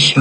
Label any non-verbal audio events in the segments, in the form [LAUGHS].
し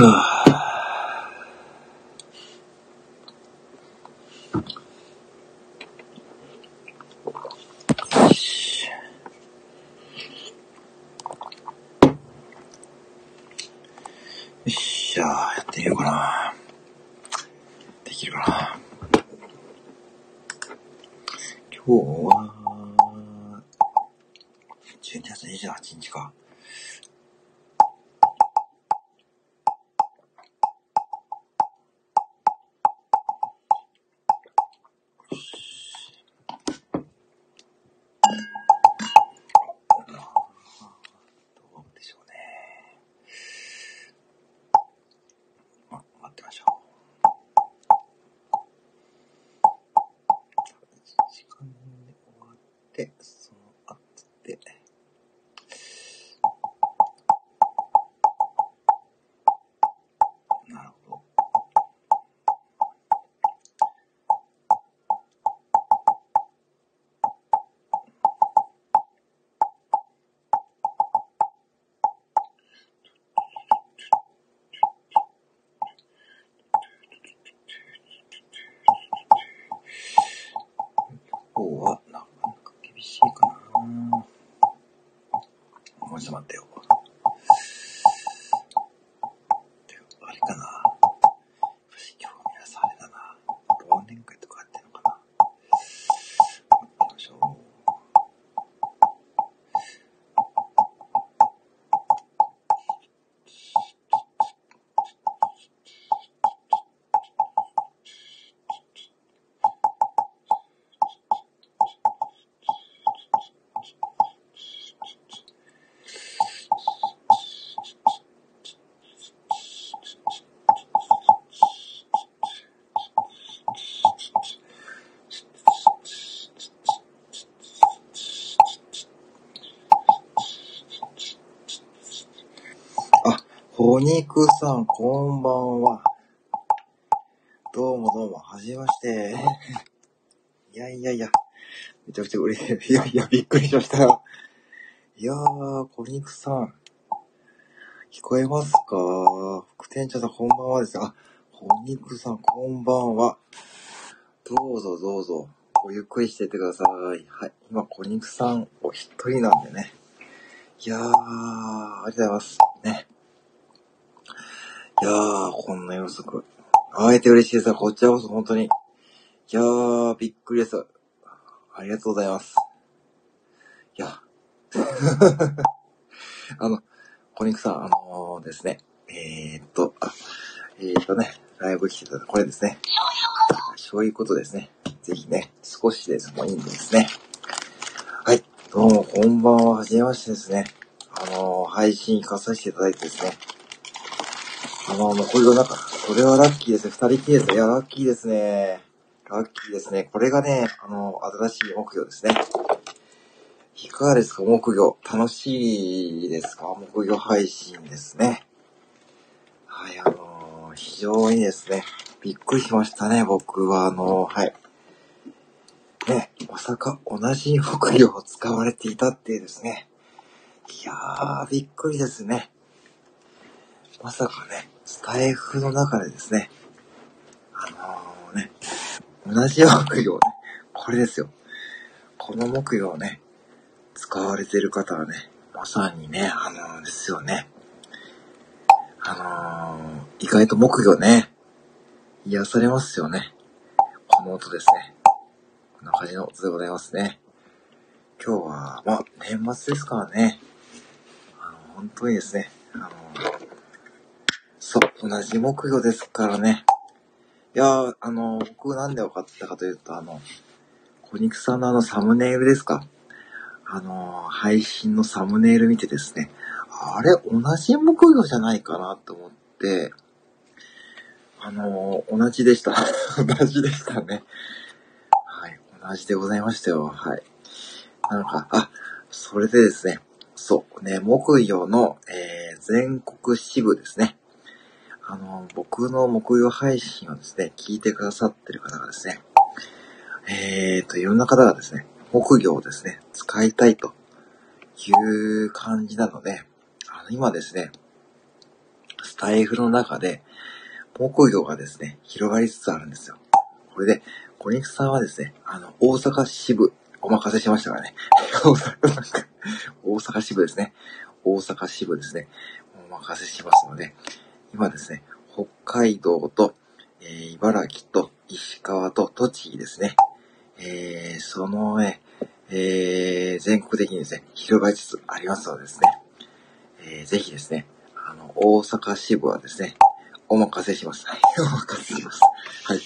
ほにくさん、こんばんは。どうもどうも、はじめまして。いやいやいや、めちゃくちゃ嬉しい。いやいや、びっくりしましたよ。いやー、こにくさん。聞こえますか？副店長さん、こんばんはです。あ、ほにくさん、こんばんは。どうぞどうぞ、ごゆっくりしててください。はい。今、こにくさん、お一人なんでね。いやー、ありがとうございます。ね。いやー、こんな夜遅く。会えて嬉しいです。こっちらこそ本当に。いやー、びっくりです。ありがとうございます。いや。[LAUGHS] あの、小肉さん、あのー、ですね。えー、っと、あ、えー、っとね、ライブ来てたこれですね。そういうことですね。ぜひね、少しでもいいんでですね。はい。どうも、こんばんは。はじめましてですね。あのー、配信行かさせていただいてですね。あのー、もうこれがなんか、それはラッキーですね。二人きりですね。いや、ラッキーですね。ラッキーですね。これがね、あの、新しい目標ですね。いかがですか？木魚。楽しいですか？木魚配信ですね。はい、あのー、非常にですね、びっくりしましたね。僕は、あのー、はい。ね、まさか同じ木魚を使われていたっていうですね。いやー、びっくりですね。まさかね、スタイフの中でですね、あのー、ね、同じ木魚をね、これですよ。この木魚をね、使われてる方はね、まさにね、あのー、ですよね。あのー、意外と木魚ね、癒されますよね。この音ですね。こんな感じの音でございますね。今日は、まあ、年末ですからね。あの、本当にですね、あの、そう、同じ木魚ですからね。いや、あの、僕なんで分かったかというと、あの、小肉さんのあのサムネイルですか？あの、配信のサムネイル見てですね、あれ、同じ木魚じゃないかなと思って、あの、同じでした。[LAUGHS] 同じでしたね。はい、同じでございましたよ。はい。なんか、あ、それでですね、そう、ね、木魚の、えー、全国支部ですね。あの、僕の木魚配信をですね、聞いてくださってる方がですね、えーと、いろんな方がですね、木魚をですね、使いたいという感じなので、あの、今ですね、スタイフの中で、木魚がですね、広がりつつあるんですよ。これで、小肉さんはですね、あの、大阪支部、お任せしましたからね。[LAUGHS] 大阪、大阪支部ですね。大阪支部ですね。お任せしますので、今ですね、北海道と、えー、茨城と石川と栃木ですね。えー、そのね、えー、全国的にですね、広がりつつありますのでですね、えー、ぜひですね、あの、大阪支部はですね、お任せします。はい、お任せします。はい。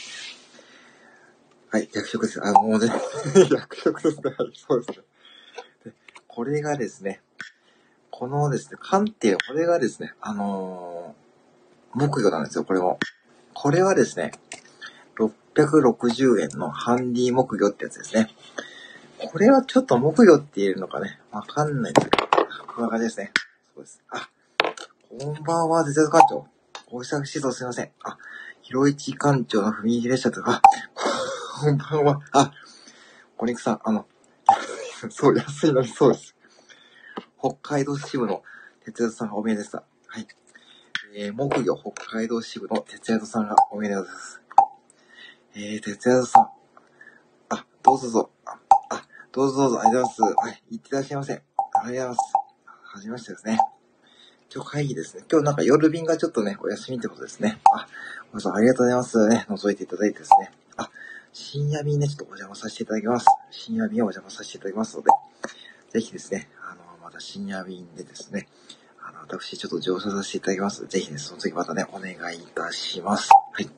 はい、役職です。あ、もうね、[LAUGHS] 役職ですね。はい、そうですね。で、これがですね、このですね、鑑定、これがですね、あの木魚なんですよ、これも。これはですね、660円のハンディ木魚ってやつですね。これはちょっと木魚って言えるのかね、わかんないんですけど、こんな感じですね。そうです。あ、こんばんは、絶対館長。お久しぶりすいません。あ、広市館長の踏切列車とか、こんばんは。あ、小肉さん、あの、[LAUGHS] そう、安いのにそうです。北海道支部の哲也さんがお見えでした。はい。えー、木魚北海道支部の哲也さんがお見えでございます。えー、哲也さん。あ、どうぞどうぞ。あ、どうぞどうぞ、ありがとうございます。はい、行ってらっしゃいませ。ありがとうございます。はじめましてですね。今日会議ですね。今日なんか夜便がちょっとね、お休みってことですね。あ、皆さんありがとうございますね。覗いていただいてですね。あ、深夜便ね、ちょっとお邪魔させていただきます。深夜便をお邪魔させていただきますので、ぜひですね、あの、また深夜便でですね、私ちょっと乗車させていただきます、ぜひね、その時またね、お願いいたします。はい。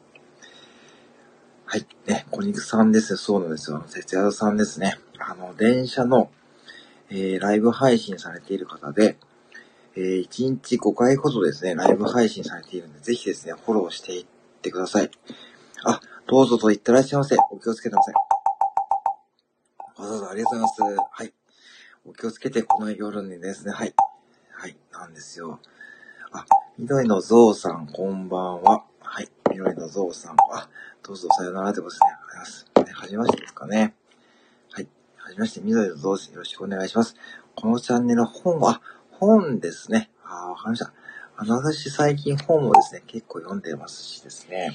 はい。ね、小肉さんです。そうなんですよ。節也さんですね。あの、電車の、えー、ライブ配信されている方で、えー、1日5回ほどですね、ライブ配信されているので、ぜひですね、フォローしていってください。あ、どうぞと言ってらっしゃいませ。お気をつけてください。わざわざありがとうございます。はい。お気をつけて、この夜にですね、はい。はい、なんですよ。あ、緑のゾウさん、こんばんは。はい、緑のゾウさん。あ、どうぞさよならってことですね。ありがとうございます。ね、はじめましてですかね。はい。はじめまして、緑のゾウさん、よろしくお願いします。このチャンネル本は、本ですね。ああ、わかりました。あの、私最近本をですね、結構読んでますしですね。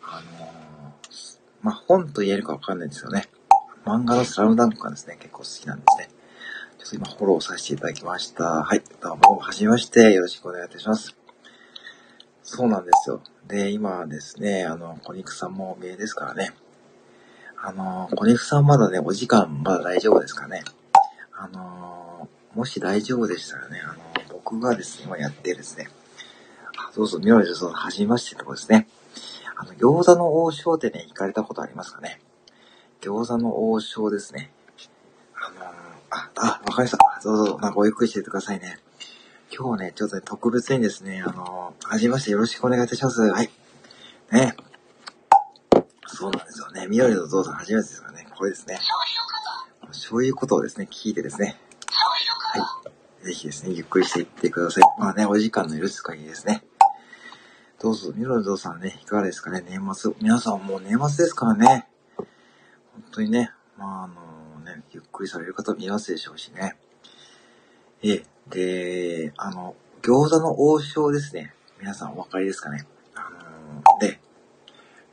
あのー、まあ、本と言えるかわかんないんですよね。漫画のスラムダンクがですね、結構好きなんですね。今フォローさせていただきました。はい。どうも、はじめまして。よろしくお願いいたします。そうなんですよ。で、今ですね、あの、小肉さんも名ですからね。あの、小肉さんまだね、お時間まだ大丈夫ですかね。あのもし大丈夫でしたらね、あの、僕がですね、今やってですね、あ、どうぞ、妙です、はじめましてってことですね。あの、餃子の王将ってね、行かれたことありますかね餃子の王将ですね。あのー、あ、あ、わかりました。どうぞ、まあ、ごゆっくりしててくださいね。今日ね、ちょっとね、特別にですね、あのー、はじめましてよろしくお願いいたします。はい。ね。そうなんですよね。緑のゾウさん初めてですからね。これですね。そういうことをですね、聞いてですね、はい。ぜひですね、ゆっくりしていってください。まあね、お時間の許す限りですね。どうぞ、ミロゾさんね、いかがですかね、年末。皆さんもう年末ですからね。本当にね、まああのゆっくりされる方見ますでしょうしね。え、で、あの、餃子の王将ですね。皆さんお分かりですかね。あので、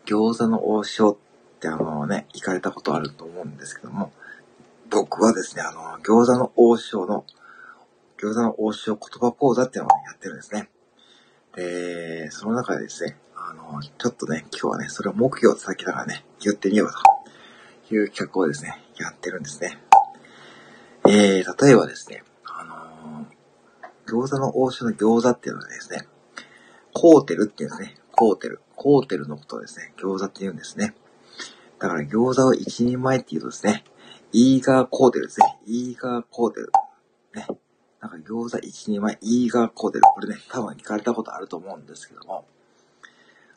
餃子の王将ってあのね、行かれたことあると思うんですけども、僕はですね、あの、餃子の王将の、餃子の王将言葉講座っていうのをねやってるんですね。で、その中でですね、あの、ちょっとね、今日はね、それを目標先だからね、言ってみようという企画をですね、やってるんですね。えー、例えばですね、あの餃子の王将の餃子っていうのはですね、コーテルっていうんですね。コーテル。コーテルのことをですね、餃子って言うんですね。だから餃子を一人前って言うとですね、イーガーコーデルですね。イーガーコーデル。ね。なんか餃子1人前、イーガーコーデル。これね、多分聞かれたことあると思うんですけども。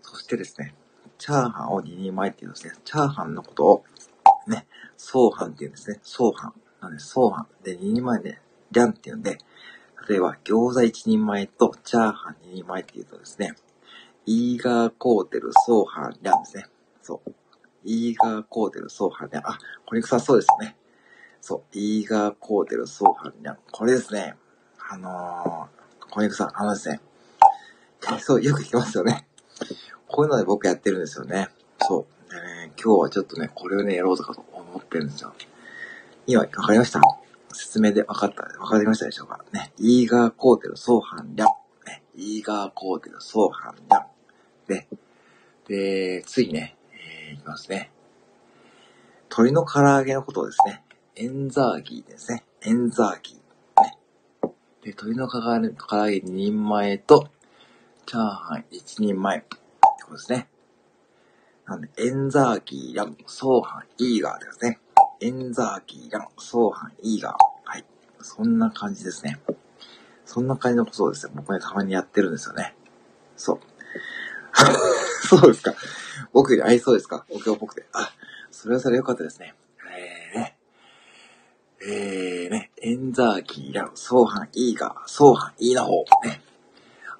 そしてですね、チャーハンを2人前っていうですね、チャーハンのことを、ね、ソーハンっていうんですね。ソーハン。なんで、ソーハン。で、2人前で、リャンって言うんで、例えば、餃子1人前とチャーハン2人前って言うとですね、イーガーコーテル、ソーハン、リャンですね。そう。イーガーコーデル、ソーハンニャン。あ、これ臭そうですね。そう、イーガーコーデル、ソーハンニャン。これですね。あのー、小肉さん、あのですね。そう、よく聞きますよね。こういうので僕やってるんですよね。そう。今日はちょっとね、これをね、やろうとかと思ってるんですよ。今、わかりました？説明で分かった、分かりましたでしょうか？ね。イーガーコーテル相反量。ね。イーガーコーテル相反量。で、で、次ね、えー、いきますね。鶏の唐揚げのことをですね。エンザーギーですね。エンザーギー。ね。で、鶏の唐揚げ2人前と、チャーハン1人前。ってことですね。なんで、エンザーギーラン、ソーハン、イーガーですね。エンザーギーラン、ソーハン、イーガー。はい。そんな感じですね。そんな感じのことをですね、僕ね、たまにやってるんですよね。そう。[LAUGHS] そうですか。僕より合いそうですか？お経っぽくて。あ、それはそれよかったですね。えーね。えーね、エンザーギーラン、ソーハン、イーガー、ソーハン、イーの方。ね。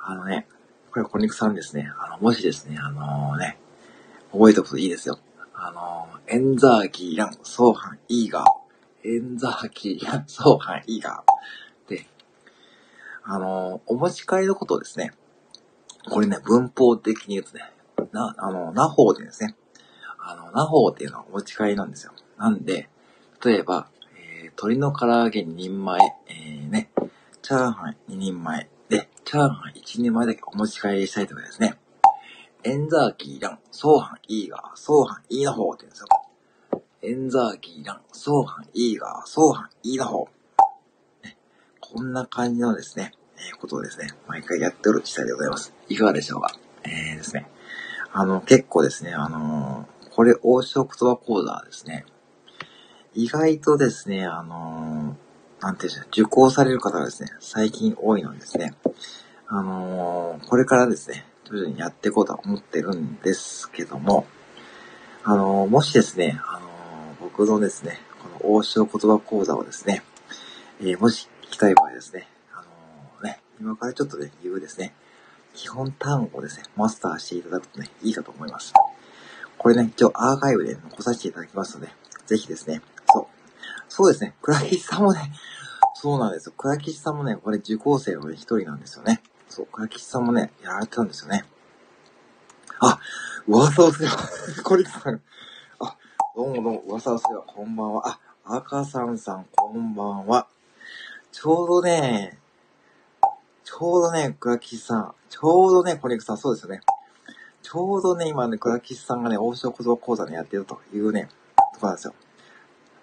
あのね、これは小肉さんですね。あの、もしですね、あのー、ね、覚えておくといいですよ。あの、エンザーギーラン、ソーハン、イーガー。エンザーギーラン、ソーハン、イーガー。で、あの、お持ち帰りのことをですね、これね、文法的に言うとね、な、あの、なほうでですね、あの、なほうっていうのはお持ち帰りなんですよ。なんで、例えば、えー、鶏の唐揚げ2人前、えー、ね、チャーハン2人前、で、チャーハン1人前だけお持ち帰りしたいとかですね、エンザーキーラン、ソーハン、イーガー、ソーハン、イーの方って言うんですよ。エンザーキーラン、ソーハン、イーガー、ソーハン、イーの方。ね、こんな感じのですね、えー、ことをですね、毎回やっておる次第でございます。いかがでしょうか？えーですね。あの、結構ですね、あのー、これ、王将言葉講座ですね。意外とですね、あのー、なんていうんでしょう、受講される方がですね、最近多いのですね、あのー、これからですね、徐々にやっていこうと思ってるんですけども、あの、もしですね、あの、僕のですね、この王将言葉講座をですね、えー、もし聞きたい場合ですね、あのね、今からちょっとね、言うですね、基本単語をですね、マスターしていただくとね、いいかと思います。これね、一応アーカイブで残させていただきますので、ぜひですね、そう、そうですね、倉吉さんもね、そうなんですよ。倉吉さんもね、これ受講生の一人なんですよね。そう、倉吉さんもね、やられてたんですよね。あ、噂をすれば、[LAUGHS] 小力さん。あ、どうもどうも、噂をすれば、こんばんは。あ、赤さんさん、こんばんは。ちょうどね、ちょうどね、倉吉さん、ちょうどね、小力さん、そうですよね。ちょうどね、今ね、倉吉さんがね、王将言葉講座ね、やってるというね、とこなんですよ。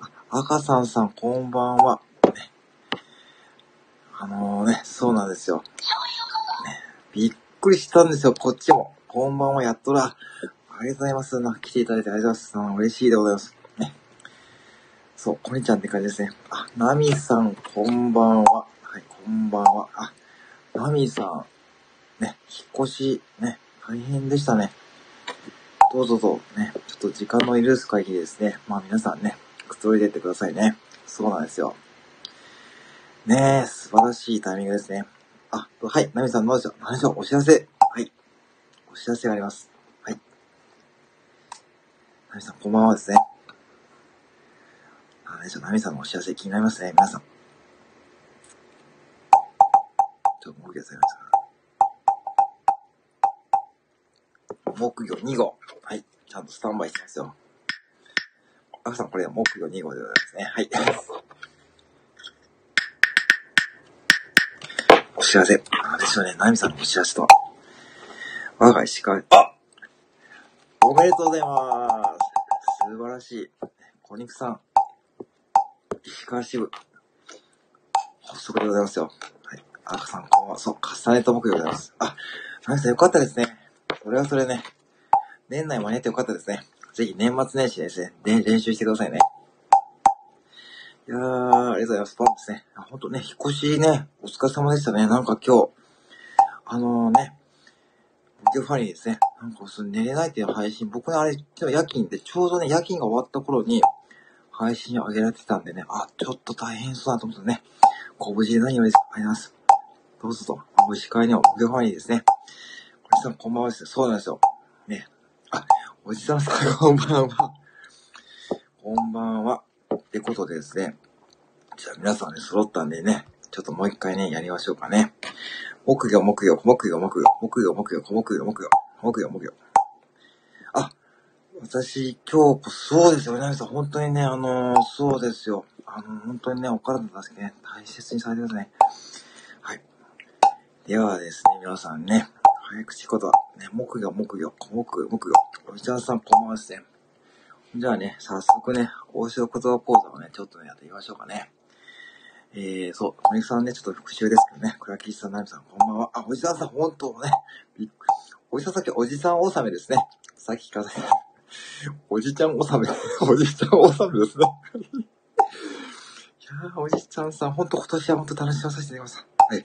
あ、赤さんさん、こんばんは。あのー、ね、そうなんですよ。びっくりしたんですよ、こっちも。こんばんは、やっとら。ありがとうございます。な来ていただいてありがとうございます。嬉しいでございます。ね。そう、こにちゃんって感じですね。あ、ナミさん、こんばんは。はい、こんばんは。あ、ナミさん、ね、引っ越し、ね、大変でしたね。どうぞどうぞ、ね、ちょっと時間の許す限りですね。まあ皆さんね、くつろいでってくださいね。そうなんですよ。ねえ、素晴らしいタイミングですね。あ、はい。ナミさん、どうでしょう何でしょうお知らせ。はい。お知らせがあります。はい。ナミさん、こんばんはですね。何でしょうナミさんのお知らせ気になりますね。皆さん。ちょっと、もう一回やりますか。木魚2号。はい。ちゃんとスタンバイしてますよ。赤さん、これ木魚2号でございますね。はい。知らせ。あれですよね、ナミさんのお知らせとは。我が石川、あおめでとうございます。素晴らしい。小肉さん。石川支部。発足でございますよ。はい。赤さん、こんばんは。そう、重ねと僕でございます。あ、ナミさんよかったですね。それはそれね。年内間に合ってよかったですね。ぜひ年末年始ですね、で練習してくださいね。いやー、ありがとうございます。パンですね。ほんとね、引っ越しね、お疲れ様でしたね。なんか今日、あのー、ね、ビデオファニーですね。なんかその寝れないっていう配信、僕ね、あれ、今日夜勤で、ちょうどね、夜勤が終わった頃に、配信を上げられてたんでね、あ、ちょっと大変そうだと思ってね、ご無事で何よりです。あります。どうぞと、ご司会にはビデオファニーですね。おじさんこんばんはです。そうなんですよ。ね。あ、おじさんさんこんばんは。こんばんは。ってことでですね。じゃあ皆さんね、揃ったんでね、ちょっともう一回ね、やりましょうかね。木魚、木魚、木魚、木魚、木魚、木魚、木魚、木魚、木魚、木魚。あ、私、今日、そうですよ、皆さん、本当にね、あのー、そうですよ。あの、本当にね、お体の助けね、大切にされてくださいね。はい。ではですね、皆さんね、早口言葉、ね、木魚、木魚、木魚、木魚、おじさん、こんばんはですね。じゃあね、早速ね、大塩言葉講座をね、ちょっとね、やってみましょうかね。えー、そう、小木さんね、ちょっと復習ですけどね、倉木さん、なみさん、こんばんは。あ、おじさんさん、本当ね、びっくり。おじさんさっき、おじさん納めですね。さっきから、おじちゃん納め、おじちゃん納めですね。いやー、おじちゃんさん、ほんと今年はほんと楽しまさせてください。はい。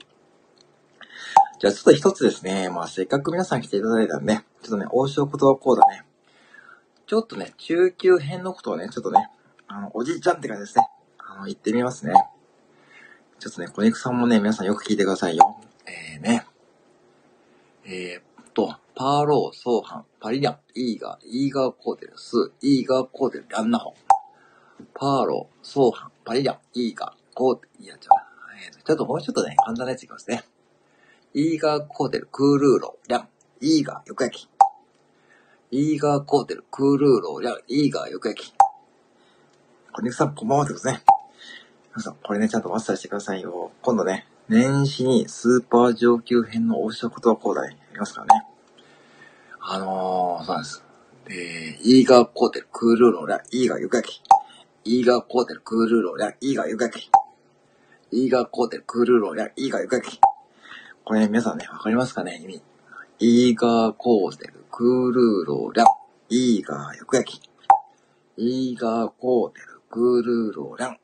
じゃあちょっと一つですね、まあせっかく皆さん来ていただいたんで、ちょっとね、王将言葉講座ね、ちょっとね、中級編のことをね、ちょっとね、あの、おじいちゃんって感じですね。あの、言ってみますね。ちょっとね、コネクさんもね、皆さんよく聞いてくださいよ。えーね。えー、と、パーロー、ソーハン、パリリャン、イーガー、イーガーコーデル、スー、イーガーコーデル、ランナホン。パーロー、ソーハン、パリリャン、イーガー、コーデル、いや、ちょ、えー、ちょっともうちょっとね、簡単なやついきますね。イーガーコーデル、クールーロ、リャン、イーガー、よく焼き。イーガーコーデル、クールーロ、リャン、イーガー、よく焼き。コネクさん、こんばんはでですね。皆さん、これね、ちゃんとマスターしてくださいよ。今度ね、年始にスーパー上級編の大下言葉講座やりますからね。あのー、そうなんです。で、イーガーコーテル、クールーローラ、イーガーゆかき。イーガーコーテル、クールーローラ、イーガーゆかき。イーガーコーテル、クールーローラ、イーガーゆかき。これね、皆さんね、わかりますかね意味。イーガーコーテル、クールーローラ、イーガーゆかき。イーガーコーテル、クールーローラン、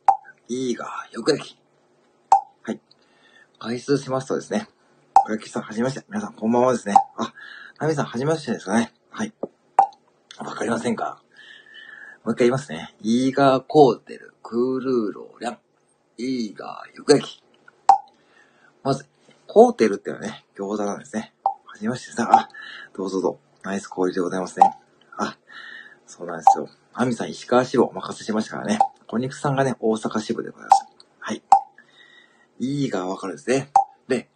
いいが、よく焼き。はい。外出しますとですね、小焼さん、はじめまして。皆さん、こんばんはですね。あ、ナミさん、はじめましてですかね。はい。わかりませんか？もう一回言いますね。イーガーコーテル、クールーローリャン、イーガー、よく焼き。まず、コーテルっていうのはね、餃子なんですね。はしてさあ、どうぞどうぞ。ナイス交流でございますね。あ、そうなんですよ。アミさん、石川支部お任せしましたからね。小肉さんがね、大阪支部でございます。はい。いいがわかるですね。で、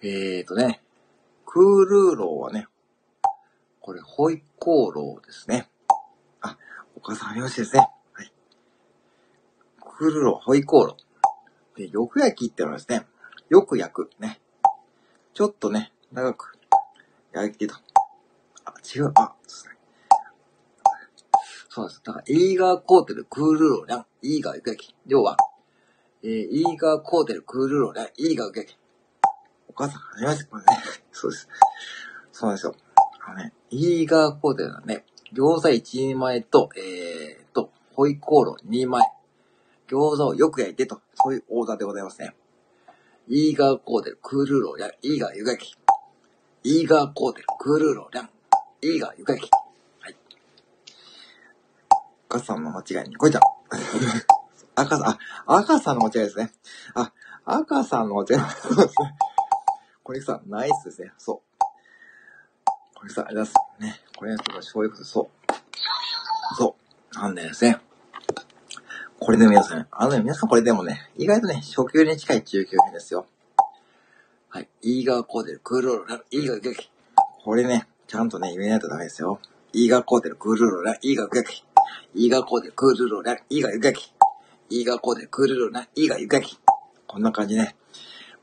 えーとね、クールーローはね、これ、ホイコーローですね。あ、お母さんありましてですね。はい。クールーロー、ホイコーロー。で、よく焼きってのはですね、よく焼く。ね。ちょっとね、長く焼いてと。あ、違う。あ、そうです。そうですだから、イーガーコーテル、クールローラン、イーガー行くやき。要は、えー、イーガーコーテル、クールローラン、イーガー行くやき。お母さん、はじめまして、これね。[LAUGHS] そうです。そうなんですよ。あのね、イーガーコーテルはね、餃子1人前と、えーと、ホイコーロー2人前。餃子をよく焼いてと、そういうオーダーでございますね。イーガーコーテル、クールローラン、イーガーゆかき。イーガーコーテル、クールローラン、イーガーゆかゆき。はい赤さんの間違いにこいちゃん。[LAUGHS] 赤さん、あ、赤さんの間違いですね。あ、赤さんの間違い。これさ、ナイスですね。そう。これさ、ありがとうございます。ね。これとか、そういうこと、そう。そう。なんでですね。これで皆さん、あのね、皆さんこれでもね、意外とね、初級に近い中級編ですよ。はい。イーガーコーデル、クールローラ、イーガーグキ。これね、ちゃんとね、言えないとダメですよ。イーガーコーデル、クールローラ、イーガーグキ。イーガーコーデクールローラ、イーガーゆかき。イーガーコーデクールローラ、イーガーゆかき。こんな感じね。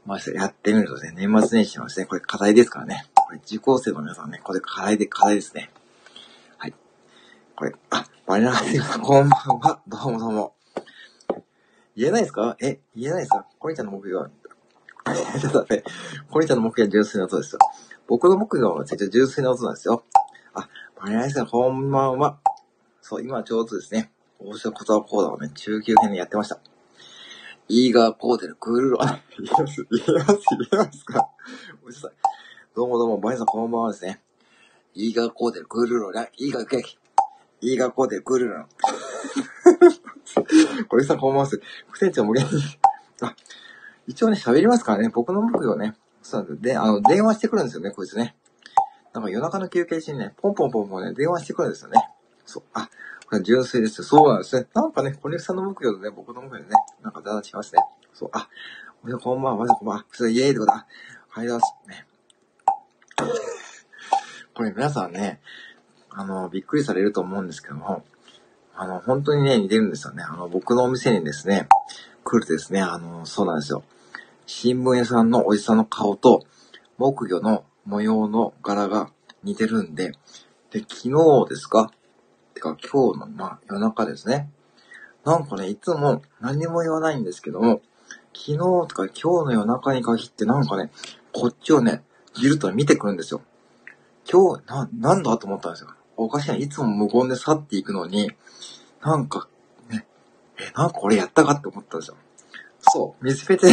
まあ、やってみるとね、年末年始のですね、これ課題ですからね。これ受講生の皆さんね、これ課題で、課題ですね。はい。これ、あ、バニラアイスさん、[LAUGHS] こんばんは。どうもどうも。言えないですか？え、言えないですか？コニちゃんの目標は、ちょっと待って、コニちゃんの目標は純粋な音ですよ。僕の目標は純粋な音なんですよ。あ、バニラアイスさん、こんばんは。そう、今ちょうどですね、大塩言葉講座をね、中級編でやってました。イーガーコーデルクールロー、あ、言えます、言えます、言えますかごめんなさい。どうもどうも、バイさんこんばんはですね。イーガーコーデルクールローラ、イーガーケーキ。イーガーコーデルクールロー。[LAUGHS] これさんこんばんはです。副店長無限にあ、[LAUGHS] 一応ね、喋りますからね、僕の目標ね、そうなんで。で、あの、電話してくるんですよね、こいつね。なんか夜中の休憩中にね、ポンポンポンポンね、電話してくるんですよね。そう。あ、これ純粋ですよ。そうなんですね。なんかね、小西さんの目標とね、僕の目標でね、なんかだんだん違いますね。そう。あ、おこんばんは、まずこんばんは。それイエーイってことだ。入りますね。これ皆さんね、あの、びっくりされると思うんですけども、あの、本当にね、似てるんですよね。あの、僕のお店にですね、来るとですね、あの、そうなんですよ。新聞屋さんのおじさんの顔と、木魚の模様の柄が似てるんで、で、昨日ですか？てか今日の、まあ、夜中ですね。なんかね、いつも何も言わないんですけども、昨日とか今日の夜中に限ってなんかね、こっちをね、じると見てくるんですよ。今日、な、なんだと思ったんですよ。おかしいな。いつも無言で去っていくのに、なんか、ね、え、なんか俺やったかって思ったんですよ。そう、見つけて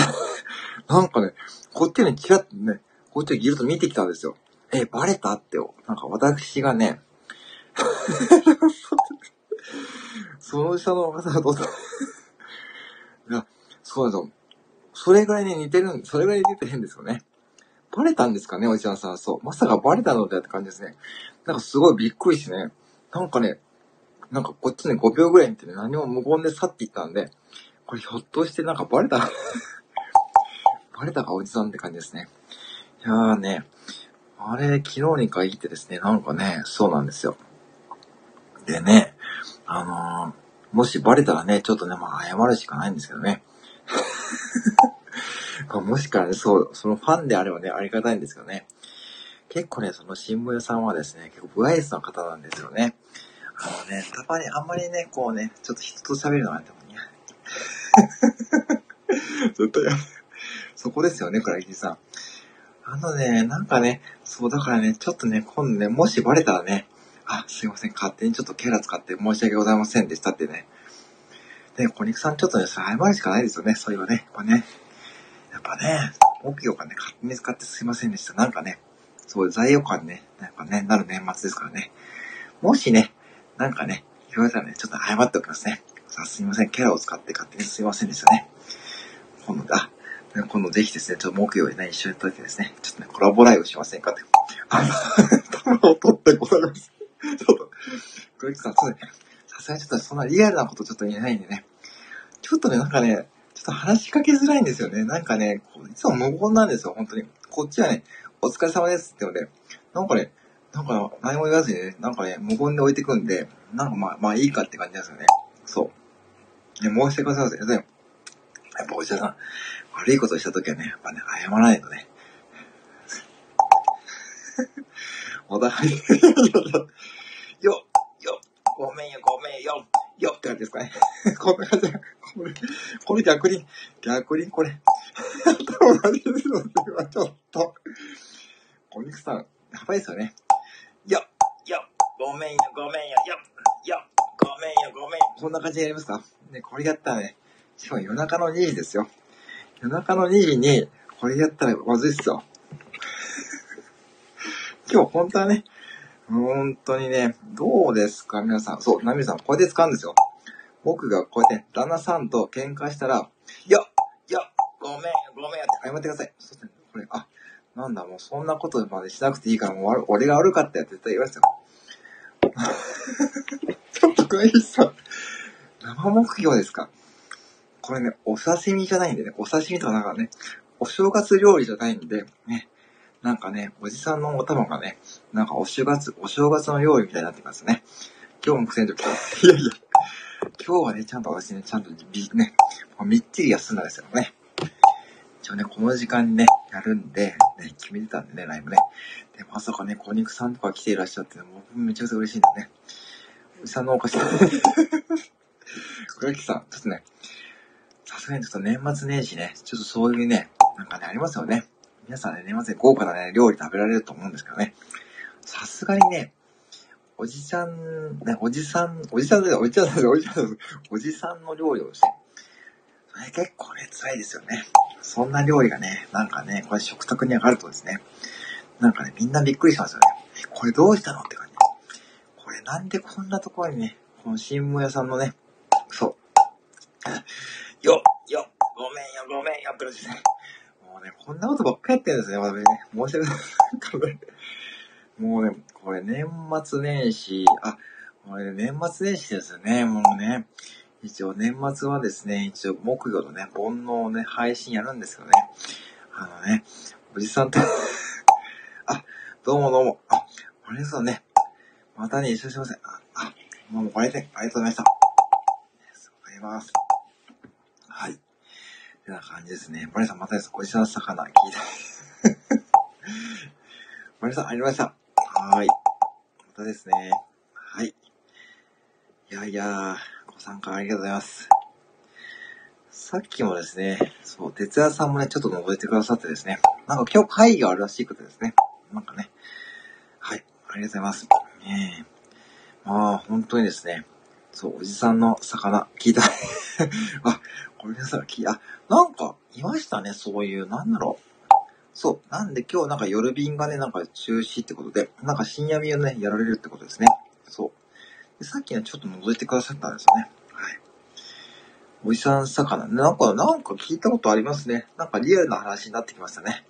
なんかね、こっちにキラッとね、こっちをギルと見てきたんですよ。え、バレたってよ、なんか私がね、[LAUGHS] その下の方がどうだいや、そうなんですよ。それぐらいね、似てる、それぐらい似てるんですよね。バレたんですかね、おじちゃんさん。そう。まさかバレたのでって感じですね。なんかすごいびっくりしてね。なんかね、なんかこっちね5秒ぐらい見てね、何も無言で去っていったんで、これひょっとしてなんかバレたバレたかおじさんって感じですね。いやーね、あれ、昨日に限ってですね、なんかね、そうなんですよ。でね、あのー、もしバレたらね、ちょっとね、まあ謝るしかないんですけどね。[LAUGHS] もしからね、そう、そのファンであればね、ありがたいんですけどね。結構ね、その新聞屋さんはですね、結構不愛想な方なんですよね。あのね、たまにあんまりね、こうね、ちょっと人と喋るのがね、ずっとや、そこですよね、倉木さん。あのね、なんかね、そうだからね、ちょっとね、今度ね、もしバレたらね、あ、すいません、勝手にちょっとキャラ使って申し訳ございませんでしたってね。で、小肉さんちょっとね、謝るしかないですよね、そういうのね。やっぱね。やっぱね、目標がね、勝手に使ってすいませんでした。なんかね、そういう罪悪感ね、なんかね、なる年末ですからね。もしね、なんかね、言われたらね、ちょっと謝っておきますね。さあ、すいません、キャラを使って勝手にすいませんでしたね。今度、あ、今度ぜひですね、ちょっと木曜でね、一緒にやった時ですね、ちょっとね、コラボライブしませんかって。あの、[LAUGHS] 玉を取ってございます。ちょっと、小雪さん、そうね、さすがにちょっとそんなリアルなことちょっと言えないんでね。ちょっとね、なんかね、ちょっと話しかけづらいんですよね。なんかね、いつも無言なんですよ、本当に。こっちはね、お疲れ様ですって言うので、なんかね、なんか何も言わずにね、なんかね、無言で置いてくんで、なんかまあ、まあいいかって感じなんですよね。そう。で、申し訳ございません。でも、やっぱお医者さん、悪いことしたときはね、やっぱね、謝らないとね。お互いよ、よ、ごめんよ、ごめんよ、よって感じですかね。[LAUGHS] こんな感じ。これ、これ逆に、逆にこれ、頭が出るのではちょっと、お肉さん、やばいですよね。よ、よ、ごめんよ、ごめんよ、よ、よ、ごめんよ、ごめんよ。こんな感じでやりますかね、これやったらね、しかも夜中の2時ですよ。夜中の2時に、これやったらまずいっすよ。今日本当はね、本当にね、どうですか？皆さん。そう、ナミさん、こうやって使うんですよ。僕がこうやって旦那さんと喧嘩したら、いや、いや、ごめん、ごめんって謝ってください。そして、これ、あ、なんだ、もうそんなことまでしなくていいから、もう俺が悪かったよって絶対言いますよ。[LAUGHS] ちょっと、クイさん、生目標ですか？これね、お刺身じゃないんでね、お刺身とかなんかね、お正月料理じゃないんで、ね、なんかね、おじさんのお玉がね、なんかお正月、お正月の料理みたいになってますね。今日も苦戦と [LAUGHS] いやいや、今日はね、ちゃんと私ね、ちゃんとび、ね、みっちり休んだんですよね。一応ね、この時間にね、やるんで、ね、決めてたんでね、ライブね。で、まさかね、小肉さんとか来ていらっしゃって、僕めちゃくちゃ嬉しいんだね。おじさんのお菓子。[LAUGHS] 倉木さん、ちょっとね、さすがにちょっと年末年始ね、ちょっとそういうね、なんかね、ありますよね。皆さんね、年末に豪華なね、料理食べられると思うんですけどね。さすがにね、おじさん、ね、おじさん、おじさんで、おじさんで、おじさんで、おじさんの料理をして、それ結構ね、辛いですよね。そんな料理がね、なんかね、これ食卓に上がるとですね、なんかね、みんなびっくりしますよね。これどうしたのって感じ。これなんでこんなところにね、この新聞屋さんのね、そう、よ、よ、ごめんよ、ごめんよ、って感じですね。もうね、こんなことばっかやってるんですね、私ね。申し訳ない。もうね、これ年末年始、あ、これ年末年始ですよね、もうね。一応年末はですね、一応木魚のね、煩悩をね、配信やるんですよね。あのね、おじさんってあ、どうもどうも。あ、森さんね。またね、一緒にしません。あ、あ、もうご来店ありがとうございました。ありがとうございます。はい。てな感じですね。森さんまたです。おじさんの魚聞いた。[LAUGHS] 森さんありがとうございました。はい。またですね。はい。いやいやご参加ありがとうございます。さっきもですね、そう、哲也さんもね、ちょっと覗いてくださってですね、なんか今日会議があるらしいことですね。なんかね。はい。ありがとうございます。ねえ。まあ、本当にですね、そう、おじさんの魚、聞いた。[LAUGHS] あ、ごめんなさい、聞いあ、なんか、いましたね、そういう、なんだろう。そう。なんで今日なんか夜便がね、なんか中止ってことで、なんか深夜便をね、やられるってことですね。そう。でさっきね、ちょっと覗いてくださったんですよね。はい。おじさん魚。なんか、なんか聞いたことありますね。なんかリアルな話になってきましたね。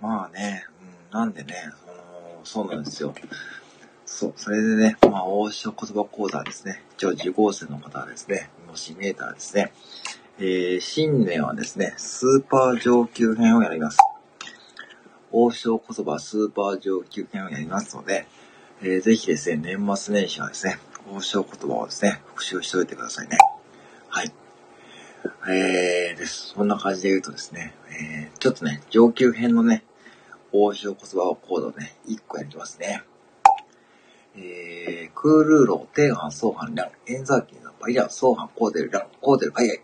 まあね、うん、なんでね、その、そうなんですよ。そう、それでね、まあ、大塩言葉講座ですね。一応受講生の方はですね、もし見えたらですね、えー、新年はですね、スーパー上級編をやります。王将言葉スーパー上級編をやりますので、えー、ぜひですね、年末年始はですね、王将言葉をですね、復習しておいてくださいね。はい。えー、です。そんな感じで言うとですね、えー、ちょっとね、上級編のね、王将言葉をコードね、1個やりますね。えー、クールーロー、テーハン、ソーハン、ラン、エンザーキーのパイラン、ソーハン、コーデル、ラン、コーデル、海外。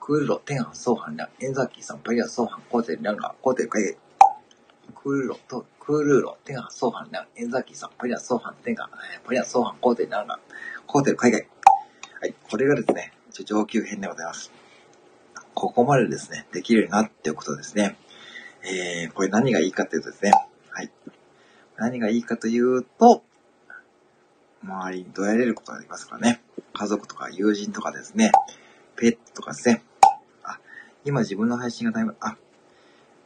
クールーロー、テーハン、ソーハン、ラン、エンザーキーさん、パイラン、ソーハン、コーデル、ランガ、コーデル、海外。クールーローと、クールーロー、テンハン、ソーハン、ラン、エンザーキーさん、パリアン、ソーハン、テンガ、パリアン、ソーハン、コーテル、ランガ、コーテル、海外。はい、これがですね、上級編でございます。ここまでですね、できるようになっておくとですね、えー、これ何がいいかというとですね、何がいいかというと、周りにどやれることができますからね。家族とか友人とかですね、ペットとかですね。あ、今自分の配信がだいぶ、あ、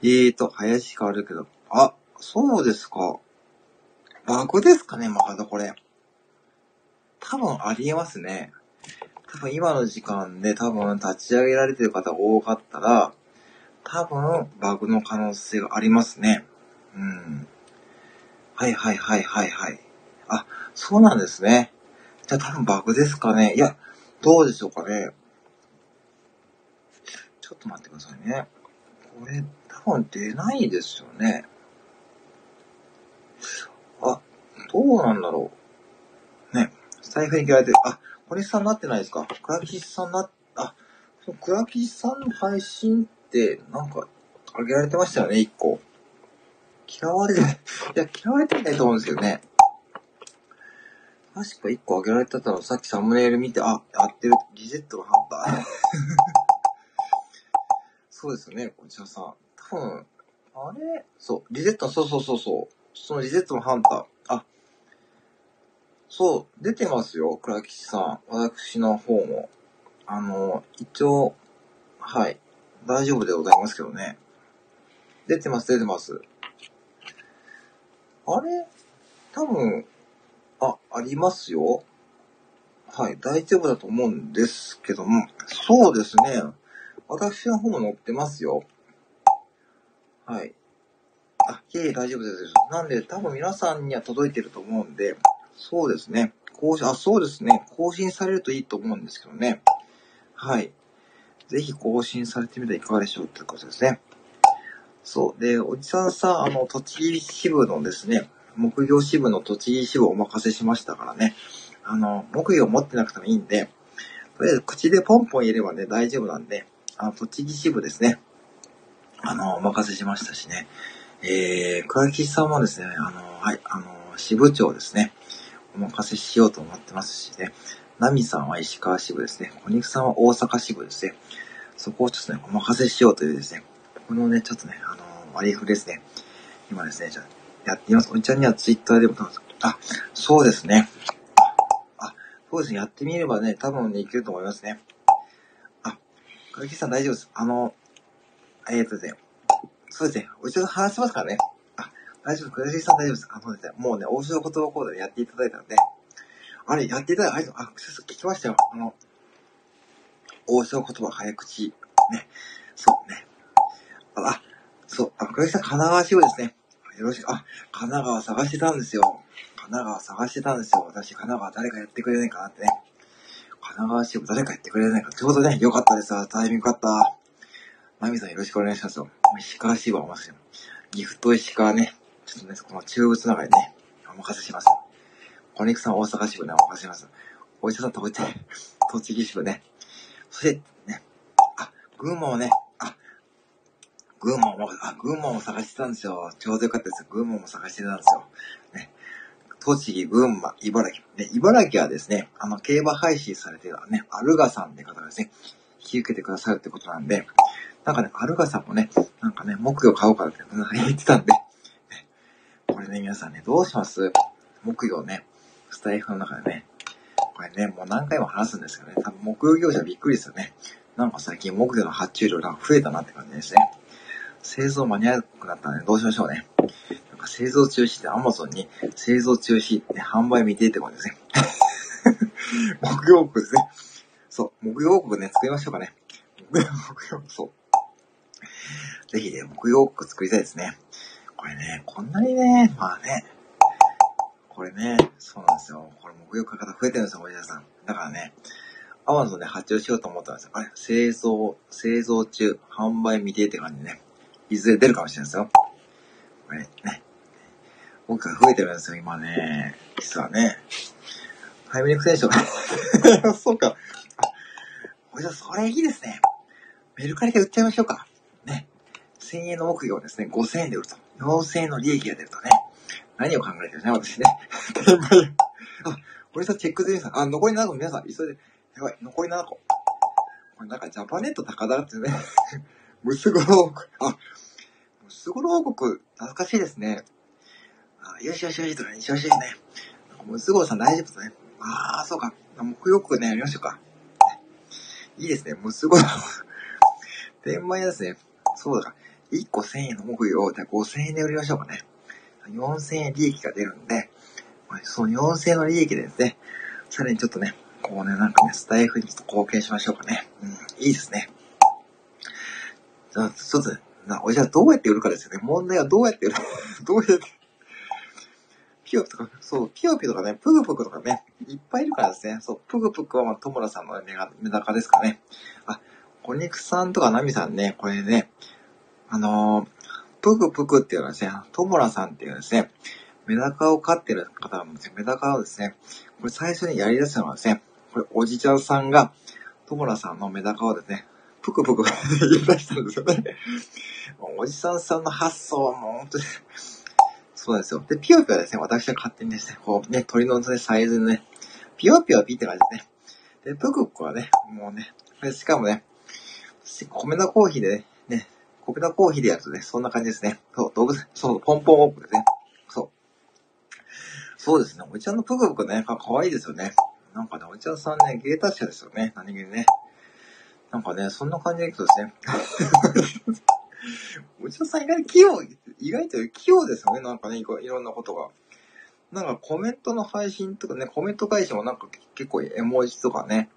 えーと、林変わるけど、あ、そうですか。バグですかね、まだこれ。多分ありえますね。多分今の時間で多分立ち上げられてる方多かったら、多分バグの可能性がありますね。うん。はいはいはいはいはい。あ、そうなんですね。じゃあ多分バグですかね。いや、どうでしょうかね。ちょっと待ってくださいね。これ多分出ないですよね。あ、どうなんだろう。ね。財布に切られて。あ、小西さんなってないですか倉吉さんな、あ、倉吉さんの配信って、なんか、あげられてましたよね、一個。嫌われて、いや、嫌われてないと思うんですけどね。確か一個あげられてたの、さっきサムネイル見て、あ、やってる、リゼットがハンター。そうですよね、こちらさん。多分、あれ？そう、リゼット、そうそうそうそう。そのリゼットのハンター。あ、そう、出てますよ、倉吉さん。私の方も。あの、一応、はい。大丈夫でございますけどね。出てます、出てます。あれ？多分、あ、ありますよ。はい、大丈夫だと思うんですけども。そうですね。私の方も載ってますよ。はい。あ、いえいえ、大丈夫です。なんで、多分皆さんには届いてると思うんで、そうですね。更新、あ、そうですね。更新されるといいと思うんですけどね。はい。ぜひ更新されてみてはいかがでしょうってことですね。そう。で、おじさんさ、あの、栃木支部のですね、木業支部の栃木支部をお任せしましたからね。あの、木魚持ってなくてもいいんで、とりあえず口でポンポン言えればね、大丈夫なんで、あの、栃木支部ですね。あの、お任せしましたしね。えー、桑木さんはですね、あの、はい、あの、支部長ですね。お任せしようと思ってますしね。ナミさんは石川支部ですね。小肉さんは大阪支部ですね。そこをちょっとね、お任せしようというですね、このね、ちょっとね、あの、割り振ですね。今ですね、じゃやってみます。おじちゃんにはツイッターでも、あ、そうですね。あ、そうですね、やってみればね、多分ね、いけると思いますね。小池さん大丈夫です。あの、えっ、とですね、そうですね、お一度話しますからね。あ、大丈夫、小池さん大丈夫です。あのですね、もうね、大城言葉講座でやっていただいたので、あれ、やっていただいた、あ、聞きましたよ。あの、大城言葉早口、ね、そうね。あ、そう、あ、黒木さん、神奈川支部ですね。よろしく、あ、神奈川探してたんですよ。神奈川探してたんですよ。私、神奈川誰かやってくれないかなってね。神奈川支部誰かやってくれないか。ちょうどね、よかったです。タイミングよかった。まみさんよろしくお願いしますよ。石川支部はお待ちします。ギフト石川ね。ちょっとね、この中部つながりね、お任せします。小肉さん大阪支部ね、お任せします。お医者さん、栃木、栃木支部ね。そして、ね、あ、群馬はね、群馬も、あ、群馬も探してたんですよ。ちょうどよかったです。群馬も探してたんですよ。ね。栃木、群馬、茨城。で、茨城はですね、あの、競馬配信されてたね、アルガさんって方がですね、引き受けてくださるってことなんで、なんかね、アルガさんもね、なんかね、木魚買おうかなって言ってたんで、ね、これね、皆さんね、どうします？木魚ね、スタイフの中でね、これね、もう何回も話すんですけどね、多分木魚業者びっくりですよね。なんか最近木魚の発注量が増えたなって感じですね。製造間に合わなくなったので、どうしましょうね。なんか製造中止って Amazon に製造中止って販売未定ってことですね。[LAUGHS] 木曜国ですね。そう、木曜国ね、作りましょうかね。木曜国、そう。ぜひね、木曜国作りたいですね。これね、こんなにね、まあね、これね、そうなんですよ。これ木曜国方増えてるんですよ、森田さん。だからね、アマゾンで発注しようと思ったんですよ。あれ製造、製造中、販売未定って感じね。いずれ出るかもしれないですよ。これね。僕が増えてるんですよ、今ね。実はね。ハイブリック選手が。[LAUGHS] そうか。あ、じゃそれいいですね。メルカリで売っちゃいましょうか。ね。1000円の目標をですね、5000円で売ると。4000円の利益が出るとね。何を考えてるね、私ね。[LAUGHS] あ、これさ、チェック済みさん。あ、残り7個皆さん、急いで。やばい、残り7個。これなんかジャパネット高田ってね。ムスゴロ王国、あ、ムスゴロ王国、懐かしいですね。あ、よしよしよしとか、よしよしね。ムスゴロさん大丈夫ですね。ああ、そうか。木曜くね、やりましょうか。いいですね、ムスゴロ。天満屋ですね。そうだから、1個1000円の木曜を5000円で売りましょうかね。4000円利益が出るんで、その4000円の利益でですね、さらにちょっとね、こうね、なんかね、スタイフにちょっと貢献しましょうかね。うん、いいですね。ちょっと、な、おじゃどうやって売るかですよね。問題はどうやって売る、[LAUGHS] どうやって、ピヨピとか、そう、ピヨピとかね、プグプグとかね、いっぱいいるからですね。そう、プグプグは、まあ、トモラさんのメガ、メダカですかね。あ、お肉さんとかナミさんね、これね、あのー、プグプグっていうのはですね、トモラさんっていうですね、メダカを飼ってる方なんですよ。メダカをですね、これ最初にやり出したのはですね、これおじちゃんさんが、トモラさんのメダカをですね、ぷくぷく言い出したんですよね。おじさんさんの発想はもう本当に、そうなんですよ。で、ピヨピヨはですね、私は勝手にですね、こうね、鳥の、ね、サイズのね、ピヨピヨピって感じですね。で、ぷくぷくはね、もうね、しかもね、米のコーヒーでね、ね、米のコーヒーでやるとね、そんな感じですね。そう、動物、そう、ポンポンオープンですね。そう。そうですね、おじちゃんのぷくぷくね、かわいいですよね。なんかね、おじちゃんさんね、芸達者ですよね、何気にね。なんかね、そんな感じでいくとですね。[LAUGHS] おじさん意外と器用、意外と器用ですよね、なんかね、いろんなことが。なんかコメントの配信とかね、コメント返しもなんか結構絵文字とかね、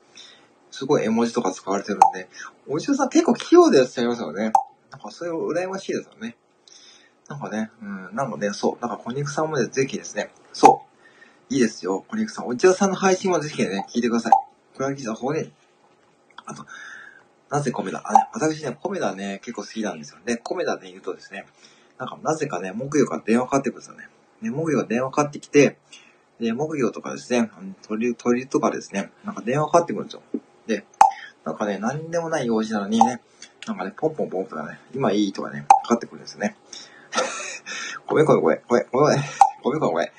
すごい絵文字とか使われてるんで、おじさん結構器用でやっちゃいますよね。なんかそれ羨ましいですよね。なんかね、うん、なんかね、そう、なんか小肉さんもね、ぜひですね、そう、いいですよ、小肉さん。おじさんの配信もぜひね、聞いてください。小肉さん、ここに、あと、なぜコメダあ、私ね、コメダね、結構好きなんですよ。で、コメダで言うとですね、なんかなぜかね、木魚から電話かかってくるんですよね。ね、木魚が電話かかってきて、で、木魚とかですね、鳥、鳥とかですね、なんか電話かかってくるんですよ。で、なんかね、何でもない用事なのにね、なんかね、ポンポンポンとかね、今いいとかね、かかってくるんですよね。ごめんごめんごめん、ごめんごめん、ごめんごめんごめん。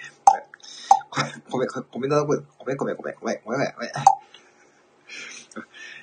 ごめんごめんごめん、ごめんごめんごめん、ごめんごめんごめん、ごめんごめんごめん。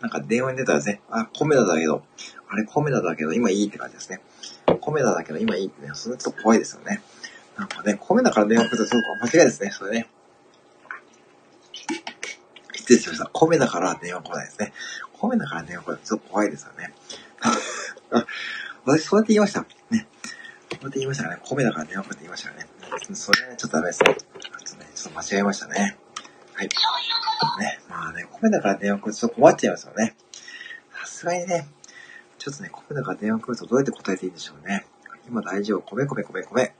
なんか電話に出たらですね、あ、米田だけど、あれ米田だけど今いいって感じですね。米田だけど今いいってね、それちょっと怖いですよね。なんかね、米だから電話来るとすごく間違いですね、それね。失礼しました。米だから電話来ないですね。米だから電話来ないちょっと怖いですよね。[LAUGHS] 私そうやって言いました。ね。そうやって言いましたね。米だから電話来ないって言いましたよね。それね、ちょっとダメですね。ちょっとね、ちょっと間違えましたね。はい。ね、まあね、米だから電話来るとちょっと困っちゃいますよね。さすがにね、ちょっとね、米だから電話来るとどうやって答えていいんでしょうね。今大丈夫。米米米米。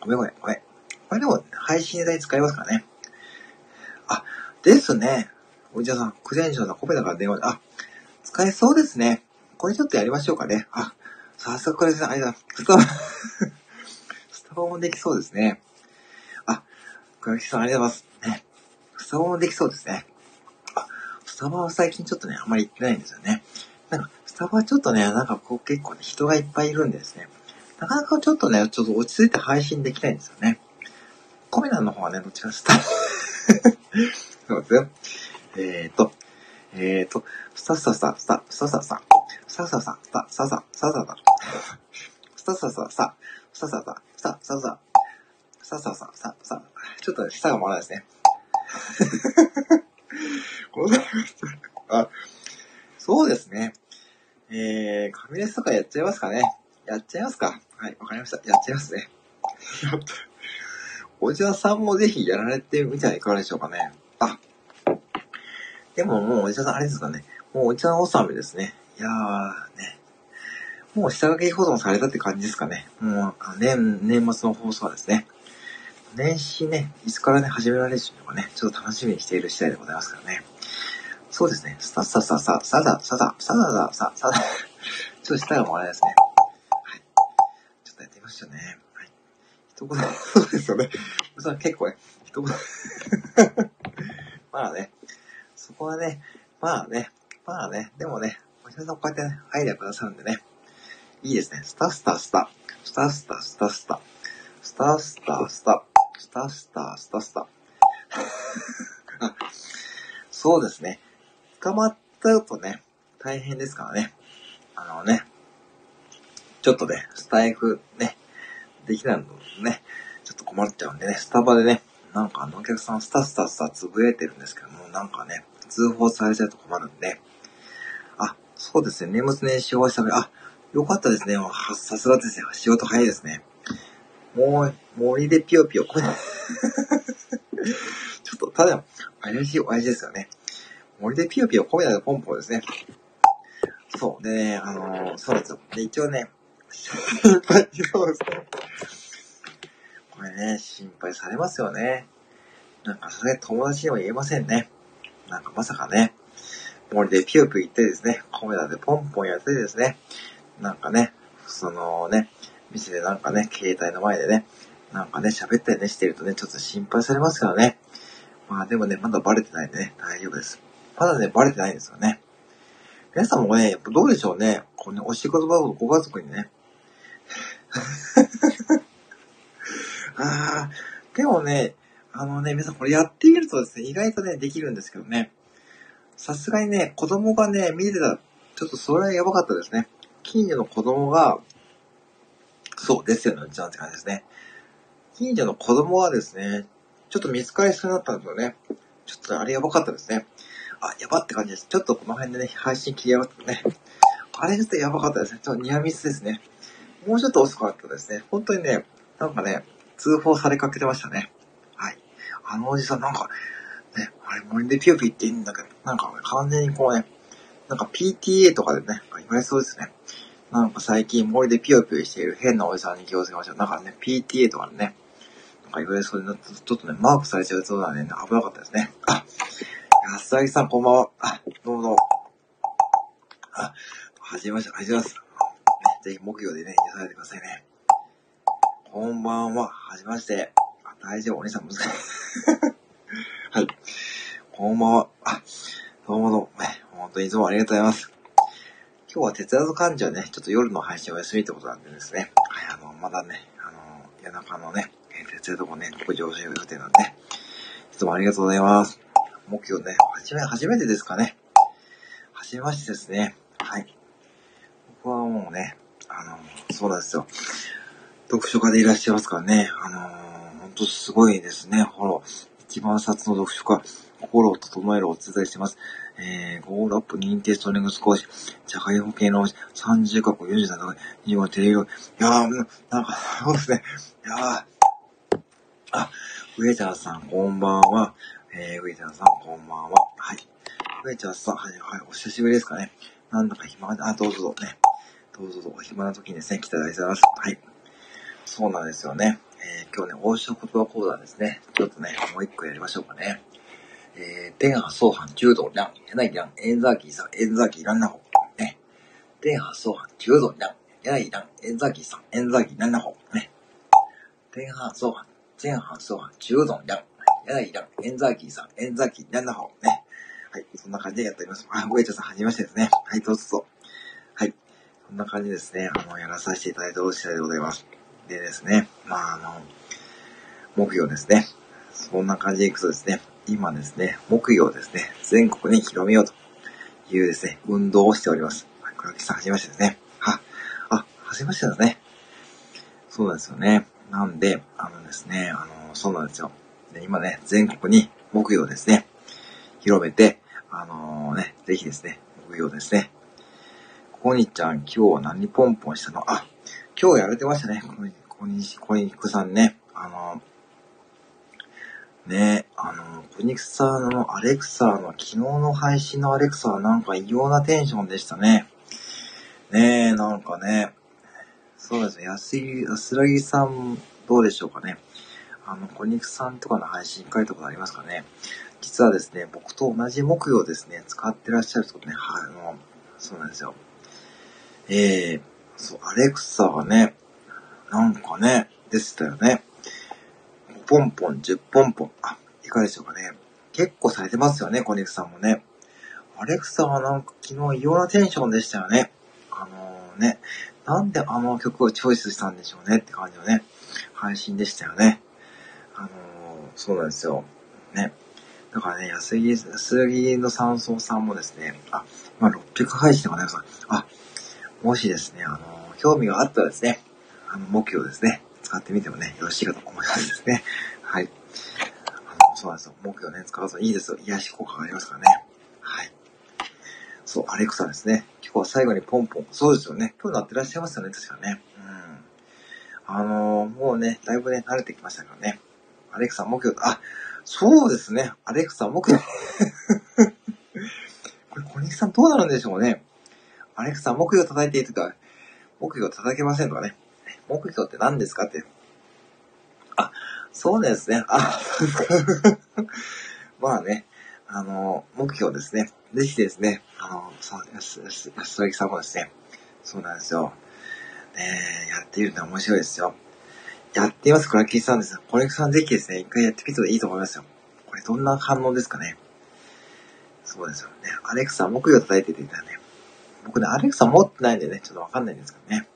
米米米。これでも配信代使いますからね。あ、ですね。おじさん、クレンジョンの米だから電話で、あ、使えそうですね。これちょっとやりましょうかね。あ、さすがクレンジョン、あれだ、スタバ、[LAUGHS] スタバもできそうですね。あ、倉木さんありがとうございます。スタバもできそうですね。あ、スタバは最近ちょっとね、あんまり行ってないんですよね。なんか、スタバはちょっとね、なんかこう結構ね、人がいっぱいいるんでですね。なかなかちょっとね、ちょっと落ち着いて配信できないんですよね。コメダの方はね、どちらかスタ [LAUGHS] そうですよ。えーと、えーと、スタスタスタ、スタ、スタスタスタ、スタスタスタ、スタ、スタスタ、スタスタ、スタスタスタ、スタ、スタスタスタ、スタ、スタスタ、スタスタスタ、スタ、スタ、ちょっとね、下が回らないですね。ございます。あ、そうですね。えー、ファミレスとかやっちゃいますかね。やっちゃいますか。はい、わかりました。やっちゃいますね。やった。お茶さんもぜひやられてみてはいかがでしょうかね。あ。でももうお茶さんあれですかね。もうお茶納めですね。いやーね。もう下書き保存されたって感じですかね。もう、年、年末の放送はですね。年始ね、いつからね、始められるのかね、ちょっと楽しみにしている次第でございますからね。そうですね。ささささ、さだ、さだ、さださ、さ、さだ。[LAUGHS] ちょっと下がもらえないですね。したね。はい。一言、そうですよね。さん結構ね、一言 [LAUGHS] まあね、そこはね、まあね、まあね、でもね、おじさんこうやってね、アイデアくださるんでね、いいですね。スタスタスタ、スタスタスタスタ、スタスタスタ、スタスタスタスタ。[LAUGHS] そうですね。捕まったとね、大変ですからね。あのね、ちょっとね、スタイフね、できないのね、ちょっと困っちゃうんでね、スタバでね、なんかあのお客さんスタスタスタつぶやいてるんですけども、なんかね、通報されちゃうと困るんで、あ、そうですね、年末年始終わしたあ、よかったですね。さすがですよ。仕事早いですね。もう、森でぴよぴよ。こ [LAUGHS] れちょっと、ただ、怪しい親父ですよね。森でぴよぴよ、米田でポンポンですね。そう。でね、あのー、そうですよ。で、一応ね、心配そうですね。これね、心配されますよね。なんかそれ友達には言えませんね。なんかまさかね、森でピューピュー言ってですね、カメラでポンポンやってですね、なんかね、そのね、店でなんかね、携帯の前でね、なんかね、喋ったりね、してるとね、ちょっと心配されますからね。まあでもね、まだバレてないんでね、大丈夫です。まだね、バレてないんですよね。皆さんもね、やっぱどうでしょうね。このね、お仕事場をご家族にね、[LAUGHS] ああ、でもね、あのね、皆さんこれやってみるとですね、意外とね、できるんですけどね。さすがにね、子供がね、見てた、ちょっとそれはやばかったですね。近所の子供が、そうですよね、うちなんて感じですね。近所の子供はですね、ちょっと見つかりそうになったんですよね。ちょっとあれやばかったですね。あ、やばって感じです。ちょっとこの辺でね、配信切り上がってね。あれちょっとやばかったですね。ちょっとニアミスですね。もうちょっと遅かったですね。本当にね、なんかね、通報されかけてましたね。はい。あのおじさんなんか、ね、あれ森でピヨピって言うんだけど、なんか完全にこうね、なんか PTA とかでね、言われそうですね。なんか最近森でピヨピヨしている変なおじさんに気をつけましょう。だかね、PTA とかね、なんか言われそうになって、ちょっとね、マークされちゃうそうだね、危なかったですね。あ、安崎さんこんばんは。あ、どうもどうも。あ、はじめまして、はじめまして。ぜひ木曜でね、癒されてくださいね。こんばんは。はじめまして。あ大丈夫、お兄さん難しい。[LAUGHS] はい。こんばんは。あ、どうもどうも。ね、本当にいつもありがとうございます。今日は鉄圧患者ね、ちょっと夜の配信お休みってことなんでですね。はい、あの、まだね、あの、夜中のね、鉄圧もね、ご乗車予定なんで、いつもありがとうございます。木曜ね、はじめ、初めてですかね。はじめましてですね。はい。僕はもうね、あの、そうなんですよ。読書家でいらっしゃいますからね。あのー、ほんとすごいですね。フォロー。一番冊の読書家、心を整えるお伝えしています。えー、ゴールアップ認定ストレングス講師、社会保険の30カ国47カ国、25テレビいやー、なんか、そうですね。いやー、あ、ウェジャーさん、こんばんは。えー、ウェジャーさん、こんばんは。はい。ウェジャーさん、はい、はい、お久しぶりですかね。なんだか暇が、あ、どうぞどうぞね。どうぞどうぞ、暇な時にですね、来ていただいてます。はい。そうなんですよね。えー、今日ね、大塩言葉講座ですね。ちょっとね、もう一個やりましょうかね。えー、天波相反中道量、柳量、円座期さん、円座期乱な方。ね。天波相反中道量、柳量、円座期さん、円座期乱な方。ね。天波相反、天波相反中道量、柳量、円座期さん、円座期乱な方。ね。はい。そんな感じでやっております。あ、ごえちゃさん、はじめましてですね。はい、どうぞ。はい。こんな感じですね。あの、やらさせていただいておる次第でございます。でですね。まあ、あの、目標ですね。そんな感じでいくとですね。今ですね、木曜ですね、全国に広めようというですね、運動をしております。黒木さん、はじめましてですね。は、あ、はじめましてだね。そうなんですよね。なんで、あのですね、あの、そうなんですよ。で今ね、全国に木曜ですね、広めて、あのー、ね、ぜひですね、木曜ですね。こにちゃん、今日は何ポンポンしたの？あ、今日やられてましたね。こに、こに、こにくさんね。あのーねえあの、プニクサーのアレクサーの昨日の配信のアレクサーはなんか異様なテンションでしたね。ねえ、なんかね、そうですね、安い、安らぎさん、どうでしょうかね。あの、コニクさんとかの配信書いたことありますかね。実はですね、僕と同じ木曜ですね、使ってらっしゃるとね、はい、あの、そうなんですよ。ええー、そう、アレクサーはね、なんかね、でしたよね。ポンポン、10ポンポン。あ、いかがでしょうかね。結構されてますよね、コネクさんもね。アレクサはなんか昨日異様なテンションでしたよね。あのー、ね、なんであの曲をチョイスしたんでしょうねって感じのね、配信でしたよね。あのー、そうなんですよ。ね。だからね、安木、安木の山荘さんもですね、あ、まあ、600配信でございます。あ、もしですね、あのー、興味があったらですね、あの、目標ですね。使ってみてもね、よろしいかと思いますですね。はい。あの、そうなんですよ。木曜ね、使うといいですよ。癒し効果がありますからね。はい。そう、アレクサですね。今日は最後にポンポン。そうですよね。今日なってらっしゃいますよね、確かね。うん。あのー、もうね、だいぶね、慣れてきましたからね。アレクサ、木曜、あ、そうですね。アレクサ、木曜。これ、小西さんどうなるんでしょうね。アレクサ、木曜叩いていいとか、木曜叩けませんとかね。目標って何ですかって。あ、そうですね。あ、[LAUGHS] まあね、あの、目標ですね。ぜひですね、あの、そう、安、安、安崎さんもですね、そうなんですよ。ねやっているのは面白いですよ。やっています、クラッキーさんです。コレクさんぜひですね、一回やってみるといいと思いますよ。これどんな反応ですかね。そうですよね。アレクサ、木曜叩いてていたね。僕ね、アレクサ持ってないんでね、ちょっとわかんないんですけどね。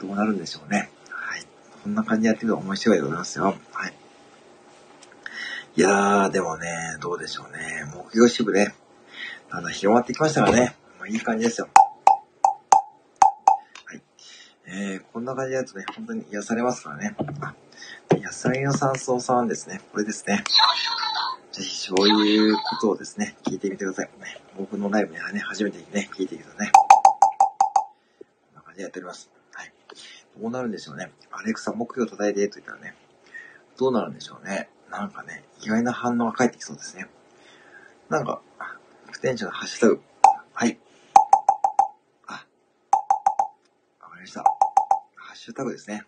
どうなるんでしょうね。はい。こんな感じでやってみると面白いでございますよ。はい。いやー、でもね、どうでしょうね。木曜支部ね、だんだん広まってきましたからね。まあ、いい感じですよ。はい。えー、こんな感じでやるとね、本当に癒されますからね。あ、安らぎの山荘さんですね。これですね。ぜひ、そういうことをですね、聞いてみてください。ね、僕のライブにはね、初めてね、聞いてみるとね。こんな感じでやっております。どうなるんでしょうね。アレクサ、木曜叩いてと言ったらね、どうなるんでしょうね。なんかね、意外な反応が返ってきそうですね。なんか、副店長のハッシュタグ。はい。あ、わかりました。ハッシュタグですね。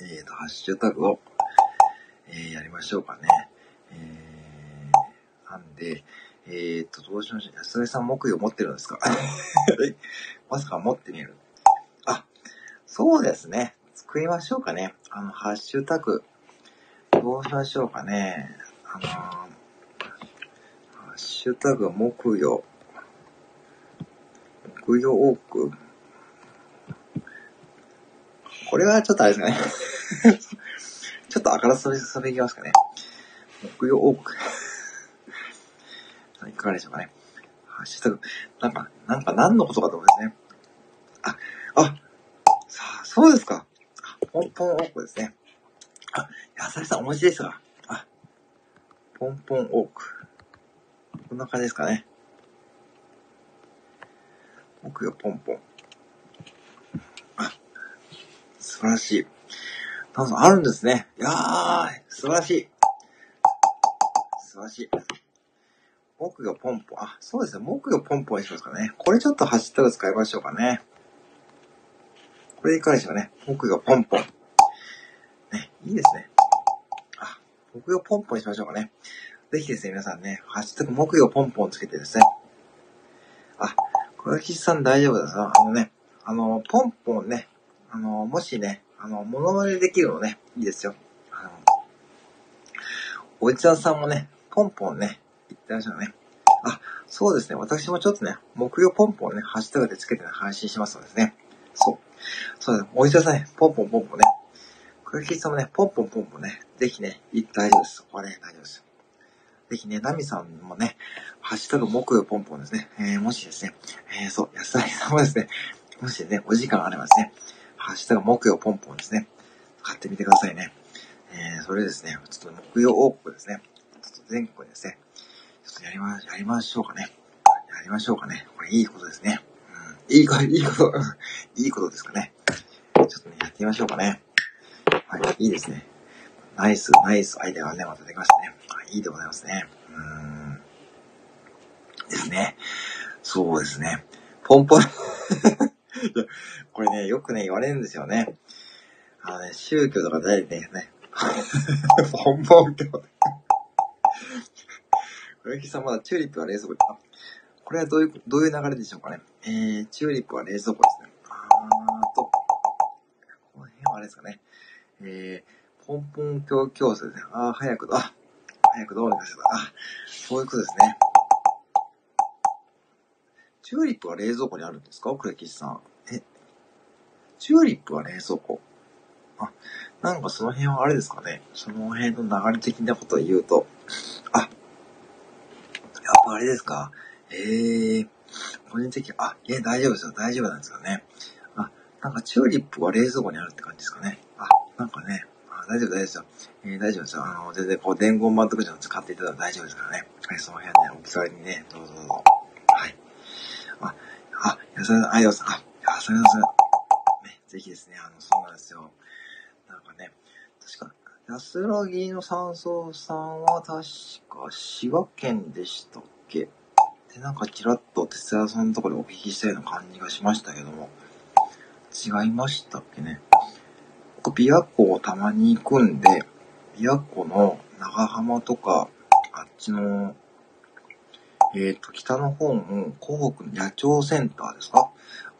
えーと、ハッシュタグを、えー、やりましょうかね。えー、なんで、えーと、どうしましょう。安田さん木曜持ってるんですか？[LAUGHS] まさか持ってみるそうですね。作りましょうかね。あの、ハッシュタグ。どうしましょうかね。あのー、ハッシュタグ木曜。木曜多く。これはちょっとあれですかね。[LAUGHS] ちょっとあからそれ、それいきますかね。木曜多く。[LAUGHS] いかがでしょうかね。ハッシュタグ。なんか、なんか何のことかと思いますね。あ、あ、そうですか。ポンポン王国ですね。あ、野菜さんお持ちですかあ、ポンポン王国。こんな感じですかね。僕がポンポン。あ、素晴らしい。なんかあるんですね。いやー、素晴らしい。素晴らしい。僕がポンポン。あ、そうですね。僕がポンポンにしますかね。これちょっとハッシュタグ使いましょうかね。これいかがでしょうね。僕がポンポン。ね、いいですね。あ、僕がポンポンにしましょうかね。ぜひですね、皆さんね、ハッシュタグ木曜ポンポンつけてですね。あ、小垣さん大丈夫ですあのね、あの、ポンポンね、あの、もしね、あの、モノマネできるのね、いいですよ。あの、おじちゃんさんもね、ポンポンね、言ってらっしゃるね。あ、そうですね。私もちょっとね、木曜ポンポンね、ハッシュタグでつけて、ね、配信しますのですね。そう。おじちゃんさんね、ポンポンポンポンね。小木さんもね、ポンポンポンポンね、ぜひね、大丈夫です。これね、大丈夫です。ぜひね、ナミさんもね、ハッシュタグ木曜ポンポンですね。えー、もしですね、えー、そう、安田さんもですね、もしね、お時間あればですね、ハッシュタグ木曜ポンポンですね。使ってみてくださいね。えー、それですね、ちょっと木曜王国ですね。ちょっと全国ですね。ちょっとやりま、やりましょうかね。やりましょうかね。これいいことですね。いいこと、いいこと、いいことですかね。ちょっとね、やってみましょうかね。はい、いいですね。ナイス、ナイスアイデアがね、またできましたね。はい、いいでございますね。うん。ですね。そうですね。ポンポン [LAUGHS] これね、よくね、言われるんですよね。あのね、宗教とか大体ね、[LAUGHS] ポンポン教。[LAUGHS] 小雪さんまだチューリップは冷蔵庫ですかこれはどういう、どういう流れでしょうかね。えー、チューリップは冷蔵庫ですね。あーと、この辺はあれですかね。えー、ポンポン教教室ですね。あー、早く、あ、早くどうにかして。あ、そういうことですね。チューリップは冷蔵庫にあるんですか？クレキスさん。え、チューリップは冷蔵庫？あ、なんかその辺はあれですかね。その辺の流れ的なことを言うと、あ、やっぱあれですか。えー、個人的に、あ、いえ、大丈夫ですよ。大丈夫なんですよね。あ、なんかチューリップは冷蔵庫にあるって感じですかね。あ、なんかね、あ大丈夫、大丈夫ですよ。えー、大丈夫ですよ。あの、全然こう、伝言版とかじゃ使っていただいたら大丈夫ですからね。はい、その辺ね、お気軽にね、どうぞどうぞ。はいあ、あ、安田さん、ありがとうございます。あ、安田さん、ね、ぜひですね、あの、そうなんですよ。なんかね、確か、安らぎの山荘さんは確か滋賀県でしたっけ？で、なんかちらっと哲也さんのところでお聞きしたような感じがしましたけども、違いましたっけね。僕、琵琶湖をたまに行くんで、琵琶湖の長浜とか、あっちのえっ、ー、と、北の方の湖北の野鳥センターですか？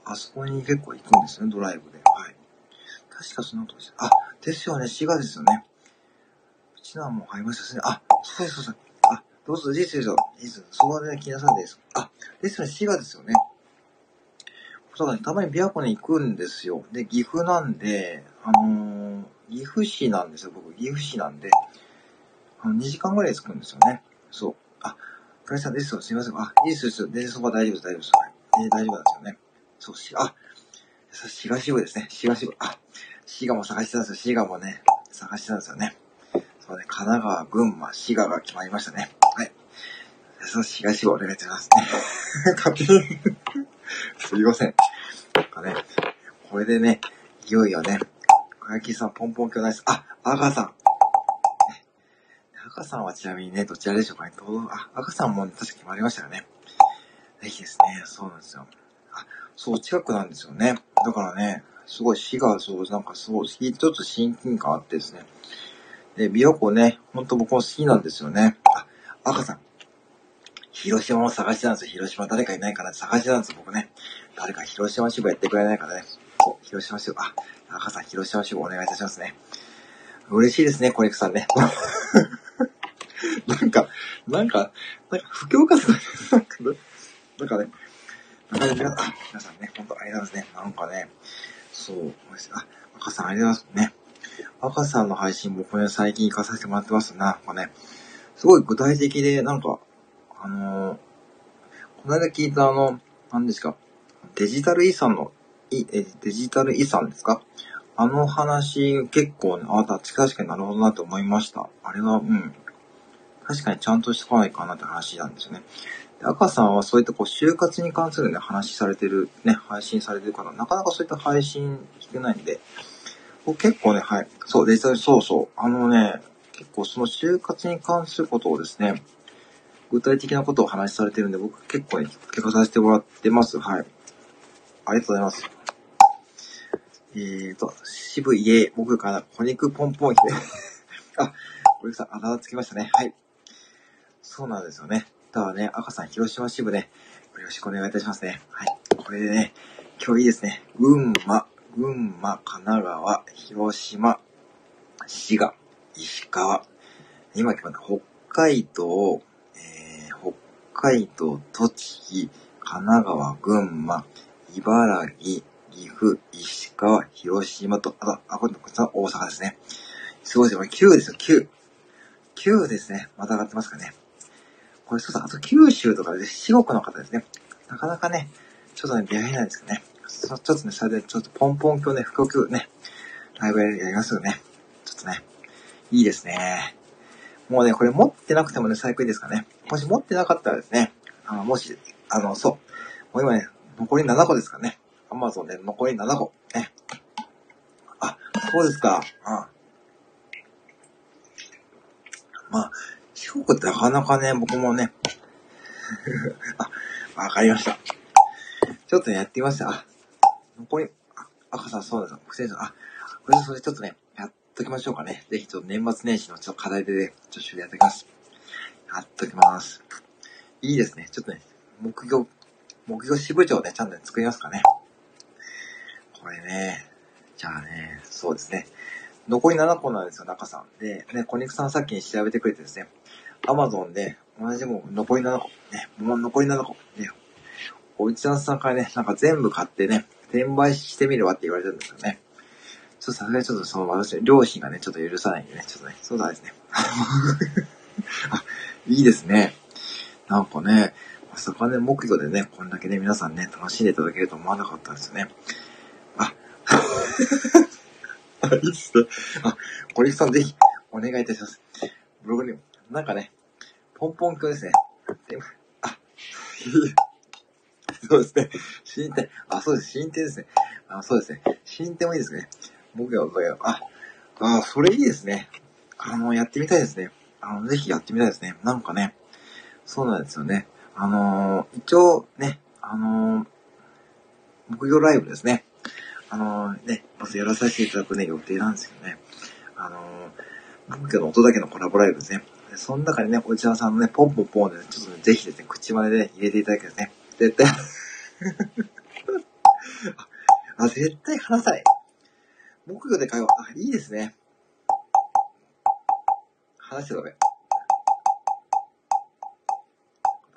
あそこに結構行くんですね、ドライブで。はい。確かそのとです。あ、ですよね、滋賀ですよね。うちのはもう入りましたですね。あ、そうです、そうです。どうぞ、いいですよ。いいです。そこはね、来なさんです。あ、ですよね、滋賀ですよね。そうだね、たまに琵琶湖に行くんですよ。で、岐阜なんで、あのー、岐阜市なんですよ、僕。岐阜市なんで、あの、2時間ぐらい着くんですよね。そう。あ、かりさんですよ。すいません。あ、いいですよ。全然そこは大丈夫です。大丈夫です。えー、大丈夫なんですよね。そう、し、あ、滋賀支部ですね。滋賀支部。あ、滋賀も探してたんですよ。滋賀もね、探してたんですよね。そうね、神奈川、群馬、滋賀が決まりましたね。そう、滋賀支部お願いします。[LAUGHS] 勝手にすいません。なんかね、これでね、いよいよね、小焼さん、ポンポン今日ナイス。あ、アガさん。赤さんはちなみにね、どちらでしょうかね。あ、赤さんも、ね、確か決まりましたよね。ぜひですね、そうなんですよ。あ、そう、近くなんですよね。だからね、すごい死が、そう、なんかそう、ちょっと親近感あってですね。で、琵琶湖ね、ほんと僕も好きなんですよね。あ、赤さん。広島も探してたんですよ。広島誰かいないかなって探してたんですよ、僕ね。誰か広島支部やってくれないかね。そう、広島支部、あ、赤さん、広島支部お願いいたしますね。嬉しいですね、コレクさんね。[LAUGHS] なんか、なんか、なんか、不況活動なんかね、なんかね、なかなか、あ、皆さんね、ほんとありがとうございますね。なんかね、そう、あ、赤さんありがとうございますね。赤さんの配信僕ね、最近行かさせてもらってますな。なんかね、すごい具体的で、なんか、あのー、この間聞いたあの、何ですか、デジタル遺産の、い、え、デジタル遺産ですか？あの話結構ね、あ、確かになるほどなって思いました。あれは、うん。確かにちゃんとしとかないかなって話なんですよね。で赤さんはそういったこう、就活に関するね、話されてる、ね、配信されてる方、なかなかそういった配信してないんで、結構ね、はい。そう、で、そうそう。あのね、結構その就活に関することをですね、具体的なことを話しされてるんで、僕結構ね、聞かさせてもらってます。はい。ありがとうございます。えーと、渋い家、僕から小肉ポンポンして、あ、小肉さん、あだ名つきましたね。はい。そうなんですよね。ただね、赤さん、広島支部ね、よろしくお願いいたしますね。はい。これでね、今日いいですね。群馬、群馬、神奈川、広島、滋賀、石川、今決まった北海道、海道、栃木、神奈川、群馬、茨城、岐阜、石川、広島と、あと、あ、これ、こっちは大阪ですね。すごいですよ。これ9ですよ、9。9ですね。また上がってますかね。これそうだ、あと九州とかで四国の方ですね。なかなかね、ちょっとね、出会えないんですけどね。ちょっとね、それでちょっとポンポン今日ね、福岡ね、ライブやりますよね。ちょっとね、いいですね。もうね、これ持ってなくてもね、最高いいですかね。もし持ってなかったらですね、あの、もし、あの、そう。もう今ね、残り7個ですかね。アマゾンで残り7個。ね。あ、そうですか。うん。まあ、四国ってなかなかね、僕もね、[LAUGHS] あ、わかりました。ちょっとやってみました。あ、残り、あ、赤さんそうです。不正さん、あ、これでそれちょっとね、やっときましょうかね。ぜひちょっと年末年始のちょっと課題でね、ちょっとやってきます。やっときます。いいですね。ちょっとね、目標、目標支部長ね、ちゃんと、ね、作りますかね。これね、じゃあね、そうですね。残り7個なんですよ、中さん。で、ね、小肉さんさっきに調べてくれてですね、アマゾンで、同じもん残り7個、ね、もう残り7個、ね、おうちゃんさんからね、なんか全部買ってね、転売してみるわって言われてるんですよね。ちょっとさすがにちょっとその私、両親がね、ちょっと許さないんでね、ちょっとね、そうだですね。あ、[LAUGHS] いいですね。なんかね、まさかね、木魚でね、こんだけね、皆さんね、楽しんでいただけると思わなかったですよね。あ、[LAUGHS] あ、いいっすね。あ、小力さんぜひ、お願いいたします。ブログにも、なんかね、ポンポン鏡ですね。あ、[LAUGHS] そうですね。新店。あ、そうです。新店ですね。あ、そうですね。新店もいいですね。僕が、あ、あ、それいいですね。あの、やってみたいですね。あの、ぜひやってみたいですね。なんかね、そうなんですよね。あのー、一応ね、あのー、木曜ライブですね。あのーね、まずやらさせていただくね、予定なんですよね。あのー、僕の音だけのコラボライブですね。その中にね、おじちゃんさんのね、ポンポンポンで、ね、ちょっとね、ぜひですね、口までね、入れていただきたいですね。絶対あ、絶対話さない。木魚で会話、あ、いいですね。話してダメ。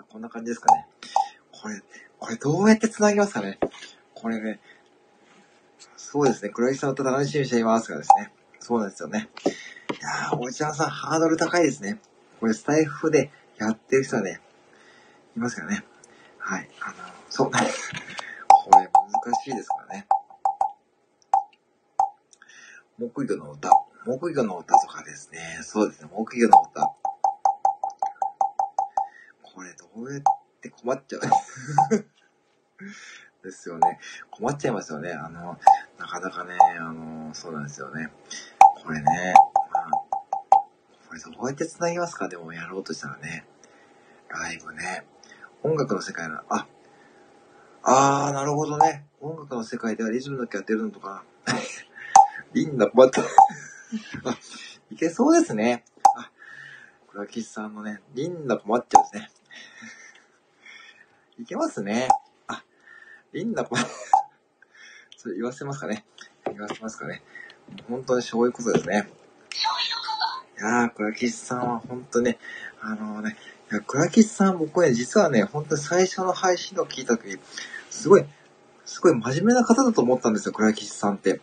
こんな感じですかね。これ、これどうやって繋ぎますかね。これね、そうですね。黒木さんと楽しみにしていますがですね。そうなんですよね。いやー、おじゃんさんハードル高いですね。これスタイフでやってる人はね、いますからね。はい。あの、そう。これ難しいですからね。木魚の歌。木魚の歌とかですね。そうですね。木魚の歌。これどうやって困っちゃう？[LAUGHS] ですよね。困っちゃいますよね。あの、なかなかね、あの、そうなんですよね。これね、まあ、これどうやって繋ぎますか？でもやろうとしたらね。ライブね。音楽の世界の、あ、あー、なるほどね。音楽の世界ではリズムだけやってるのとか。[LAUGHS] リンダ困った。あ、[LAUGHS] いけそうですね。あ、これは岸さんのね、リンダ困っちゃうですね。[LAUGHS] いけますね。いいんだ、これ。それ言わせますかね。言わせますかね。本当にそういうことですね。いやー、倉吉さんは本当ね、あのね、いや、倉吉さん僕ね、実はね、本当に最初の配信を聞いた時、すごい、すごい真面目な方だと思ったんですよ、倉吉さんって。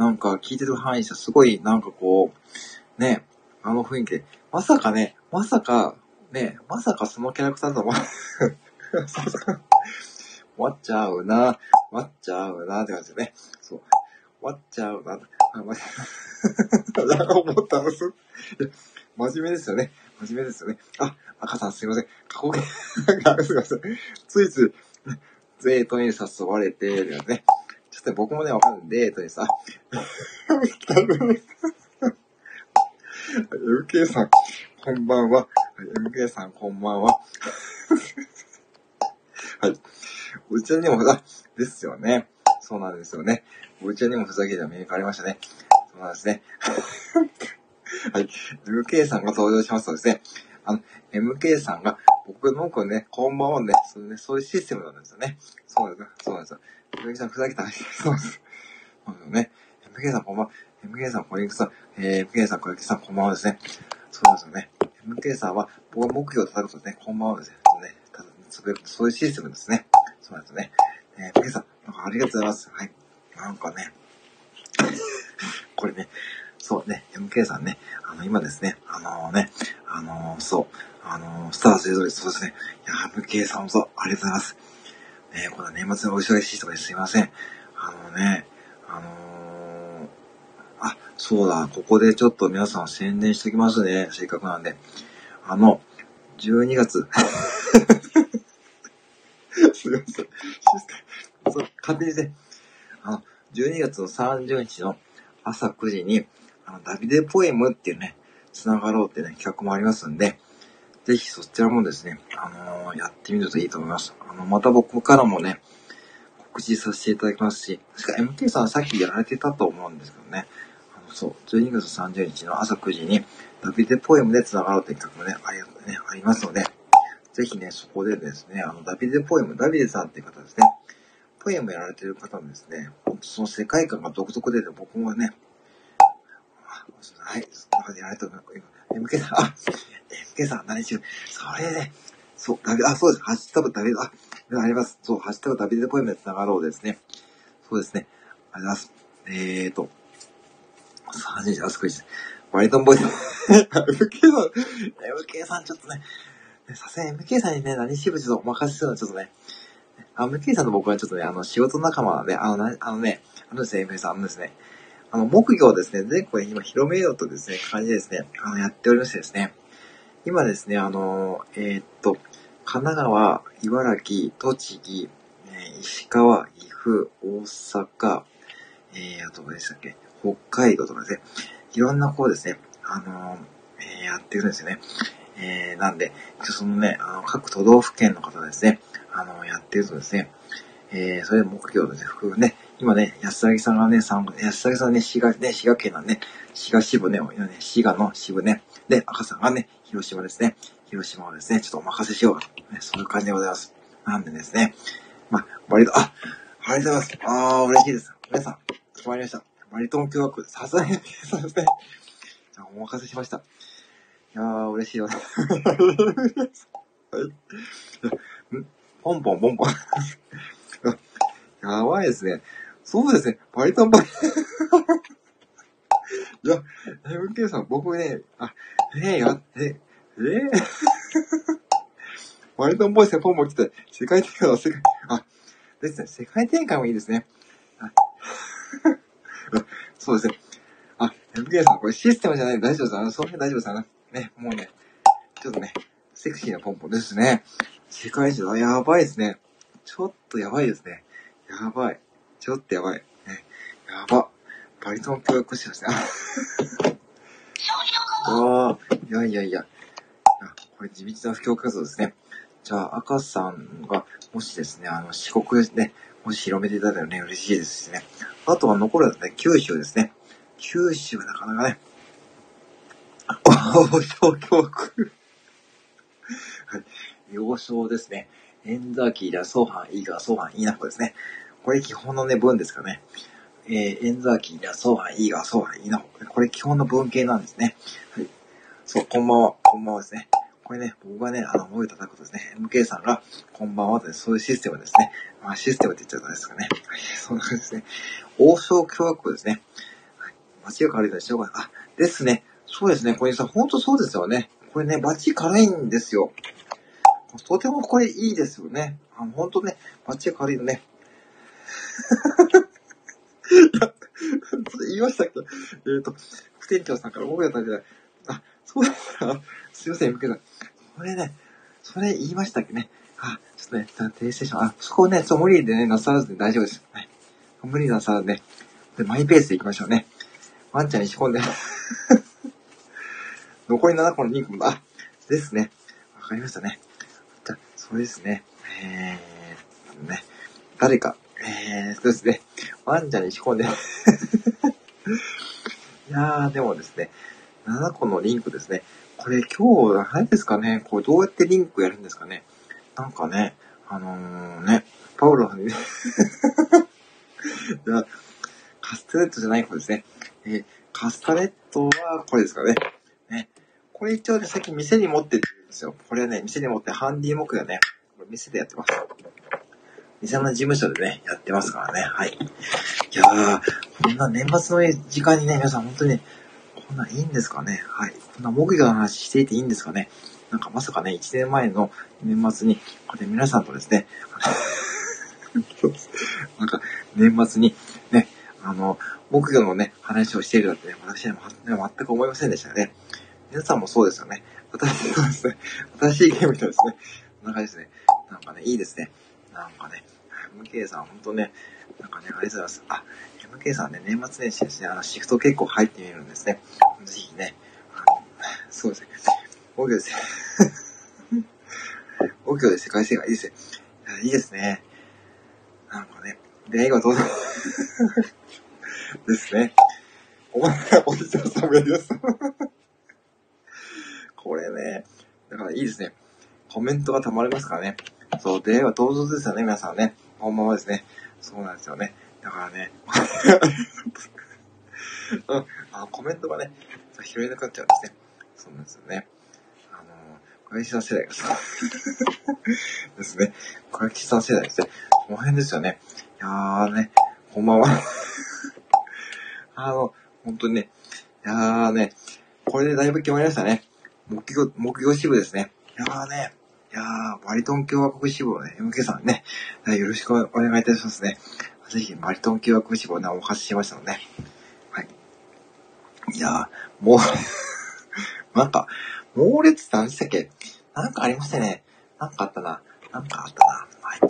なんか聞いてる範囲じゃすごい、なんかこう、ね、あの雰囲気で、まさかね、まさか、ね、まさかそのキャラクターだと思う。[LAUGHS] 終わっちゃうな、終わっちゃうなって感じでね。そう。終わっちゃうな。あ、ま、[LAUGHS] いや、思ったんです。真面目ですよね。真面目ですよね。あ、赤さんすいません。過去形、[LAUGHS] すいません。ついつい、デートに誘われて、ね。ょっと僕もね、わかるんない。デートにさ、MK さん、こんばんは。MK さん、こんばんは。はい。うち [LAUGHS] にもさ、ですよね。そうなんですよね。うちにもふざけた目に変わりましたね。そうなんですね。はい。MK さんが登場しますとですね、あの、MK さんが僕の子ね、こんばんはね、そうね、そういうシステムなんですよね。そうなんですよ。そうなんですよ。MK さんふざけた話そうです。そうですね。MK さんこんばんは。MK さん、こんにちは。えー、MK さん、小雪さん、こんばんはですね。そうなんですよね。MK さんは、僕が目標を叩くとね、こんばんはですね。そうねただそういうシステムですね。そうなんですね。えー、MK さん、なんかありがとうございます。はい。なんかね、これね、そうね、MK さんね、あの、今ですね、あのー、ね、あのー、そう、あのー、スターそれぞれそうですね。いや、MK さんもそう、ありがとうございます。ねこの年末のお忙しいとこですいません。あのね、あのあ、そうだ、ここでちょっと皆さん宣伝しておきますね。せっかくなんで。あの、12月。[LAUGHS] すいません。そう、勝手にね、あの、12月の30日の朝9時に、あの、ダビデポエムっていうね、繋がろうってね、企画もありますんで、ぜひそちらもですね、あのー、やってみるといいと思います。あの、また僕からもね、告知させていただきますし、確か MK さんさっきやられてたと思うんですけどね、あの、そう、12月30日の朝9時に、ダビデポエムで繋がろうって企画もね、ありね、ありますので、ぜひね、そこでですね、あの、ダビデポエム、ダビデさんっていう方ですね、ポエムやられてる方のですね、その世界観が独特で、僕もね、はい、そんな感じでやられてる今、MK [LAUGHS] さん、あ、MK さん何中、それで、そう、ダビ、あ、そうです、ハッシュタグダビデ、あ、あります。そう、ハッシュタグダビデポエムで繋がろうですね。そうですね。ありがとうございます。えーと、3時、あそこいです。バリトンボイス。MK さん、MK さんちょっとね、さすがに MK さんにね、何しぶちょっとお任せするのはちょっとね、あ、MK さんと僕はちょっとね、あの、仕事仲間なんで、あの、あのね、あのですね、MK さん、あのですね、あの、木魚をですね、全国に今広めようとですね、感じでですね、あの、やっておりましてですね、今ですね、あの、えー、っと、神奈川、茨城、栃木、えー、石川、岐阜、大阪、えー、あと何でしたっけ、北海道とかですね、いろんなこうですね、あのえー、やってるんですよね。えー、なんで、そのね、あの、各都道府県の方ですね、あの、やってるとですね、えー、それで目標のね、服ね、今ね、安崎さんがね、安崎さんね、滋賀、ね、滋賀県のね、滋賀支部ね、ね滋賀の支部ね、で、赤さんがね、広島ですね、広島をですね、ちょっとお任せしようかと、ね、そういう感じでございます。なんでですね、まあ、割と、あ、ありがとうございます。あー、嬉しいです。皆さん、決まりました。バリトン共和国、さすがに、そうですね。じゃあ、お任せしました。いやー、嬉しいよ。は [LAUGHS] い。ポンポンポンポン。[LAUGHS] やばいですね。そうですね。バリトンバリ。[LAUGHS] いや、MK さん、僕ね、あ、えー、や、え、え？ー、バリトンボイスでポンポン来て、世界展開の世界、あ、ですね、世界展開もいいですね。[LAUGHS] そうですね。あ、MK さん、これシステムじゃない大丈夫です。あの、その辺大丈夫です。ね、もうね、ちょっとね、セクシーなポンポンですね。世界中、やばいですね。ちょっとやばいですね。やばい。ちょっとやばい。ね、やば。バリトン教育しましたね。ああ、いやいやいや。これ地道な布教活動ですね。じゃあ、赤さんが、もしですね、あの、四国でね、もし広めていただいたらね、嬉しいですしね。あとは残るね、九州ですね。九州なかなかね、王将教区。はい。幼少ですね。エンザーキーだ、ソーハン、イーガー、ソーハン、イーナコですね。これ基本のね、文ですかね。えー、エンザーキーだ、ソーハン、イーガー、ソーハン、イーナコ。これ基本の文系なんですね。はい。そう、こんばんは、こんばんはですね。これね、僕がね、あの、声叩くとですね、MK さんが、こんばんはと、そういうシステムですね。まあ、システムって言っちゃったんですかね。はい、そんな感じですね。王将共和国ですね。はい。街が軽いでしょうが、あ、ですね。そうですね。これさ、ほんとそうですよね。これね、バチ軽いんですよ。とてもこれいいですよね。あの、ほんとね、バチ軽いのね。[LAUGHS] 言いましたっけ？えっ、ー、と、副店長さんから僕やったんじゃない。あ、そうだったすいません、向けさん。これね、それ言いましたっけね？あ、ちょっとね、訂正しまあ、そこね、ちょっと無理でね、なさらずに大丈夫です。はい。無理なさらずね。で、マイペースで行きましょうね。ワンちゃんに仕込んで。[LAUGHS] 残り7個のリンクも、あ、ですね。わかりましたね。じゃ、それですね。えー、ね。誰か、えー、そうですね。ワンちゃんに仕込んで。[LAUGHS] いやー、でもですね、7個のリンクですね。これ今日、何ですかねこれどうやってリンクやるんですかねなんかね、あのー、ね、パウロにね [LAUGHS] カスタネットじゃない方ですね。えー、カスタネットはこれですかね。ね。これ一応ね、最近店に持ってってるんですよ。これね、店に持ってハンディ木がね、これ店でやってます。店の事務所でね、やってますからね。はい。いやー、こんな年末の時間にね、皆さん本当に、こんないいんですかね。はい。こんな木魚の話していていいんですかね。なんかまさかね、1年前の年末に、これ皆さんとですね、[LAUGHS] なんか年末にね、あの、木魚のね、話をしているなんてね、私は全く思いませんでしたね。皆さんもそうですよね。私、そうですね。新しいゲームとですね。なんかですね。なんかね、いいですね。なんかね、MK さん、ほんとね、なんかね、ありがとうございます。あ、MK さんね、年末年始ですね、あの、シフト結構入ってみるんですね。ぜひね、あの、そうですね。木魚ですね。[LAUGHS] 木魚で世界線がいいですね。いいですね。なんかね、で、映画どうぞ。ですね。お前、おじちゃんさんがやります。これね、だからいいですね。コメントが溜まりますからね。そう、ではどうぞですよね、皆さんね。ほんままですね。そうなんですよね。だからね、[LAUGHS] うん、あコメントがね、拾えなくなっちゃうんですね。そうなんですよね。あのー、小林さん世代がさ、[LAUGHS] ですね。小林さん世代ですね。この辺ですよね。いやーね、こんばんは。[LAUGHS] あの、本当にね、いやーね、これでだいぶ決まりましたね。木魚、木魚支部ですね。いやーね、いやー、バリトン共和国支部をね、MK さんね、よろしくお願いいたしますね。ぜひ、バリトン共和国支部をね、お貸ししましたので、はい。いやー、もう [LAUGHS] なんか、猛烈って何でしたっけ？なんかありましたね。なんかあったな。なんかあったな。はい。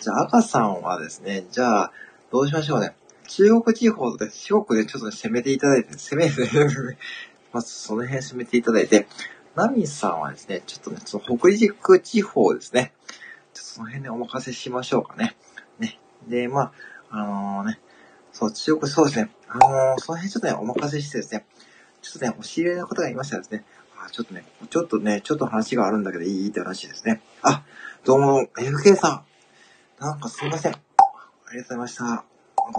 じゃあ、赤さんはですね、じゃあ、どうしましょうね。中国地方で四国でちょっと攻めていただいて、攻め、[LAUGHS] まずその辺攻めていただいて、ナミさんはですね、ちょっとね、その北陸地方ですね。ちょっとその辺でお任せしましょうかね。ね。で、まあ、あのー、ね、そう、中国、そうですね。あのー、その辺ちょっとね、お任せしてですね、ちょっとね、お知り合いの方がいましたらですね、あちょっとね、ちょっとね、ちょっと話があるんだけどいいって話ですね。あ、どうも、FK さん。なんかすいません。ありがとうございました。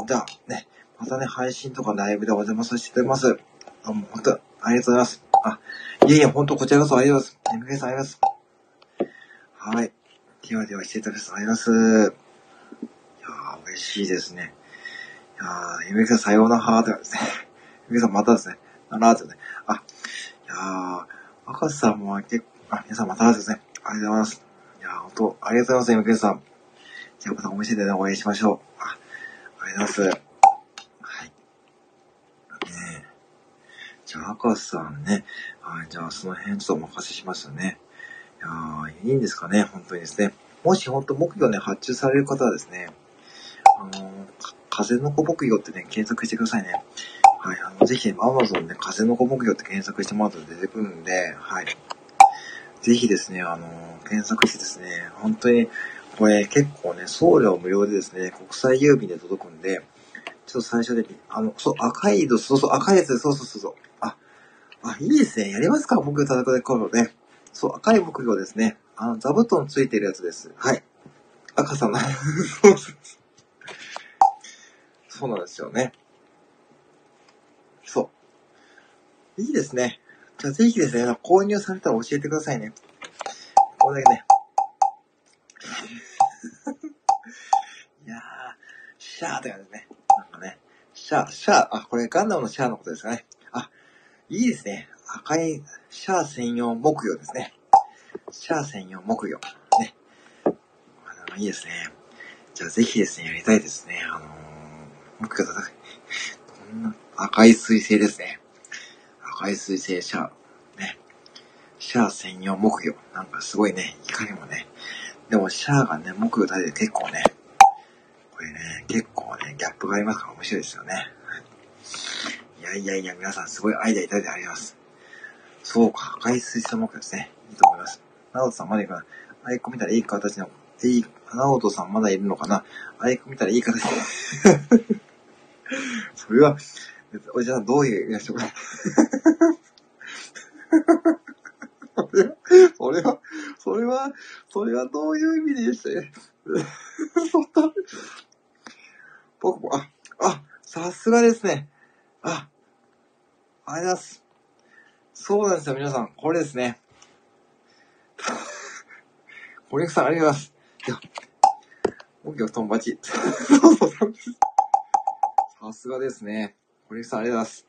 じゃあ、ね、またね、配信とかライブでお邪魔させていただきます。どうも、本当ありがとうございます。あ、いえいえ、ほんとこちらこそありがとうございます。MK さんありがとうございます。はい。ではでは、失礼いたします。ありがとうございます。いやー、嬉しいですね。いやー、MK さんさようならーってですね。[LAUGHS] MK さんまたですね。ならーってね。あ、いやー、赤さんも結構、あ、皆さんまたですね。ありがとうございます。いやー、ほんと、ありがとうございます、MK さん。じゃあまたお店でね、お会いしましょう。あ、ありがとうございます。じゃあ、赤さんね。はい、じゃあ、その辺ちょっとお任せしますよね。いや、いいんですかね、本当にですね。もし本当木魚ね、発注される方はですね、あのー、風の子木魚ってね、検索してくださいね。はい、あの、ぜひ、アマゾンで風の子木魚って検索してもらうと出てくるんで、はい。ぜひですね、あのー、検索してですね、本当に、これ結構ね、送料無料でですね、国際郵便で届くんで、ちょっと最初的に、あの、そう、赤い色、そうそう、赤いやつ、そうそうそうそう。あ、あ、いいですね。やりますか木魚叩くでこのね。そう、赤い木魚ですね。あの、座布団ついてるやつです。はい。赤さんのそうそうそうなんですよね。そう。いいですね。じゃあぜひですね、購入されたら教えてくださいね。これだけね。[LAUGHS] いやー、シャーって感じね。なんかねシャー、シャー、あ、これガンダムのシャーのことですかね。あ、いいですね。赤いシャー専用木魚ですね。シャー専用木魚。ね。いいですね。じゃあぜひですね、やりたいですね。あのー、木魚叩く。どんな、赤い水星ですね。赤い水星シャア。ね。シャア専用木魚。なんかすごいね、いかにもね。でもシャアがね、木魚立てて結構ね、これね、結構ね、ギャップがありますから面白いですよね。いやいやいや、皆さんすごいアイデアいただいてあります。そうか、赤い水星木魚ですね。いいと思います。ナオトさんまだいいかな。アイコン見たらいい形の、いい、ナオトさんまだいるのかな。アイコン見たらいい形の。[LAUGHS] それは、おじさんどういうイラストか。[LAUGHS] それは、それは、それはどういう意味でした？ね。そんな、僕も、あ、あ、さすがですね。あ、ありがとうございます。そうなんですよ、皆さん。これですね。堀内さん、ありがとうございます。いや、僕はトンバチ。[LAUGHS] そうそう。さすがですね。堀内さん、ありがとうございます。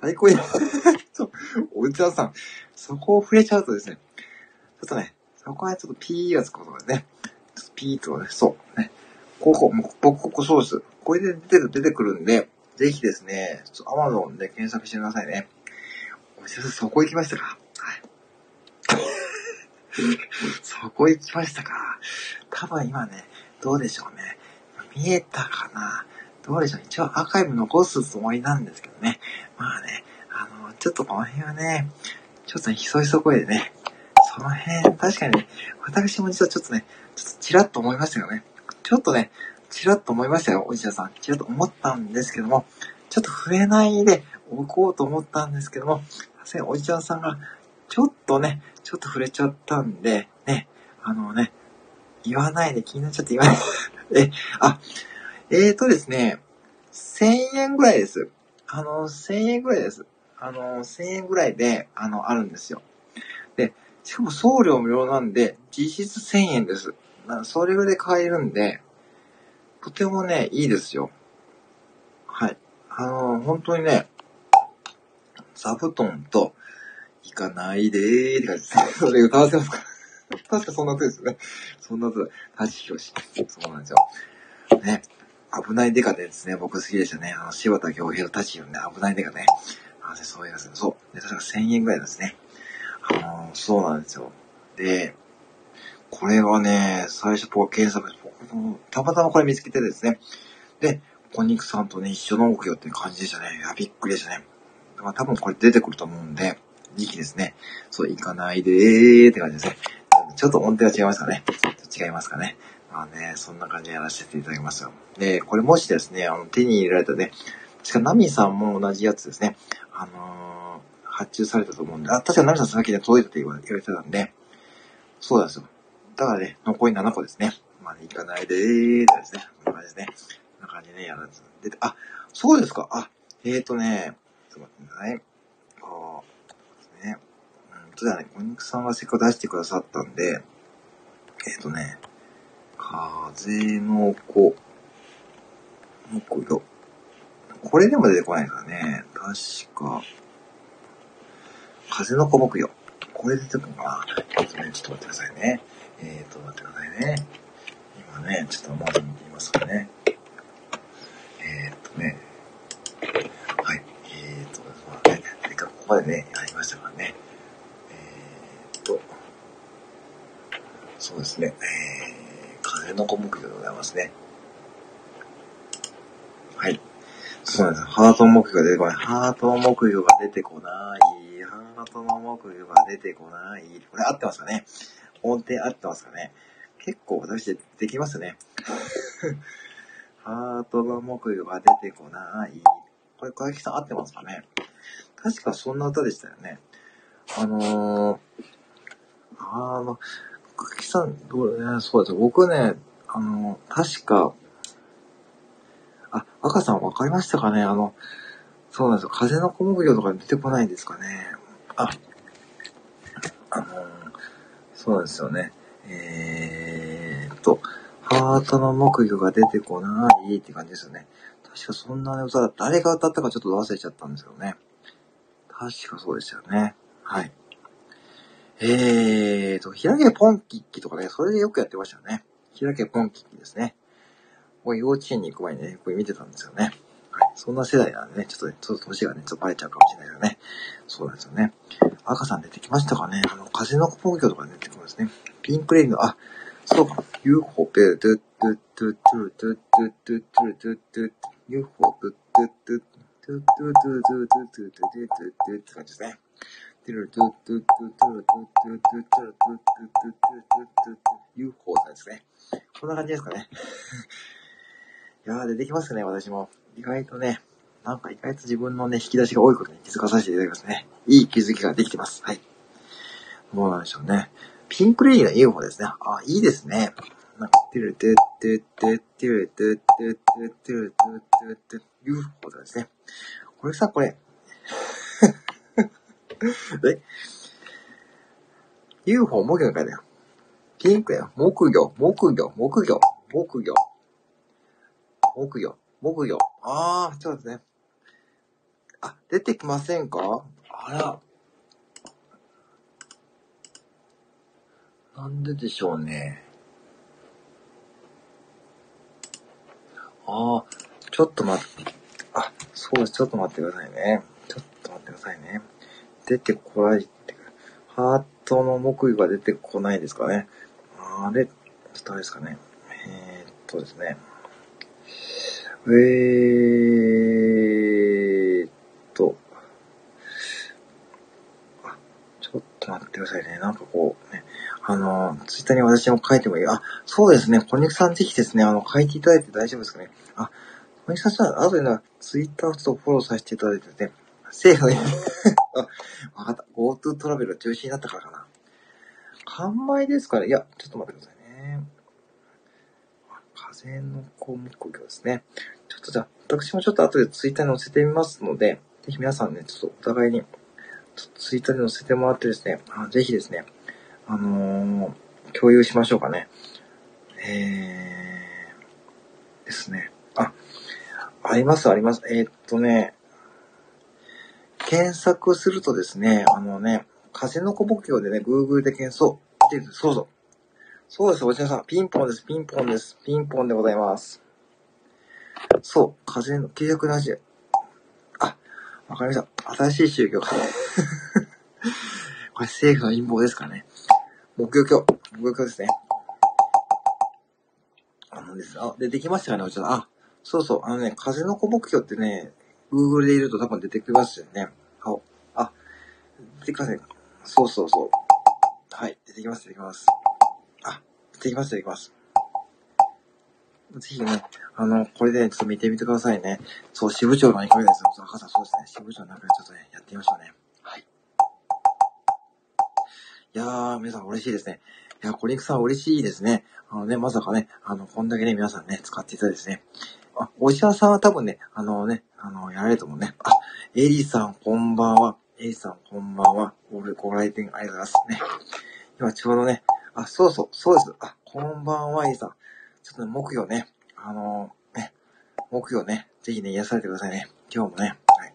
太鼓に、[LAUGHS] ちょ、おうちさん、そこを触れちゃうとですね、ちょっとね、そこはちょっとピーがつくことですね。ちょっとピーとね、そう、ね。ここ、僕、ここそうです。これで出て出てくるんで、ぜひですね、ちょっと Amazon で検索してくださいね。おじさん、そこ行きましたか？はい。[LAUGHS] そこ行きましたか？多分今ね、どうでしょうね。見えたかな？どうでしょう。一応アーカイブ残すつもりなんですけどね。まあね、あの、ちょっとこの辺はね、ちょっとね、ひそひそ声でね、その辺、確かにね、私も実はちょっとね、ちょっとチラッと思いましたよね。ちょっとね、チラッと思いましたよ、おじさん。チラッと思ったんですけども、ちょっと触れないでおこうと思ったんですけども、おじちゃんさんが、ちょっとね、ちょっと触れちゃったんで、ね、あのね、言わないで気になっちゃって言わないで。[LAUGHS] え、あ、えーとですね、1000円ぐらいです。あの、1000円ぐらいです。あの、1000円ぐらいで、あの、あるんですよ。で、しかも送料無料なんで、実質1000円です。それぐらい買えるんで、とてもね、いいですよ。はい。あの、本当にね、座布団と、行かないでーって感じです。[LAUGHS] それ歌わせますか？[LAUGHS] 確かそんな歌ですよね。そんな歌、立ち表紙。そうなんですよ。ね。危ないデカですね。僕好きでしたね。あの、柴田恭平の立ち読んで危ないデカね。あそういうやつ。そう。で、確か1000円ぐらいですね。あのー、そうなんですよ。で、これはね、最初僕検索して、たまたまこれ見つけてですね。で、小肉さんとね、一緒の奥よって感じでしたね。いや、びっくりでしたね。まあ、多分これ出てくると思うんで、時期ですね。そう、行かないでーって感じですね。ちょっと音程が違いますかね。違いますかね。まあね、そんな感じでやらせていただきますよ。で、これもしですね、あの、手に入れられたね、確かナミさんも同じやつですね、あのー、発注されたと思うんで、あ、確かナミさんさっきで届いたって言われてたんで、そうなんですよ。だね、残り7個ですね。まあ、ね、いかないでーとですね。こんな感じですね。こんな感じでね、やらず。で、あ、そうですか。あ、えーとね、ちょっと待ってください。こう、ですね。うんとだね、お肉さんがせっかく出してくださったんで、えーとね、風の子、木魚。これでも出てこないからね。確か、風の子木魚。これ出てくるかな。ちょっとね、ちょっと待ってくださいね。えーと、待ってくださいね。今ね、ちょっとまず見てみますかね。えーとね。はい。えーと、まあね、せっかここまでね、やりましたからね。えーと、そうですね。えー風の小目標でございますね。はい。そうなんです。ハートの目標が出てこない。ハートの目標が出てこない。ハートの目標が出てこない。これ合ってますかね？音程合ってますかね結構私でできますね。[LAUGHS] ハートの目標が出てこない。これ、小雪さん合ってますかね確かそんな歌でしたよね。あのー、あの、久木さん、どうね、そうです。僕ね、あの、確か、あ、赤さんわかりましたかねあの、そうなんですよ。風の小麦魚とか出てこないんですかね。あ、そうですよね。えーっと、ハートの木魚が出てこないって感じですよね。確かそんな歌だ誰が歌ったかちょっと忘れちゃったんですけどね。確かそうでしたよね。はい。えーと、開けポンキッキとかね、それでよくやってましたよね。開けポンキッキですね。これ幼稚園に行く前にね、これ見てたんですよね。はい。そんな世代なんでね、ちょっと、ちょっと年がね、ちょっとバレちゃうかもしれないけどね。そうなんですよね。赤さん出てきましたかねあの、風のポンキョとか出てくるんですね。ピンクレインの、あ、そうか。UFO ペルドゥッドゥッドゥッドゥッドゥッドゥッドゥッドゥッドゥッドゥッ UFO ドゥッドゥッドゥッドゥッドゥッドゥッドゥッドゥッドゥッドゥッドゥッドゥッドゥッって感じですね。ドゥルドゥッドゥッドゥッドゥルドゥッドゥッドゥッドゥッドゥッドゥッドゥッドゥッ UFO なんですね。こんな感じですかね。いやー、出てきますね、私も。意外とね、なんか意外と自分のね、引き出しが多いことに気づかさせていただきますね。いい気づきができてます。はい。どうなんでしょうね。ピンクレイの UFO ですね。あ、いいですね。なんか、てるてってってってるてってってってるてってって UFO ですね。これさ、これ。え ?UFO 木魚が書いたよ。ピンクや。木魚、木魚、木魚、木魚。木魚、木魚。あー、ちょっとですね。あ、出てきませんか？あら。なんででしょうね。ああ、ちょっと待って、あ、そうです。ちょっと待ってくださいね。ちょっと待ってくださいね。出てこないって、ハートの木魚が出てこないですかね。あれ、ちょっとあれですかね。えー、っとですね。えーっと、ちょっと待ってくださいね。なんかこう、ね、あの、ツイッターに私も書いてもいい。あ、そうですね。コニクさんぜひですね、あの、書いていただいて大丈夫ですかね。あ、コニクさん、あ、後でな、ツイッターをちょっとフォローさせていただいてですね、政府の、あ、わかった。GoTo トラベル中止になったからかな。完売ですかねいや、ちょっと待ってくださいね。風の項目業ですね。ちょっとじゃあ、私もちょっと後でツイッターに載せてみますので、ぜひ皆さんね、ちょっとお互いに、ツイッターで載せてもらってですね、あぜひですね、あのー、共有しましょうかね。えー、ですね。あ、あります、あります。えー、っとね、検索するとですね、あのね、風の子牧業でね、Google で検索、そうそう。そうです、おじさん。ピンポンです、ピンポンです。ピンポンでございます。そう、風の、契約なし。あ、わかりました。新しい宗教。[LAUGHS] これ政府の陰謀ですかね。木曜教。木曜教ですね。あのです。あ、出てきましたかね、おじさん。あ、そうそう。あのね、風の子牧業ってね、Google でいると多分出てきますよね。あ、あ、出てきますね。そうそうそう。はい、出てきます、出てきます。あ、出てきます、出てきます。ぜひね、あの、これで、ちょっと見てみてくださいね。そう、支部長の2回です。赤さん、そうですね。支部長の中でちょっとね、やってみましょうね。はい。いやー、皆さん嬉しいですね。いや、コリンクさん嬉しいですね。あのね、まさかね、あの、こんだけね、皆さんね、使っていたいですね。あ、お医者さんは多分ね、あのね、あの、やられると思うね。あ、エリさん、こんばんは。エリさん、こんばんは。ごご来店ありがとうございますね。今ちょうどね、あ、そうそう、そうです。あ、こんばんは、エリーさん。ちょっとね、木曜ね、あのー、ね、木曜ね、ぜひね、癒されてくださいね。今日もね、はい。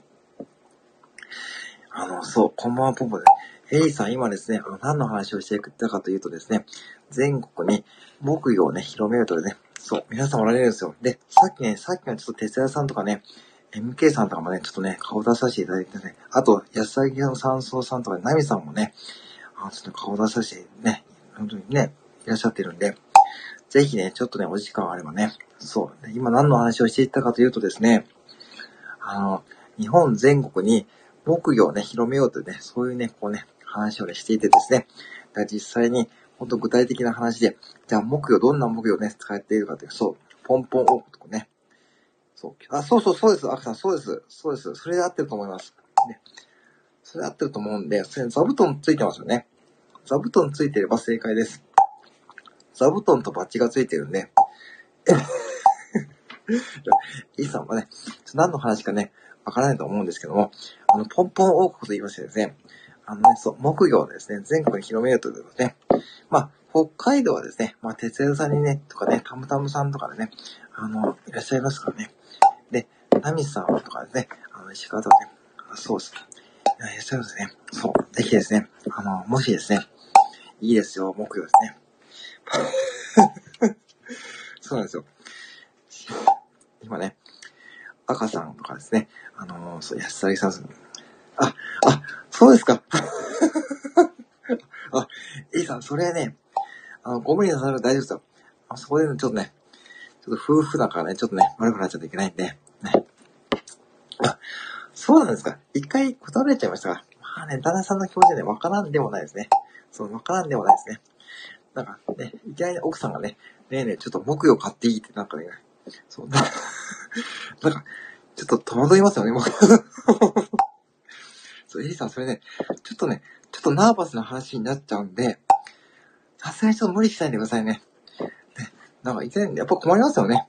あの、そう、こんばんは、ぽんぽで、エリーさん、今ですね、あの、何の話をしてくれたかというとですね、全国に木魚をね、広めようとね、そう、皆さんおられるんですよ。で、さっきね、さっきのちょっと哲也さんとかね、MK さんとかもね、ちょっとね、顔出させていただいてね、あと、安崎の山荘さんとか、ナミさんもね、あちょっと顔出させてね、本当にね、いらっしゃってるんで、ぜひね、ちょっとね、お時間あればね、そう、今何の話をしていったかというとですね、あの、日本全国に木魚をね、広めようというね、そういうね、こうね、話をね、していてですね、だ実際にほんと具体的な話で、じゃあ木魚、どんな木魚をね、使っているかという、そう、ポンポンオークとかね。そう。あ、そうそう、そうです。アクさん、そうです。そうです。それで合ってると思います。ね。それで合ってると思うんで、それ座布団ついてますよね。座布団ついてれば正解です。座布団とバッジがついてるんで。[LAUGHS] イーさんはね、何の話かね、わからないと思うんですけども、あの、ポンポン王国と言いましてですね、あのね、そう、木魚をですね、全国に広めようということでね、まあ、北海道はですね、まあ、鉄枝さんにね、とかね、たむたむさんとかでね、あの、いらっしゃいますからね。で、ナミさんとかですね、あの、石川とかね、そうです。いらっしゃいますね。そう、ぜひですね、あの、もしですね、いいですよ、木曜ですね。[LAUGHS] そうなんですよ。今ね、赤さんとかですね、あのー、そう、安崎さん、あ、あ、そうですか。[LAUGHS] あ、エリさん、それね、あの、ご無理なさる大丈夫ですよ。あそこでね、ちょっとね、ちょっと夫婦だからね、ちょっとね、悪くなっちゃっていけないんで、ね。そうなんですか。一回断られちゃいましたが、まあね、旦那さんの気持ちはね、わからんでもないですね。そう、わからんでもないですね。なんかね、いきなり奥さんがね、ねえねえ、ちょっと木魚買っていいってなんかね、そう、[LAUGHS] なんか、ちょっと戸惑いますよね、もう。[LAUGHS] そう、エリさん、それね、ちょっとね、ちょっとナーバスな話になっちゃうんで、さすがにちょっと無理しないでくださいね。ね、なんか、いきなり、やっぱ困りますよね。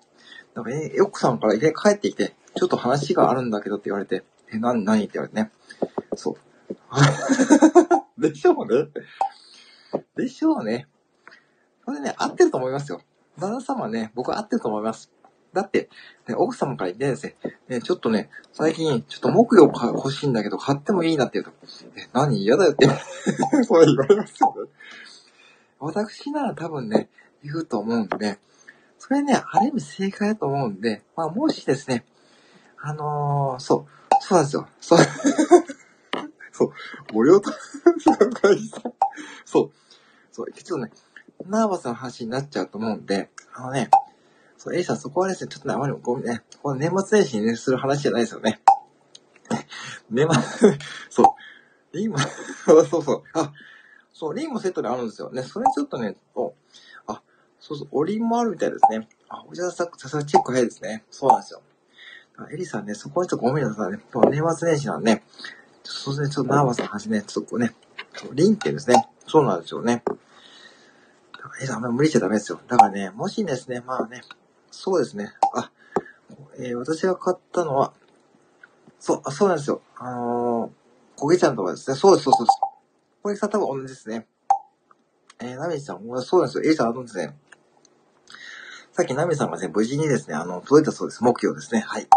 なんか、え、奥さんからいきなり帰ってきて、ちょっと話があるんだけどって言われて、え、な、何って言われてね。そう。[LAUGHS] でしょうね。でしょうね。これね、合ってると思いますよ。旦那様ね、僕は合ってると思います。だって、ね、奥様から言ってですね、ね、ちょっとね、最近、ちょっと木魚が欲しいんだけど、買ってもいいなって言うと、え、何嫌だよって、[LAUGHS] そう言われますよね。私なら多分ね、言うと思うんで、それね、ある意味正解だと思うんで、まあ、もしですね、あのー、そう、そうなんですよ。そう、[LAUGHS] そう、森岡さそう、そう、ちょっとね、ナーバスな話になっちゃうと思うんで、あのね、そう、エイさんそこはですね、ちょっとね、あまりごめんね、この年末年始にね、する話じゃないですよね。[LAUGHS] 年末、そう、リンも、[LAUGHS] そうそう、あ、そう、リンもセットであるんですよね。それちょっとね、おあ、そうそう、おりんもあるみたいですね。あ、おじさんさすがチェック早いですね。そうなんですよ。エリさんね、そこはちょっとごめんなさいね。年末年始なんで、そうですね、ちょっとナーバスな話ね、ちょっとこうね、リンってですね、そうなんですよね。エリさん、あんまり無理しちゃダメですよ。だからね、もしですね、まあね、そうですね。あ、えー、私が買ったのは、そう、あ、そうなんですよ。あのー、焦げちゃんとかですね。そうです、そうです。小池さん多分同じですね。えー、ナミさん、そうなんですよ。A さん、あのですね、さっきナミさんがね、無事にですね、あの、届いたそうです。目標ですね。はい。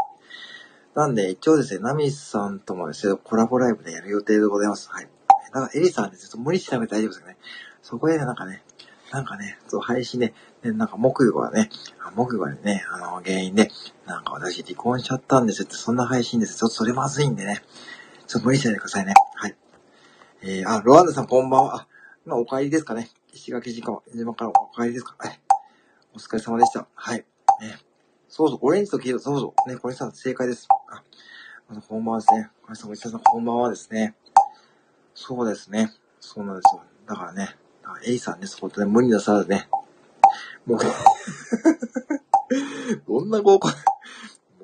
なんで、一応ですね、ナミさんともですね、コラボライブでやる予定でございます。はい。だか、エリさんでちょっと無理しなくて大丈夫ですよね。そこで、ね、なんかね、なんかね、そう、配信で、ね、なんか木魚がね、木魚がね、あの、原因で、なんか私離婚しちゃったんですって、そんな配信です。ちょっとそれまずいんでね、ちょっと無理しないでくださいね。はい。えー、あ、ロワンダさんこんばんは。あ、今お帰りですかね。石垣島島からお帰りですかはい。お疲れ様でした。はい。ね、そうそう、オレンジと黄色、そうそう。ね、これさ正解です。あ、あの、こんばんはですね。これさん、おじさんこんばんはですね。そうですね。そうなんですよ。だからね、エイさんね、そことね、無理なさらずね、もう、[LAUGHS] どんな合コン、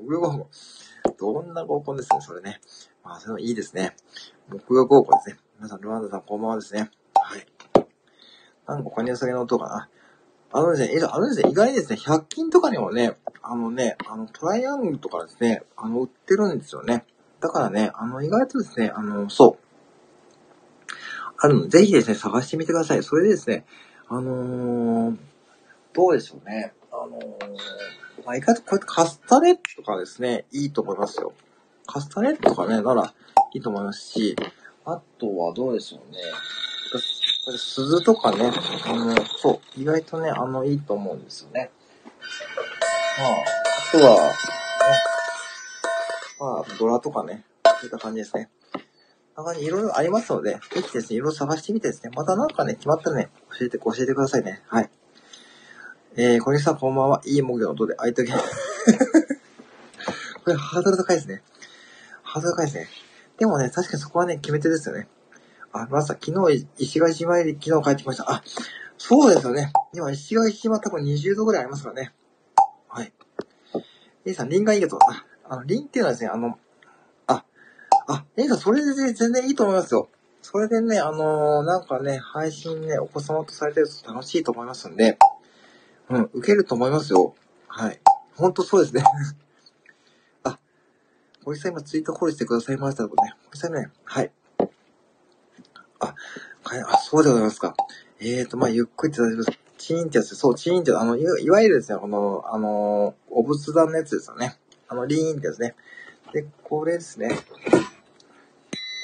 木曜合コン、どんな合コンですね、それね。まあ、それもいいですね。木曜合コンですね。皆さん、ルワンダさん、こんばんはですね。はい。なんか他にお酒の音かな。あのですね、あのですね、意外にですね、100均とかにもね、あのね、あの、トライアングルとかですね、あの、売ってるんですよね。だからね、あの、意外とですね、あの、そう。あるの、ぜひですね、探してみてください。それでですね、あのー、どうでしょうね。あのー、まあ、意外とこうやってカスタネットとかですね、いいと思いますよ。カスタネットとかね、ならいいと思いますし、あとはどうでしょうね。これ鈴とかね、あの、そう、意外とね、あの、いいと思うんですよね。まあ、あとは、ね、まあ、ドラとかね、そういった感じですね。中にいろいろありますので、ぜひですね、いろいろ探してみてですね、またなんかね、決まったらね、教えて、教えてくださいね。はい。えー、小西さんこんばんは。いい模様の音で、あいたけ。[LAUGHS] これハードル高いですね。ハードル高いですね。でもね、確かにそこはね、決め手ですよね。あ、まさ、昨日、石垣島で昨日帰ってきました。あ、そうですよね。今、石垣島多分20度ぐらいありますからね。はい。イさん、リンがいいけど、あ、あの、リンっていうのはですね、あの、あ、いいさん、それで全然いいと思いますよ。それでね、あのー、なんかね、配信ね、お子様とされてると楽しいと思いますんで、うん、受けると思いますよ。はい。ほんとそうですね。[LAUGHS] あ、堀さん今ツイートフォローしてくださいましたとね。堀さんね、はい。あ、あ、そうでございますか。えーと、まあ、ゆっくりって大丈夫です。チーンってやつ、そう、チーンって、あの、いわゆるですね、この、あの、お仏壇のやつですよね。あの、リーンってやつね。で、これですね。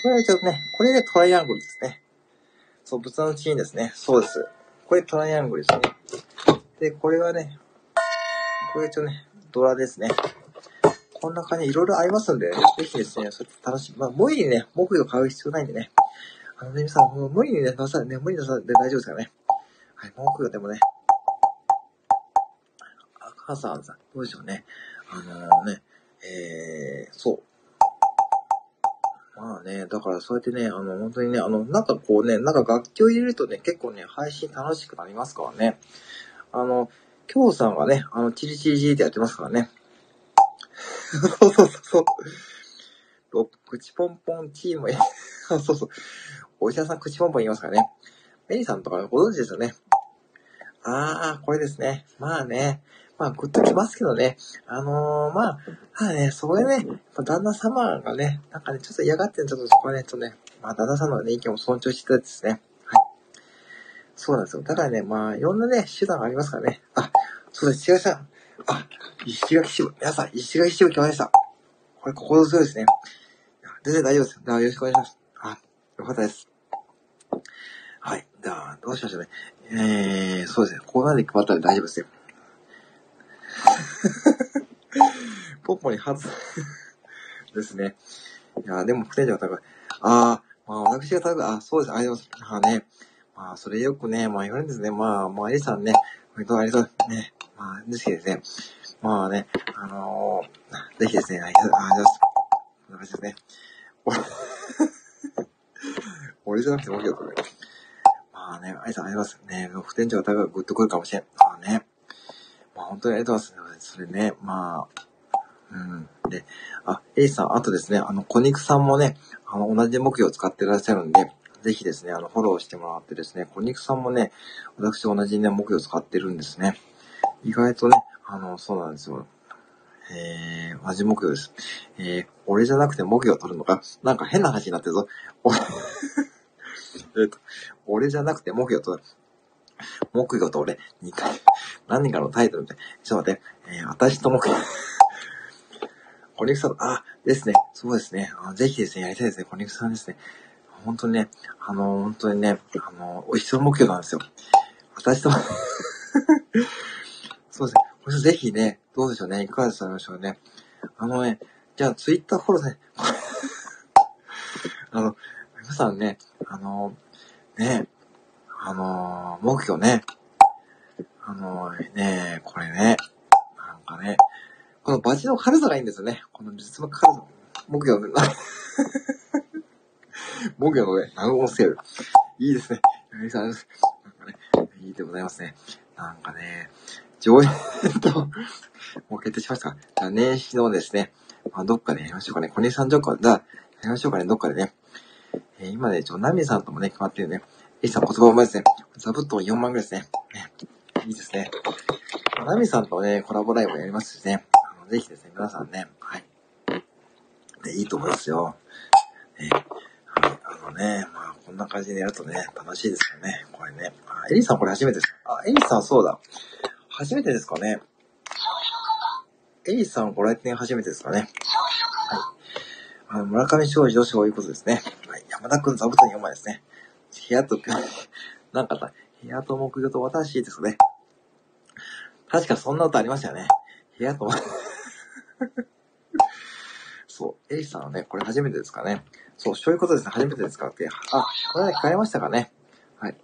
これちょっとね、これでトライアングルですね。そう、仏壇のチーンですね。そうです。これトライアングルですね。で、これはね、これ一応ね、ドラですね。こんな感じ、いろいろありますんで、ぜひですね、それ楽しみ、まあ、無理にね、木魚買う必要ないんでね。あのね、皆さん、もう無理にね、出さね、無理に出さで大丈夫ですからね。はい、木魚でもね、赤さんさん、どうでしょうね。あのー、ね、えー、そう。まあね、だからそうやってね、あの、本当にね、あの、なんかこうね、なんか楽器を入れるとね、結構ね、配信楽しくなりますからね。あの、今日さんがね、あの、チリチリチリってやってますからね。そ [LAUGHS] うそうそうそう。口ポンポンチーム、[LAUGHS] そうそう。お医者さん口ポンポン言いますからね。メリーさんとかご存知ですよね。あー、これですね。まあね。まあ、グッときますけどね。あのー、まあ、まあね、それね、旦那様がね、なんかね、ちょっと嫌がってんちょっとそこはね、ちょっとね、まあ、旦那様の、ね、意見を尊重してたですね。はい。そうなんですよ。だからね、まあ、いろんなね、手段がありますからね。あ、そうです、違いさん。あ、石垣支部。皆さん、石垣支部来ました。これ心強いですね。全然大丈夫です。よろしくお願いします。よかったです。はい。では、どうしましょうね。えー、そうですね。ここまで配ったら大丈夫ですよ。[LAUGHS] ポッポに外ですね。いや、でも、不天井が高い。ああ、まあ、私が高い。あ、そうです。ありがとうございます。まあね。まあ、それよくね、まあ言われるんですね。まあ、まあ、エリさんね、割とありそうね。まあ、ですけどね。まあね、あのー、ぜひですね、ありがとうございます。こんな感じですね。俺じゃなくてもいいよ、これ。まあね、ありがとうございます。ね、不天井が高くグッとくるかもしれん。まあね。まあ本当にありがとうございます。それね、まあ、うん。で、あ、エイさん、あとですね、あの、小肉さんもね、あの、同じ目標を使ってらっしゃるんで、ぜひですね、あの、フォローしてもらってですね、小肉さんもね、私同じね、目標を使ってるんですね。意外とね、あの、そうなんですよ。えー、同じ目標です。えー、俺じゃなくて目標を取るのか、なんか変な話になってるぞ。えっと、俺じゃなくて目標を取る。目標と俺、2回、何人かのタイトルみたい。ちょっと待って、えー、私と目標。コネクさん、あ、ですね。そうですね。ぜひですね、やりたいですね。コネクさんですね。本当にね、あの、本当にね、あの、お必要目標なんですよ。私と [LAUGHS] そうですね。ぜひね、どうでしょうね。いかがでしょうね。あのね、じゃあ、ツイッターフォローね。[LAUGHS] あの、皆さんね、あの、ね、あのー、目標ね。あのー、ね、これね、なんかね、このバジの軽さがいいんですよね。この実の軽さ。目標の、[LAUGHS] 目標のね、ナウオンセール。いいですね。柳さん、なんかね、いいでございますね。なんかね、上演と、もう決定しましたかじゃあ年始のですね、まあ、どっかでやりましょうかね。小西さんどっか、じゃあ、やりましょうかね、どっかでね。えー、今ね、ちょ、ナミさんともね、決まってるね。エイさん言葉うまいですね。座布団4万ぐらいですね。ねいいですね。ナミさんとね、コラボライブやりますしね。あのぜひですね、皆さんね、はい。ね、いいと思いますよ。ね、はい、あのね、まあ、こんな感じでやるとね、楽しいですよね。これね。あ、エリさんこれ初めてですあ、エリさんそうだ。初めてですかね？エリさんご来店初めてですかね？はい。あの、村上昌司とそういうことですね。はい。山田くん座布団4枚ですね。部屋と、なんかさ、部屋と目標と私ですね。確かそんな歌ありましたよね。部屋と、[LAUGHS] そう、エリさんはね、これ初めてですかね。そう、そういうことですね。初めてですかって。あ、これね、聞かれましたかね。はい。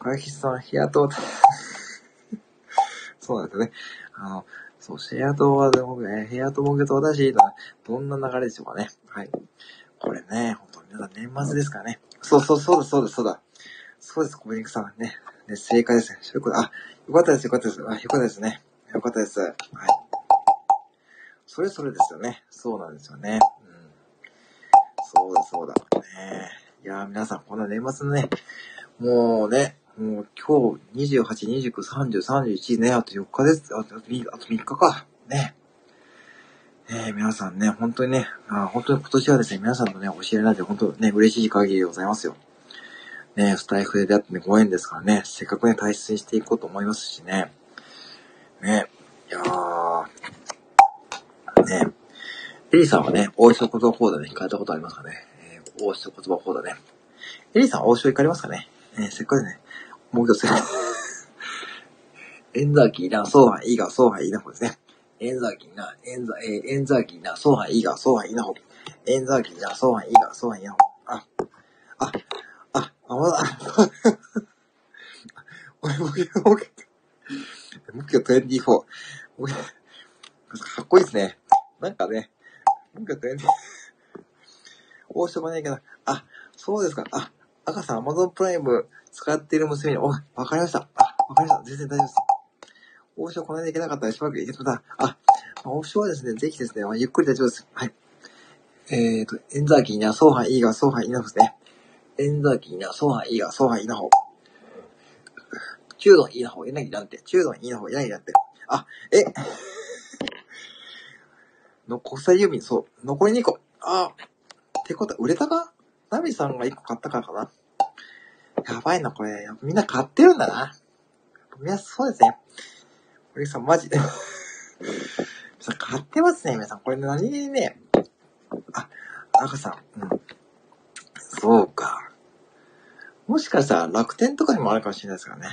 小雪さん、部屋と、そうなんですね。あの、そう、シェアとはでもね、部屋と目標と私、どんな流れでしょうかね。はい。これね、本皆さん年末ですからね。そうそう、そうだ、そうだ、そうだ。そうです、小麦さんね。ね、正解ですね。そういうこと、あ、よかったです、よかったです。あ、よかったですね。よかったです。はい。それぞれですよね。そうなんですよね。うん。そうだ、そうだ。ねいや皆さん、この年末のね、もうね、もう今日28、29、30、31ね、あと4日です。あと3日か。ね。えー、皆さんね、本当にね、あ本当に今年はですね、皆さんのね、教えられて本当ね、嬉しい限りでございますよ。ね、スタイフで出会ってね、ご縁ですからね、せっかくね、大切にしていこうと思いますしね。ね、いやー、ね、エリさんはね、大塩言葉講座ね、行かれたことありますかね。えー、大塩言葉講座ね。エリさん大塩行かれますかね。えー、せっかくね、もう一つ。エンザーキーな、そうはいいが、そうはいいな、これですね。エンザーキーな、エンザ、えー、エンザーキーな、ソーハンいいが、ソーハンいいなほ。エンザーキーな、ソーハンいいが、ソーハンいいなほ。あ、あ、あ、あ、まだ、俺、僕、僕、目標24。僕、かっこいいですね。なんかね、目標24。大しょうがないけど、あ、そうですか。あ、赤さん、アマゾンプライム使っている娘に、お、わかりました。あ、わかりました。全然大丈夫です。王将この間行けなかったらしばらく行けそうだ。あ、王将はですね、ぜひですね、ゆっくり大丈夫です。はい。えーと、エンザーキーな、ソーハンいいが、ソーハンいいなですね。エンザーキーな、ソーハンいいが、ソーハンいいな方。中丼いいな方、えなぎなんて。中丼いいな方、えなぎなんて。あ、え？[LAUGHS] の、国際郵便、そう。残り2個。あ、ってことは、売れたかナミさんが1個買ったからかな？やばいな、これ。みんな買ってるんだな。みんなそうですね。堀さん、マジで。さ、買ってますね、皆さん。これ何気にね、あ、赤さん、うん。そうか。もしかしたら楽天とかにもあるかもしれないですからね。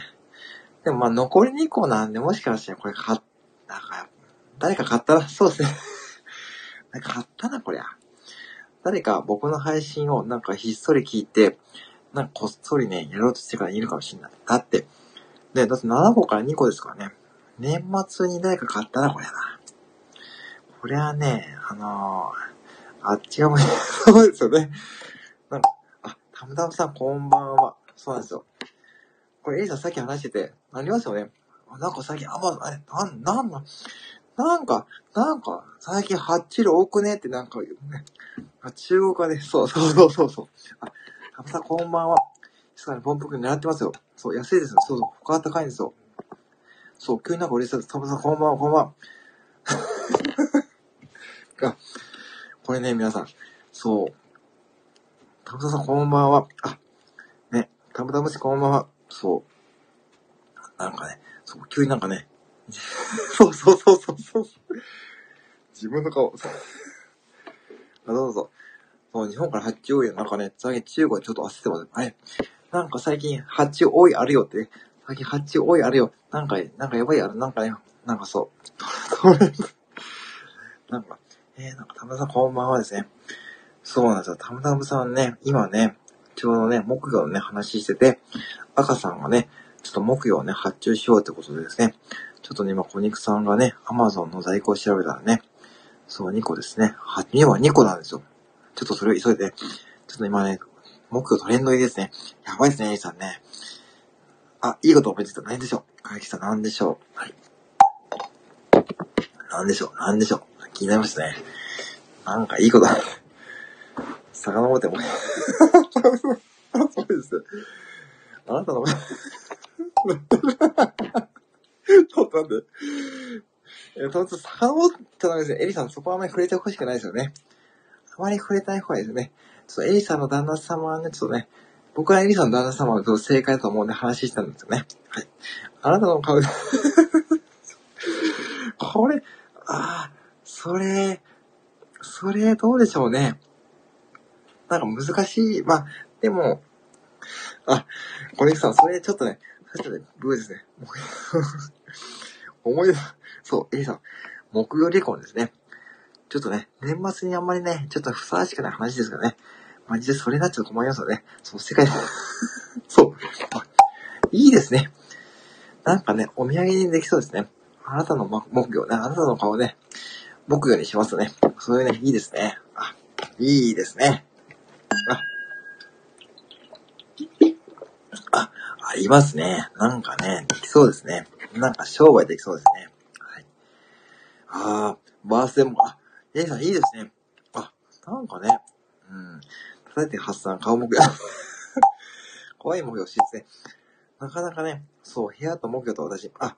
でもまあ残り2個なんで、もしかしたらこれ買っ、なんか、誰か買ったら、そうですね。[LAUGHS] 買ったな、こりゃ。誰か僕の配信をなんかひっそり聞いて、なんかこっそりね、やろうとしてからいるかもしれない。だって、ね、だって7個から2個ですからね。年末に誰か買ったな、これな。これはね、あのー、あっちがも、そうですよね。なんか、あ、たむたむさん、こんばんは。そうなんですよ。これ、エイさんさっき話してて、なりますよね。なんか最近、あ、まあ、あれ、なん、なんな、なんか、なんか、最近ハッチリ多くね？ってなんか言うね。中国語で、そうそうそうそうそう。あ、たむさんこんばんは。しかにポンプク狙ってますよ。そう、安いですよ。そうそう、他高いんですよ。そう、急になんか嬉しそうです。タムさん、こんばんは、こんばんは。あ、これね、皆さん。そう。タムさん、こんばんは。あ、ね、タムタム氏、こんばんは。そう。なんかね、そう、急になんかね、[LAUGHS] そうそうそうそうそう。自分の顔。[LAUGHS] あ、どうぞ。そう、日本から発注多いよなんかね、最近中国でちょっと焦ってます。はい。なんか最近発注多いあるよってね。最近発注多いあるよ。なんか、なんかやばいある。なんかね、なんかそう。[LAUGHS] なんか、えー、なんか、たむさんこんばんはですね。そうなんですよ。たむたむさんね、今ね、ちょうどね、木魚のね、話してて、赤さんがね、ちょっと木魚をね、発注しようってことでですね、ちょっとね、今、小肉さんがね、アマゾンの在庫を調べたらね、そう、2個ですね。は、2は2個なんですよ。ちょっとそれを急いで、ちょっと今ね、木魚トレンド入りですね。やばいですね、エイさんね。あ、いいこと思いついた。何でしょう？かきさん、何でしょう？はい。何でしょう？何でしょう？気になりましたね。なんかいいこと。遡っても。そうです。あなたの、ちょっと待って。え、とりあえず遡っちゃダメですね。エリさん、そこはあまり触れてほしくないですよね。あまり触れたい方がいいですね。ちょっとエリさんの旦那様はね、ちょっとね、僕はエリさんの旦那様は正解だと思うんで話したんですよね。はい。あなたの顔 [LAUGHS] これ、ああ、それ、それどうでしょうね。なんか難しい。まあ、でも、あ、小西さん、それちょっとね、ちょっとね、ブーですね。[LAUGHS] 思い出そう、エリさん、木曜離婚ですね。ちょっとね、年末にあんまりね、ちょっとふさわしくない話ですからね。マジでそれになっちゃうと困りますよね。そ [LAUGHS] う、世界、そう。いいですね。なんかね、お土産にできそうですね。あなたの木魚ね、あなたの顔ね、木魚にしますね。そういうね、いいですね。あ、いいですね。あ、あ、ありますね。なんかね、できそうですね。なんか商売できそうですね。はい。あー、バースデーも、あ、エイさんいいですね。あ、なんかね、うん。叩いて発散、顔木魚。怖い木魚欲しですね。なかなかね、そう、部屋と木魚と私、あ、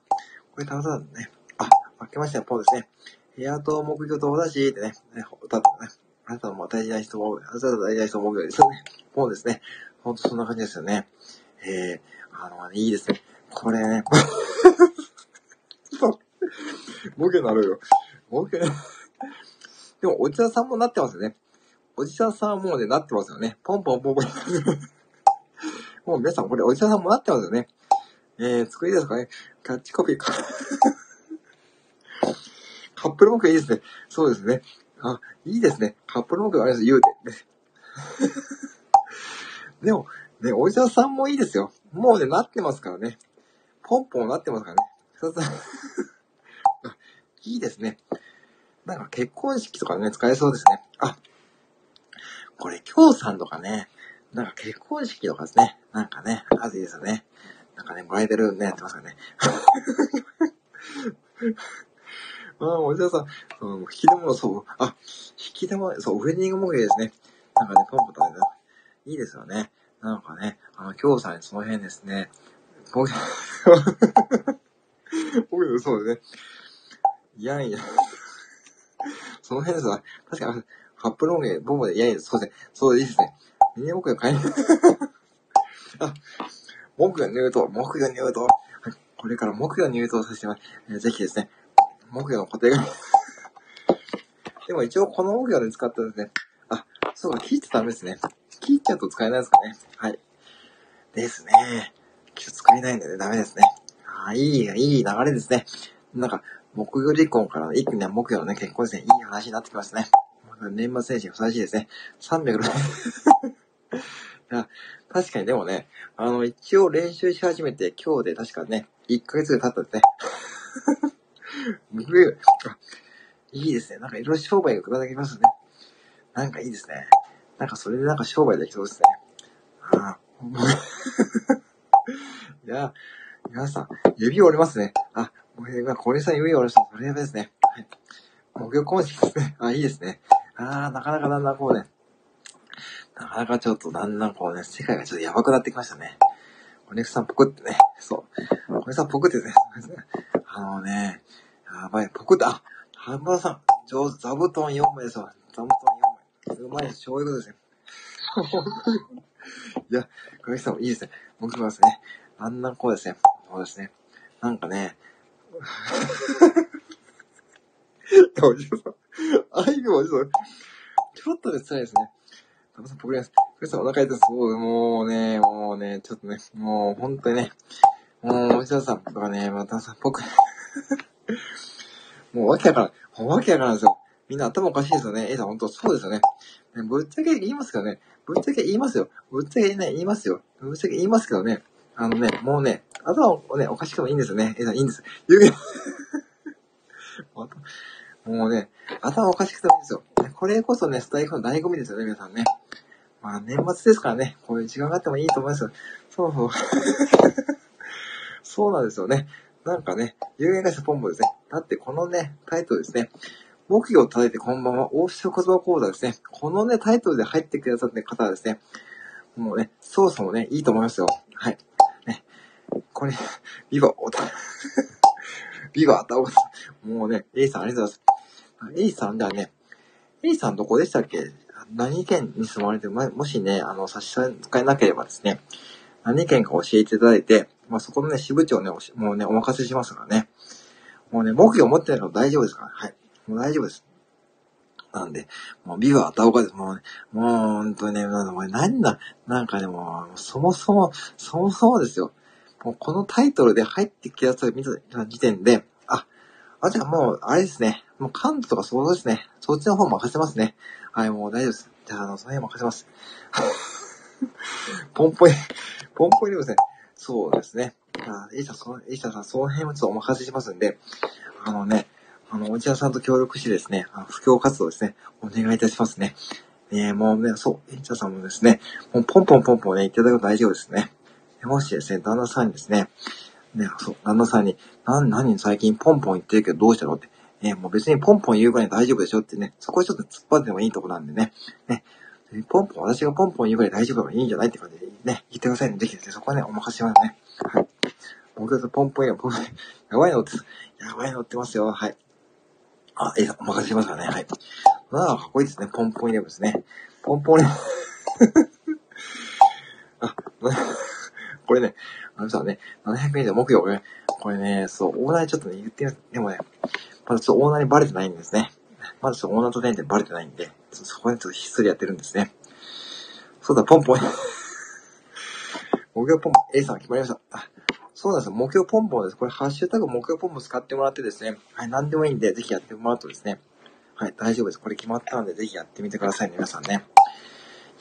これただね。あ、明けましてポーですね。部屋と木魚と私ってね、ね、歌ってね。あなたも大事な人も、あなたの大事な人も木魚ですよね。ポーですね。ほんとそんな感じですよね。えー、あの、いいですね。これね、そう。木魚なるよ。木魚ね。でも、おじさんもなってますよね。おじさんさんもね、なってますよね。ポンポンポンポン。[LAUGHS] もう皆さん、これおじささんもなってますよね。えー、作りですかね。キャッチコピーか。[LAUGHS] カップル目標いいですね。そうですね。あ、いいですね。カップル目標あります、言うて。[LAUGHS] でも、ね、お医者さんもいいですよ。もうね、なってますからね。ポンポンなってますからね。あいいですね。なんか結婚式とかね、使えそうですね。あ、これ、京さんとかね、なんか結婚式とかですね。なんかね、あずいですよね。なんかね、ブライダルね、やってますかね。[LAUGHS] ああ、おじさん、その、引き出物、そう、あ、引き出物、そう、ウェディング模型ですね。なんかね、ポンポンとね、いいですよね。なんかね、あの、京さんにその辺ですね、僕、僕、そうですね。いやいや。その辺ですわ。確かに、カップロンゲ、ボンボで、いやいや、そうですね。そうですね。ミニ木魚買い、あ、木魚入刀、木魚入刀。これから木魚入刀させてます。え、ぜひですね、木魚の固定がでも一応この木魚で使ったんですね。あ、そうか、切っちゃダメですね。切っちゃうと使えないですかね。はい。ですね。ちょっと作れないんでね、ダメですね。あいい、いい流れですね。なんか、木魚離婚から一気に木魚のね、結婚ですね。いい話になってきましたね。年末年始ふさわしいですね。300 [LAUGHS] 確かにでもね、あの、一応練習し始めて今日で確かね、1ヶ月経ったんですね。[LAUGHS] 僕、いいですね。なんかいろいろ商売がくだきますね。なんかいいですね。なんかそれでなんか商売できそうですね。ああ、[LAUGHS] いや、皆さん、指折れますね。あ、もう今、小林さん指折れました。それやべですね。はい。目標更新ですね。あ、いいですね。ああ、なかなかだんだんこうね、なかなかちょっとだんだんこうね、世界がちょっとやばくなってきましたね。おネクさんぽくってね、そう。おネクさんぽくってね、[LAUGHS] あのね、やばい、ぽくって、あ、ハンバーさん、上手、座布団4枚ですわ。座布団4枚。うまいです。そういうことですね。いや、かげさんもいいですね。僕もですね。あんなこうですね。そうですね。なんかね、おじさん。[LAUGHS] あいみおじさん。ちょっとで辛いですね。タバさん、僕です。クリスさん、お腹痛いです。もうね、もうね、ちょっとね、もう、ほんとにね、もう、おじさんとかね、またさ、僕、[LAUGHS] もう、わけやから、わけやからですよ。みんな頭おかしいですよね。えさん、ほんと、そうですよね。ぶっちゃけ言いますけどね。ぶっちゃけ言いますよ。ぶっちゃけね、言いますよ。ぶっちゃけ言いますけどね。あのね、もうね、頭をね、おかしくもいいんですよね。えさん、いいんです。言うけど [LAUGHS] もうね、頭おかしくてもいいんですよ。これこそね、スタイフの醍醐味ですよね、皆さんね。まあ、年末ですからね、こういう時間があってもいいと思いますよ。そうそう。[LAUGHS] そうなんですよね。なんかね、有限会社ポンポですね。だってこのね、タイトルですね。目標を叩いてこんばんは、大城言葉講座ですね。このね、タイトルで入ってくださった方はですね、もうね、そもそもね、いいと思いますよ。はい。ね。これ、ビバ、おた、ビバ、たおもうね、A さんありがとうございます。A さんではね、A さんどこでしたっけ？何県に住まれてる、もしね、あの、差し支えなければですね、何県か教えていただいて、まあ、そこのね、支部長ね、もうね、お任せしますからね。もうね、目標持ってないの大丈夫ですから。はい。もう大丈夫です。なんで、もうビバたおかです。もう、ね、もう本当にね、なんだ、何だ、なんかでもう、そもそも、そもそもですよ。もうこのタイトルで入ってきやつを見た時点で、あ、あ、じゃあもう、あれですね。もう関東とかそうですね。そっちの方任せますね。はい、もう大丈夫です。じゃあ、あの、その辺任せます。[LAUGHS] ポンポイ、ポンポイでもですね。そうですね。あ、イーサその、イサさん、その辺はちょっとお任せしますんで、あのね、あの、おじやさんと協力してですね、あの布教活動ですね、お願いいたしますね。えー、もうね、そう、エイサさんもですね、もうポンポンポンポンね、いただくと大丈夫ですね。もしですね、旦那さんにですね、ね、そう、旦那さんに、な、何最近ポンポン言ってるけどどうしたの？って、え、もう別にポンポン言うからい大丈夫でしょってね、そこはちょっと突っ張ってもいいとこなんでね、ね、ポンポン、私がポンポン言うぐらい大丈夫だからいいんじゃないって感じでね、言ってくださいね。ぜひですね、そこはね、お任せしますね。はい。僕とポンポンや、ポンポン、[LAUGHS] やばいのって、やばいのってますよ。はい。あ、ええ、お任せしますからね。はい。まあ、かっこいいですね。ポンポンイレブンですね。ポンポンイレブン。[LAUGHS] あ、これね、あのさね、700円で木曜、ね、これね、そう、オーナーちょっとね、言ってみます。でもね、まだちょっとオーナーにバレてないんですね。まだちょっとオーナーと店でバレてないんで、そこでちょっとひっそりやってるんですね。そうだ、ポンポン。僕がポンポン、A さん決まりました。あ、そうなんですよ。目標ポンポンです。これ、ハッシュタグ目標ポンポン使ってもらってですね。はい、何でもいいんで、ぜひやってもらうとですね。はい、大丈夫です。これ決まったんで、ぜひやってみてくださいね、皆さんね。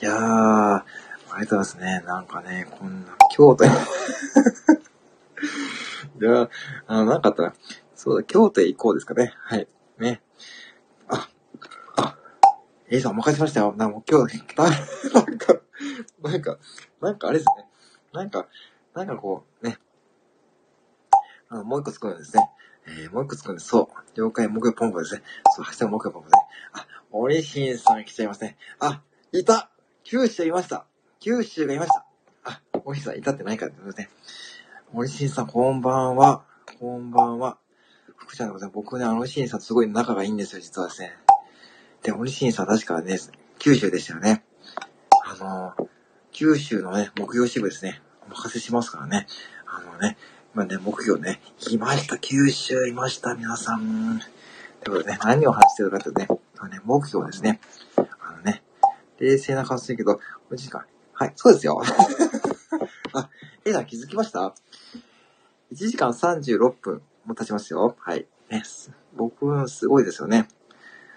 いやー、ありがとうございますね。なんかね、こんな、京都いや [LAUGHS] あの、なんかあったら、そうだ、京都へ行こうですかね。はい。ね。あ、あ、エイさんお任せしましたよ。なんか今日、[LAUGHS] なんか、なんか、なんかあれですね。なんか、なんかこう、ね。あの、もう一個作るんですね。えー、もう一個作るんです。そう。了解、木曜ポンポですね。そう、明日も木曜ポンポね。あ、オリヒンさん来ちゃいますね。あ、いた九州いました九州がいましたあ、オリヒンさんいたってないからですね。オリヒンさん、こんばんは。こんばんは。福ちゃんでございます。僕ね、あの、オリヒンさんすごい仲がいいんですよ、実はですね。で、オリヒンさん確かね、九州でしたよね。あの、九州のね、木曜支部ですね。お任せしますからね。あのね、今ね、木曜ね、いました、九州いました、皆さん。ということでね、何を話してるかというとね、ね、木曜ですね。あのね、冷静な感じするけど、お時間。はい、そうですよ。[LAUGHS] あ、えな、気づきました ?1 時間36分もう経ちますよ。はい。ね、僕、すごいですよね。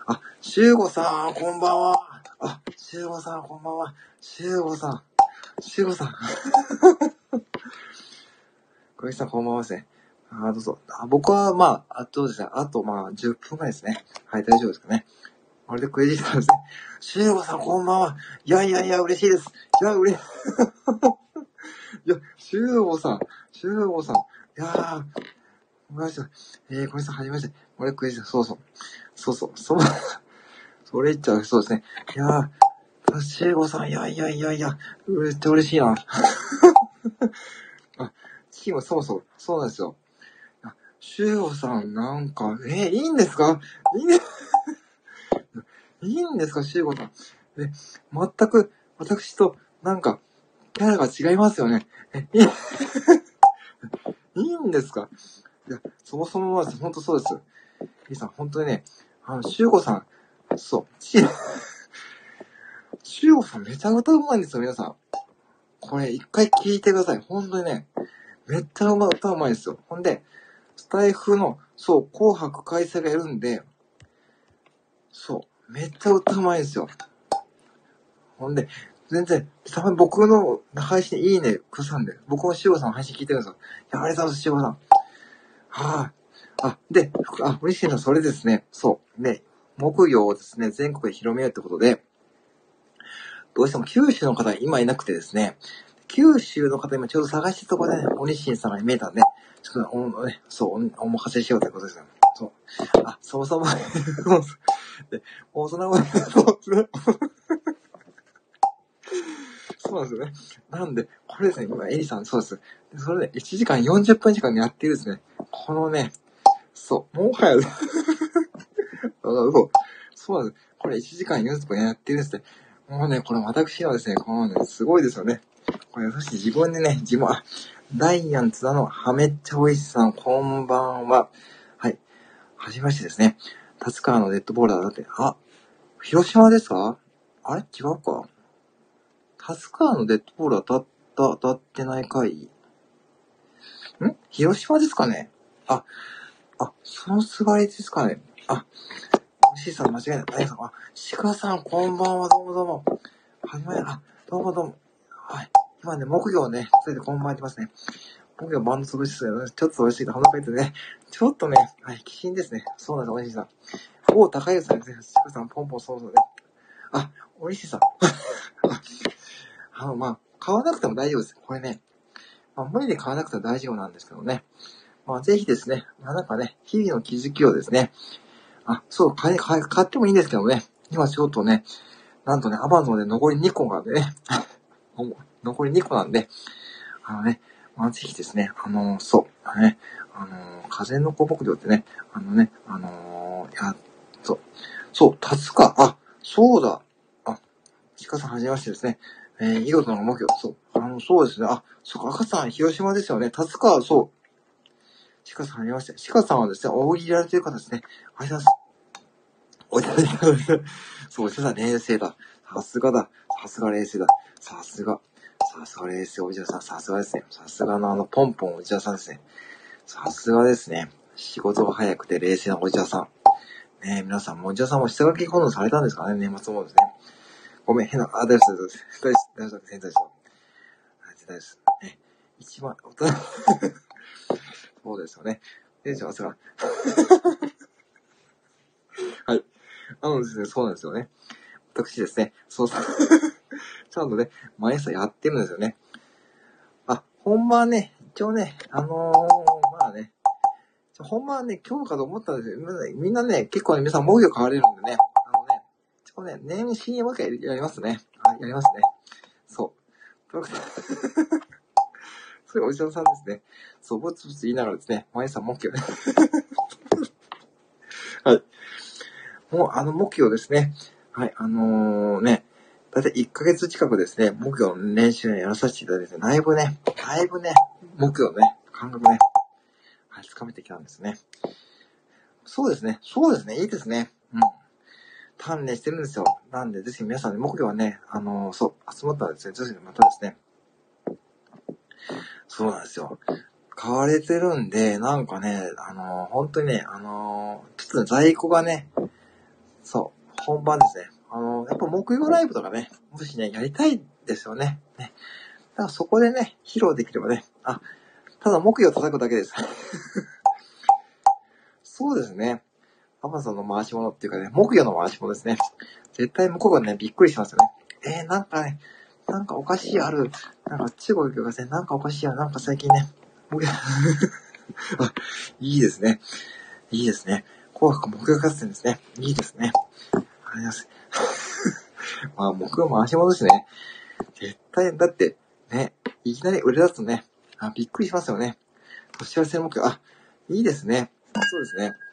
あ、しゅうごさん、こんばんは。あ、しゅうごさん、こんばんは。しゅうごさん。しゅうごさん。[LAUGHS] 小石さん、こんばんはですね。あ、どうぞ。あ僕は、まあ、あとですね、あと、まあ、10分ぐらいですね。はい、大丈夫ですかね。あれでクレジットですね。シューゴさん、こんばんは。いやいやいや、嬉しいです。いや、嬉しい。[LAUGHS] いや、シューゴさん、シューゴさん。いやー、ごめんなさい。えー、小石さん、はじめまして。俺、クレジット、そうそう。そうそう。そ、[LAUGHS] れ言っちゃう、そうですね。いやー、シューゴさん、いやいやいやいや、めっちゃ嬉しいな。[LAUGHS] あ、キーもそうそう、そうなんですよ。シュウゴさん、なんか、えいいんですか？いいん [LAUGHS] いいんですか、シュウゴさん。え、全く、私と、なんか、キャラが違いますよね。え、いい、いいんですか？いや、そもそもは、ほんとそうです。リさん、本当にね、あの、シュウゴさん、そう、シュウ [LAUGHS] ゴさんめちゃ歌うまいんですよ、皆さん。これ、一回聞いてください。本当にね、めっちゃ歌うまいですよ。ほんで、スタイフの、そう、紅白開催がやるんで、そう、めっちゃ歌うまいですよ。ほんで、全然、たまに僕の配信いいねくさんで、僕もしおさん配信聞いてるんですよ。いや、ありがとうございます、しおさん。はあ、あ、で、あ、嬉しいのはそれですね。そう。ね、木魚をですね、全国で広めようってことで、どうしても九州の方今いなくてですね、九州の方今ちょうど探してるとこでね、おにしんさんが見えたんで、ちょっと、お、ね、そう、お任せしようということですよ。そう。あ、そもそも、[LAUGHS] もうそんなこと、そうなんですよね。なんで、これですね、今、エリさん、そうです。でそれで、1時間40分時間やってるんですね。このね、そう、もはや、[LAUGHS] そう、そうなんです。これ1時間40分やってるんですね。もうね、この私のですね、このね、すごいですよね。これ、そして自分でね、自分、あ、ダイアン津田のはめっちゃおいしさん、こんばんは。はい。はじめましてですね。立川のデッドボーラーだって、あ、広島ですか？あれ？違うか？立川のデッドボーラー当たった、当たってない回ん？広島ですかね？あ、あ、そのすがりですかね？あ、おしさん間違いない。あやさん、あ、鹿さんこんばんは、どうもどうも。はじめ、あ、どうもどうも。はい。今ね、木魚をね、ついてこんばんはやってますね。木魚バンド潰しすよね。ちょっと美味しいか、ほんといてね。ちょっとね、はい、危険ですね。そうなんです、おいしいさん。お高いですね。シクさん、ポンポンそうそうね。あ、おいしいさん。[LAUGHS] あの、まあ、買わなくても大丈夫です。これね。まあ、無理で買わなくても大丈夫なんですけどね。まあ、ぜひですね、まあ、なんかね、日々の気づきをですね、あ、そう、買い、買、買ってもいいんですけどね。今ちょっとね、なんとね、アマゾンで残り2個がね、[LAUGHS] 残り2個なんで、あのね、まあ、ぜひですね、あのー、そう、あのね、あのー、風の子牧場ってね、あのね、あのー、や、そう、そう、立つか、あ、そうだ、あ、ちかさんはじめましてですね、えー、イロの牧場、そう、あの、そうですね、あ、そうか、赤さん、広島ですよね、立つか、そう、ちかさんはじめまして、ちかさんはですね、大喜利やられてる方ですね、ありがとうございます。おいしそう、ちかさん冷静だ。さすがだ。さすが冷静だ。さすが。さすがですよ、おじさん。さすがですね。さすがのあの、ポンポンおじさんですね。さすがですね。仕事が早くて冷静なおじさん。ねえ、皆さんもおじさんも下書き今度されたんですかね年末もですね。ごめん、変な、あ、大丈夫です。大丈夫です。大丈夫です。大丈夫です。大丈夫です。ね、一番、そうです。よね。テンションさす。が。はい。あのです。ね、そうなんです。よね。私です。ね、そうそう。ちゃんとね、毎朝やってるんです。よね。あ、本番ね、一応ね、あのー、まあね、本番はね、今日かと思ったんです。よ。みんなね、結構ね、皆さん、模擬を買われるんでね、あのね、ちょっとね、年始にもう一回やりますね。はい、やりますね。そう。ということでそれおじさんさんですね。そう、ぼつぼつ言いながらですね、毎朝目標ね。[LAUGHS] はい。もう、あの目標ですね。はい、あのー、ね、だいたい1ヶ月近くですね、目標の練習やらさせていただいて、だいぶね、だいぶね、目標ね、感覚ね、はい、掴めてきたんですね。そうですね、そうですね、いいですね。うん。鍛錬してるんですよ。なんで、ぜひ皆さんね、目標はね、あのー、そう、集まったらですね、ぜひまたですね、そうなんですよ。買われてるんで、なんかね、あのー、本当にね、あのー、ちょっと、ね、在庫がね、そう、本番ですね。あの、やっぱ木曜ライブとかね、もしね、やりたいですよね。ね。だからそこでね、披露できればね、あ、ただ木曜叩くだけです。[LAUGHS] そうですね。アマゾンの回し物っていうかね、木曜の回し物ですね。絶対向こうがね、びっくりしますよね。えー、なんかね、なんかおかしいある。なんか中国がね、なんかおかしいや、なんか最近ね、木曜、[LAUGHS] あ、いいですね。いいですね。紅白木曜合戦ですね。いいですね。ありがとうございます。[LAUGHS] まあ、僕は回し戻しね。絶対、だって、ね、いきなり売れ出すとね、あ、びっくりしますよね。年忘れ目標、あ、いいですね。そうですね。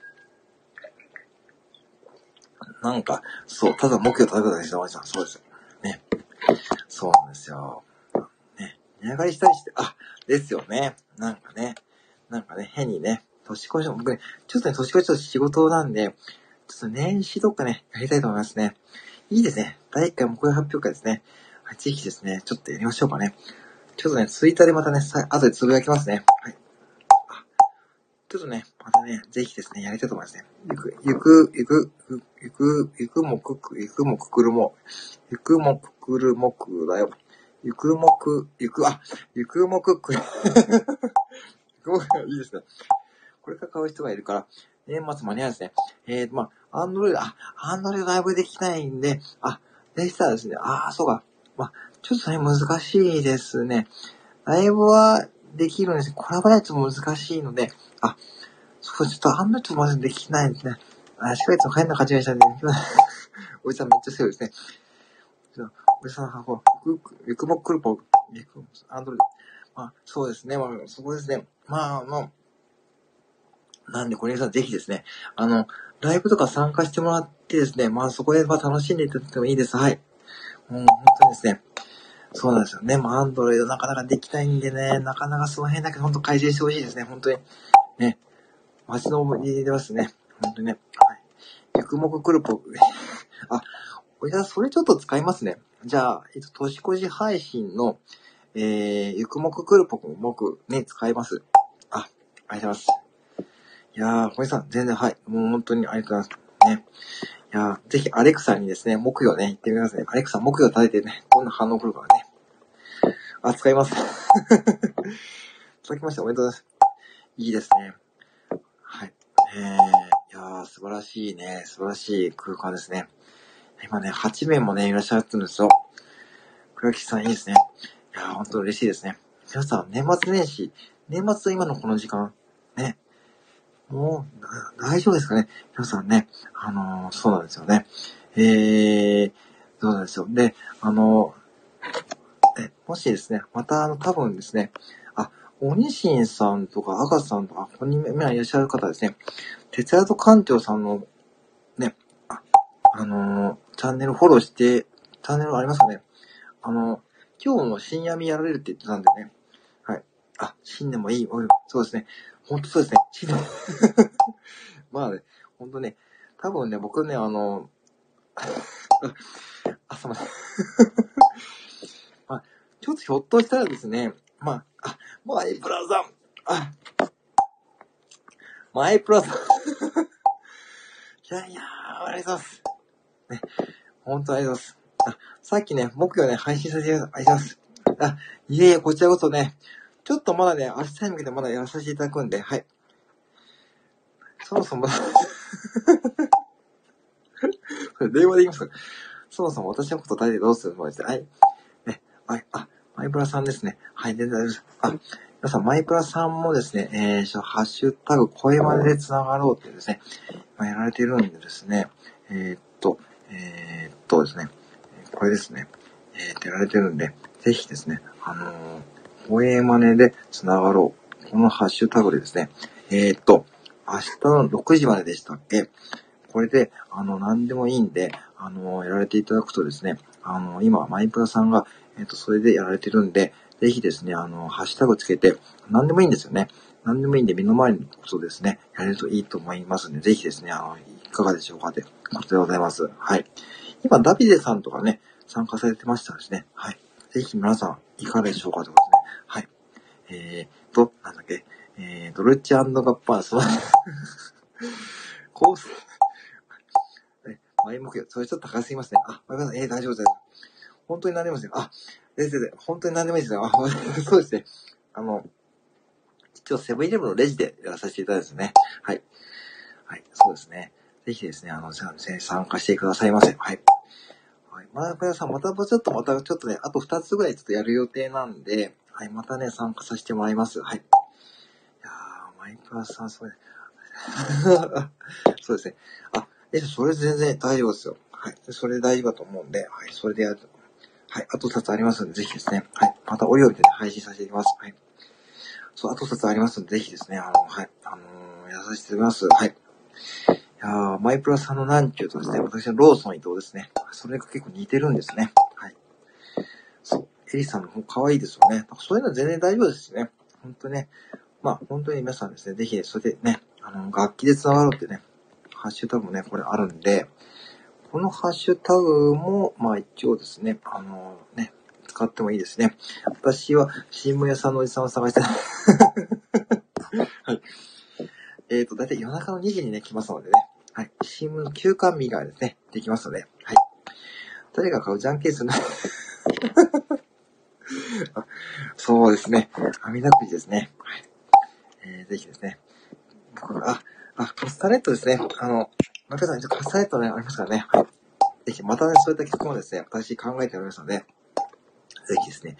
なんか、そう、ただ目標叩くだけしてました。そうですよ。ね。そうなんですよ。ね。値上がりしたりして、あ、ですよね。なんかね。なんかね、変にね、年越しの、僕ね、ちょっとね、年越しと仕事なんで、ちょっと年始どっかね、やりたいと思いますね。いいですね。第1回目標発表会ですね。はい、ぜひですね、ちょっとやりましょうかね。ちょっとね、ツイッターでまたね、さ後でつぶやきますね。はい。ちょっとね、またね、ぜひですね、やりたいと思いますね。ゆく、ゆく、ゆく、ゆく、ゆくもくく、ゆくもくくるも、ゆくもくくるもくだよ。ゆくもく、ゆく、あ、ゆくもくく、[LAUGHS] ゆくもく、いいですね。これから買う人がいるから、年末間に合うんですね。えー、まあ、アンドロイド、あ、アンドロイドライブできないんで、あ、でしたらですね、ああ、そうか。まあ、ちょっとね、難しいですね。ライブはできるんです、コラボライトも難しいので、あ、そう、ちょっとアンドロイドまでできないですね。あ、しっかりと変な感じがしたんで、[LAUGHS] おじさんめっちゃ強いですね。おじさんは、こう、ゆくもくるぽ、ゆくもアンドロイド。まあ、そうですね。まあ、そこですね。まあ、まあ、なんで、これさんぜひですね、あの、ライブとか参加してもらってですね、まあそこでまあ楽しんでいただいてもいいです。はい。もう本当にですね、そうなんですよね。まあアンドロイドなかなかできないんでね、なかなかその辺だけ本当改善してほしいですね。本当に。ね。街の思い出ますね。本当にね。はい。ゆくもくくるぽ、あ、おじさん、それちょっと使いますね。じゃあ、えっと、年越し配信の、えー、ゆくもくくるぽくもくね、使います。あ、ありがとうございます。いやー、小さん、全然はい。もう本当にありがとうございます。ね。いや、ぜひアレクサにですね、木曜ね、言ってみますね。アレクサ木曜立ててね、どんな反応来るかね。あ、使います。いただきましておめでとうございます。いいですね。はい。えー、いや、素晴らしいね。素晴らしい空間ですね。今ね、8名もね、いらっしゃってるんですよ。黒木さんいいですね。いやー、本当嬉しいですね。皆さん、年末年始、年末今のこの時間、もう、大丈夫ですかね？皆さんね、あのー、そうなんですよね。えー、そうなんですよ。で、あのー、え、もしですね、またあの、多分ですね、あ、おにしんさんとか、赤さんとか、ここに目がいらっしゃる方ですね、哲也と館長さんの、ね、あ、あのー、チャンネルフォローして、チャンネルありますかね？あの、今日も深夜見やられるって言ってたんでね。はい。あ、新年もいい。そうですね。ほんとそうですね。[LAUGHS] まあね、ほんとね、多分ね、僕ね、あの、[LAUGHS] 朝まで [LAUGHS] まあ、ちょっとひょっとしたらですね、まあ、あ、マイプラさん、あ、マイプラさん。いやいやー、ありがとうございます。ね、本当ありがとうございます。あ、さっきね、木曜ね、配信させてありがとうございます。あ、いえいえ、こちらこそね、ちょっとまだね、明日に向けてまだやらさせていただくんで、はい。そもそも [LAUGHS] 電話で言いますかそもそも私のこと誰でどうするの。はい。ね、はい、あ、マイプラさんですね。はい、全然大丈夫です。あ、皆さん、マイプラさんもですね、えー、ハッシュタグ、声までで繋がろうってですね、まあ、やられているんでですね、えー、っと、えー、っとですね、これですね、えー、やられてるんで、ぜひですね、あのー、声真似で繋がろう。このハッシュタグでですね、えー、っと、明日の6時まででしたっけ？これで、あの、何でもいいんで、あの、やられていただくとですね、あの、今、マイプラさんが、えっ、と、それでやられてるんで、ぜひですね、あの、ハッシュタグつけて、何でもいいんですよね。何でもいいんで、身の回りのことですね、やれるといいと思いますんで、ぜひですね、あの、いかがでしょうかってことでございます。はい。今、ダビデさんとかね、参加されてましたですね。はい。ぜひ皆さん、いかがでしょうかってことで。えーと、なんだっけ、えー、ドルチアンドガッパー、す [LAUGHS] まコース、前目標。それちょっと高すぎますね。あ、わかりました。えー、大丈夫です。本当に何でもいいですよ。あ、先生、本当に何でもいいですよ。あ、[LAUGHS] そうですね。あの、一応セブンイレブンのレジでやらさせていただいてですね。はい。はい、そうですね。ぜひですね、あの、じゃあ、参加してくださいませ。はい。はい。まあ、皆さん、またちょっと、またちょっとね、あと2つぐらいちょっとやる予定なんで、はい、またね、参加させてもらいます。はい。いやー、マイクラさん、それ、[LAUGHS] そうですね。あ、え、それ全然大丈夫ですよ。はい。それで大丈夫だと思うんで、はい。それでやると。はい。あと2つありますので、ぜひですね。はい。またお料理で、配信させていきます。はい。そう、あと2つありますので、ぜひですね、あの、はい。あのー、やらさせていただきます。はい。いやマイプラさんのなんちゅうとですね、私のローソン伊藤ですね。それが結構似てるんですね。はい。そう。エリさんの方可愛いですよね。そういうのは全然大丈夫ですしね。本当ね。まあ、本当に皆さんですね、ぜひ、それでね、あの、楽器で繋がるってね、ハッシュタグもね、これあるんで、このハッシュタグも、まあ一応ですね、あのね、使ってもいいですね。私は新聞屋さんのおじさんを探して、[LAUGHS] はい。えっ、ー、と、だいたい夜中の2時にね、来ますのでね。はい。新聞の休館日がですね、できますので、はい。誰が買う？じゃんけんするの [LAUGHS] そうですね。網だくじですね。はい。えー、ぜひですね。あ、あ、カスタネットですね。あの、マキさん、カスタネットね、ありますからね。はい。ぜひ、またね、そういった曲もですね、私考えておりますので、ぜひですね、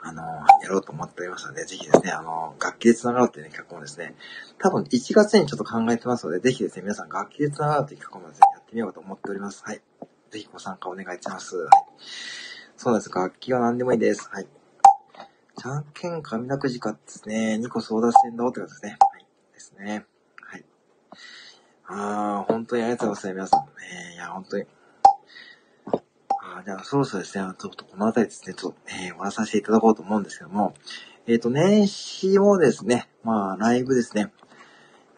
あのやろうと思っておりますので、ぜひですね、あの楽器で繋がろうっていう、ね、曲もですね、多分1月にちょっと考えてますので、ぜひですね、皆さん楽器で繋がろうという曲もですね、やってみようと思っております。はい。ぜひご参加お願いします。はい。そうなんです。楽器は何でもいいです。はい。じゃんけん紙なくじかですね、2個争奪戦だってことですね。はい。ですね。はいああ、本当にありがとうございます、皆さん。えー、いや、本当に。あじゃあ、そろそろですね、ちょっとこの辺りですね、ちょっと、えー、終わらさせていただこうと思うんですけども、えっ、ー、と、年始もですね、まあ、ライブですね、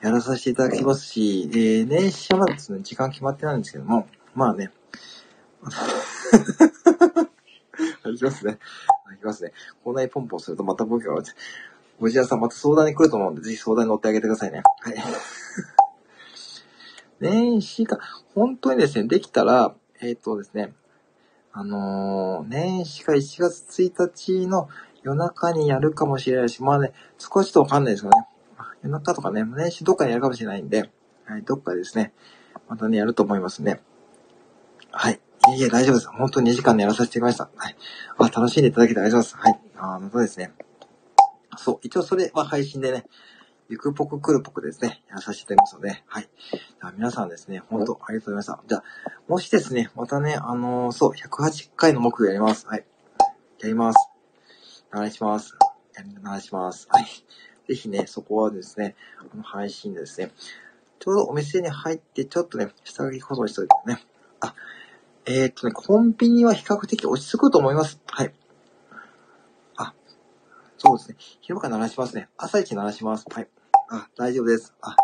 やらさせていただきますし、えー、年始はまだですね、時間決まってないんですけども、まあね、[LAUGHS] [LAUGHS] いきますね。いきますね。こんなにポンポンするとまた僕が、おじやさんまた相談に来ると思うんで、ぜひ相談に乗ってあげてくださいね。はい。[LAUGHS] 年始が、本当にですね、できたら、えっ、ー、とですね、あのー、年始が1月1日の夜中にやるかもしれないし、まあね、少しとわかんないですよね。夜中とかね、年始どっかにやるかもしれないんで、はい、どっかですね、またね、やると思いますね。はい。いえ大丈夫です。本当に2時間でやらさせていただきました。はい。あ、楽しんでいただけてありがとうございます。はい。あ、またですね。そう、一応それは配信でね、ゆくぽくくるぽくですね、やらさせていただきますので、はい。皆さんですね、本当ありがとうございました。じゃあ、もしですね、またね、あのー、そう、108回の目標やります。はい。やります。お願いします。お願いします。はい。ぜひね、そこはですね、この配信でですね、ちょうどお店に入って、ちょっとね、下書き保存しといてね。あ、えー、っとね、コンビニは比較的落ち着くと思います。はい。あ、そうですね。昼から鳴らしますね。朝一鳴らします。はい。あ、大丈夫です。あ、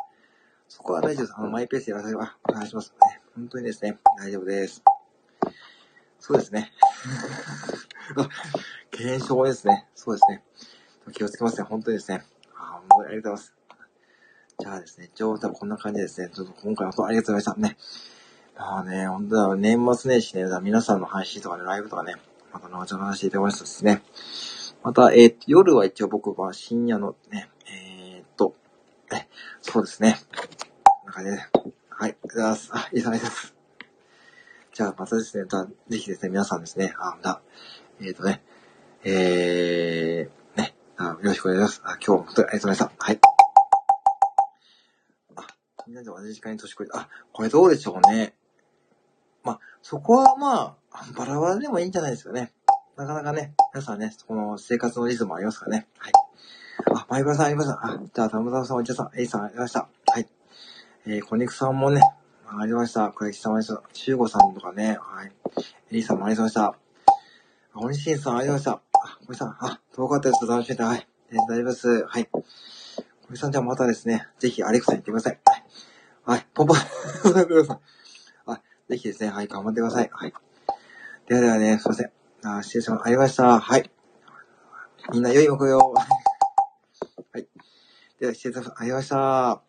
そこは大丈夫です。あの、マイペースでやらせて、あ、お願いします。ね、本当にですね、大丈夫です。そうですね。[LAUGHS] あ、検証ですね。そうですね。気をつけますね。本当にですね。あ本当にありがとうございます。じゃあですね、一応多分こんな感じでですね、ちょっと今回は本当ありがとうございましたね。ああね、本当だ、年末年始ね、皆さんの配信とかね、ライブとかね、また後ほど話していただきましたですね。また、えー、夜は一応僕は深夜のね、えー、っと、え、そうですね。こんな感じで、はい、ありがとうございます。あ、いいです。じゃあ、またですね、ぜひですね、皆さんですね、あ、また、えー、っとね、えー、ね、あよろしくお願いします。あ今日も本当にありがとうございました。はい。あ、みんなで同じ時間に年越えあ、これどうでしょうね。そこはまあ、バラバラでもいいんじゃないですかね。なかなかね、皆さんね、この生活のリズムありますからね。はい。あ、マイクラさんありました。あ、じゃあ、たむたむさん、お茶さん、エイさんありました。はい。えー、コニクさんもね、ありました。小雪さんもありました。シュゴさんとかね、はい。エリーさんもありました。おにしんさんありました。あ、小雪さん、あ、遠かったです。楽しみだ。はい。えー、大丈夫です。はい。小雪さん、じゃあまたですね、ぜひアレクサに行ってください。はい。はい、ポンポン。ぜひですね、はい、頑張ってください。はい。ではではね、すいません。あ、失礼しまありました。はい。みんな良い目標を。[LAUGHS] はい。では、失礼しまありました。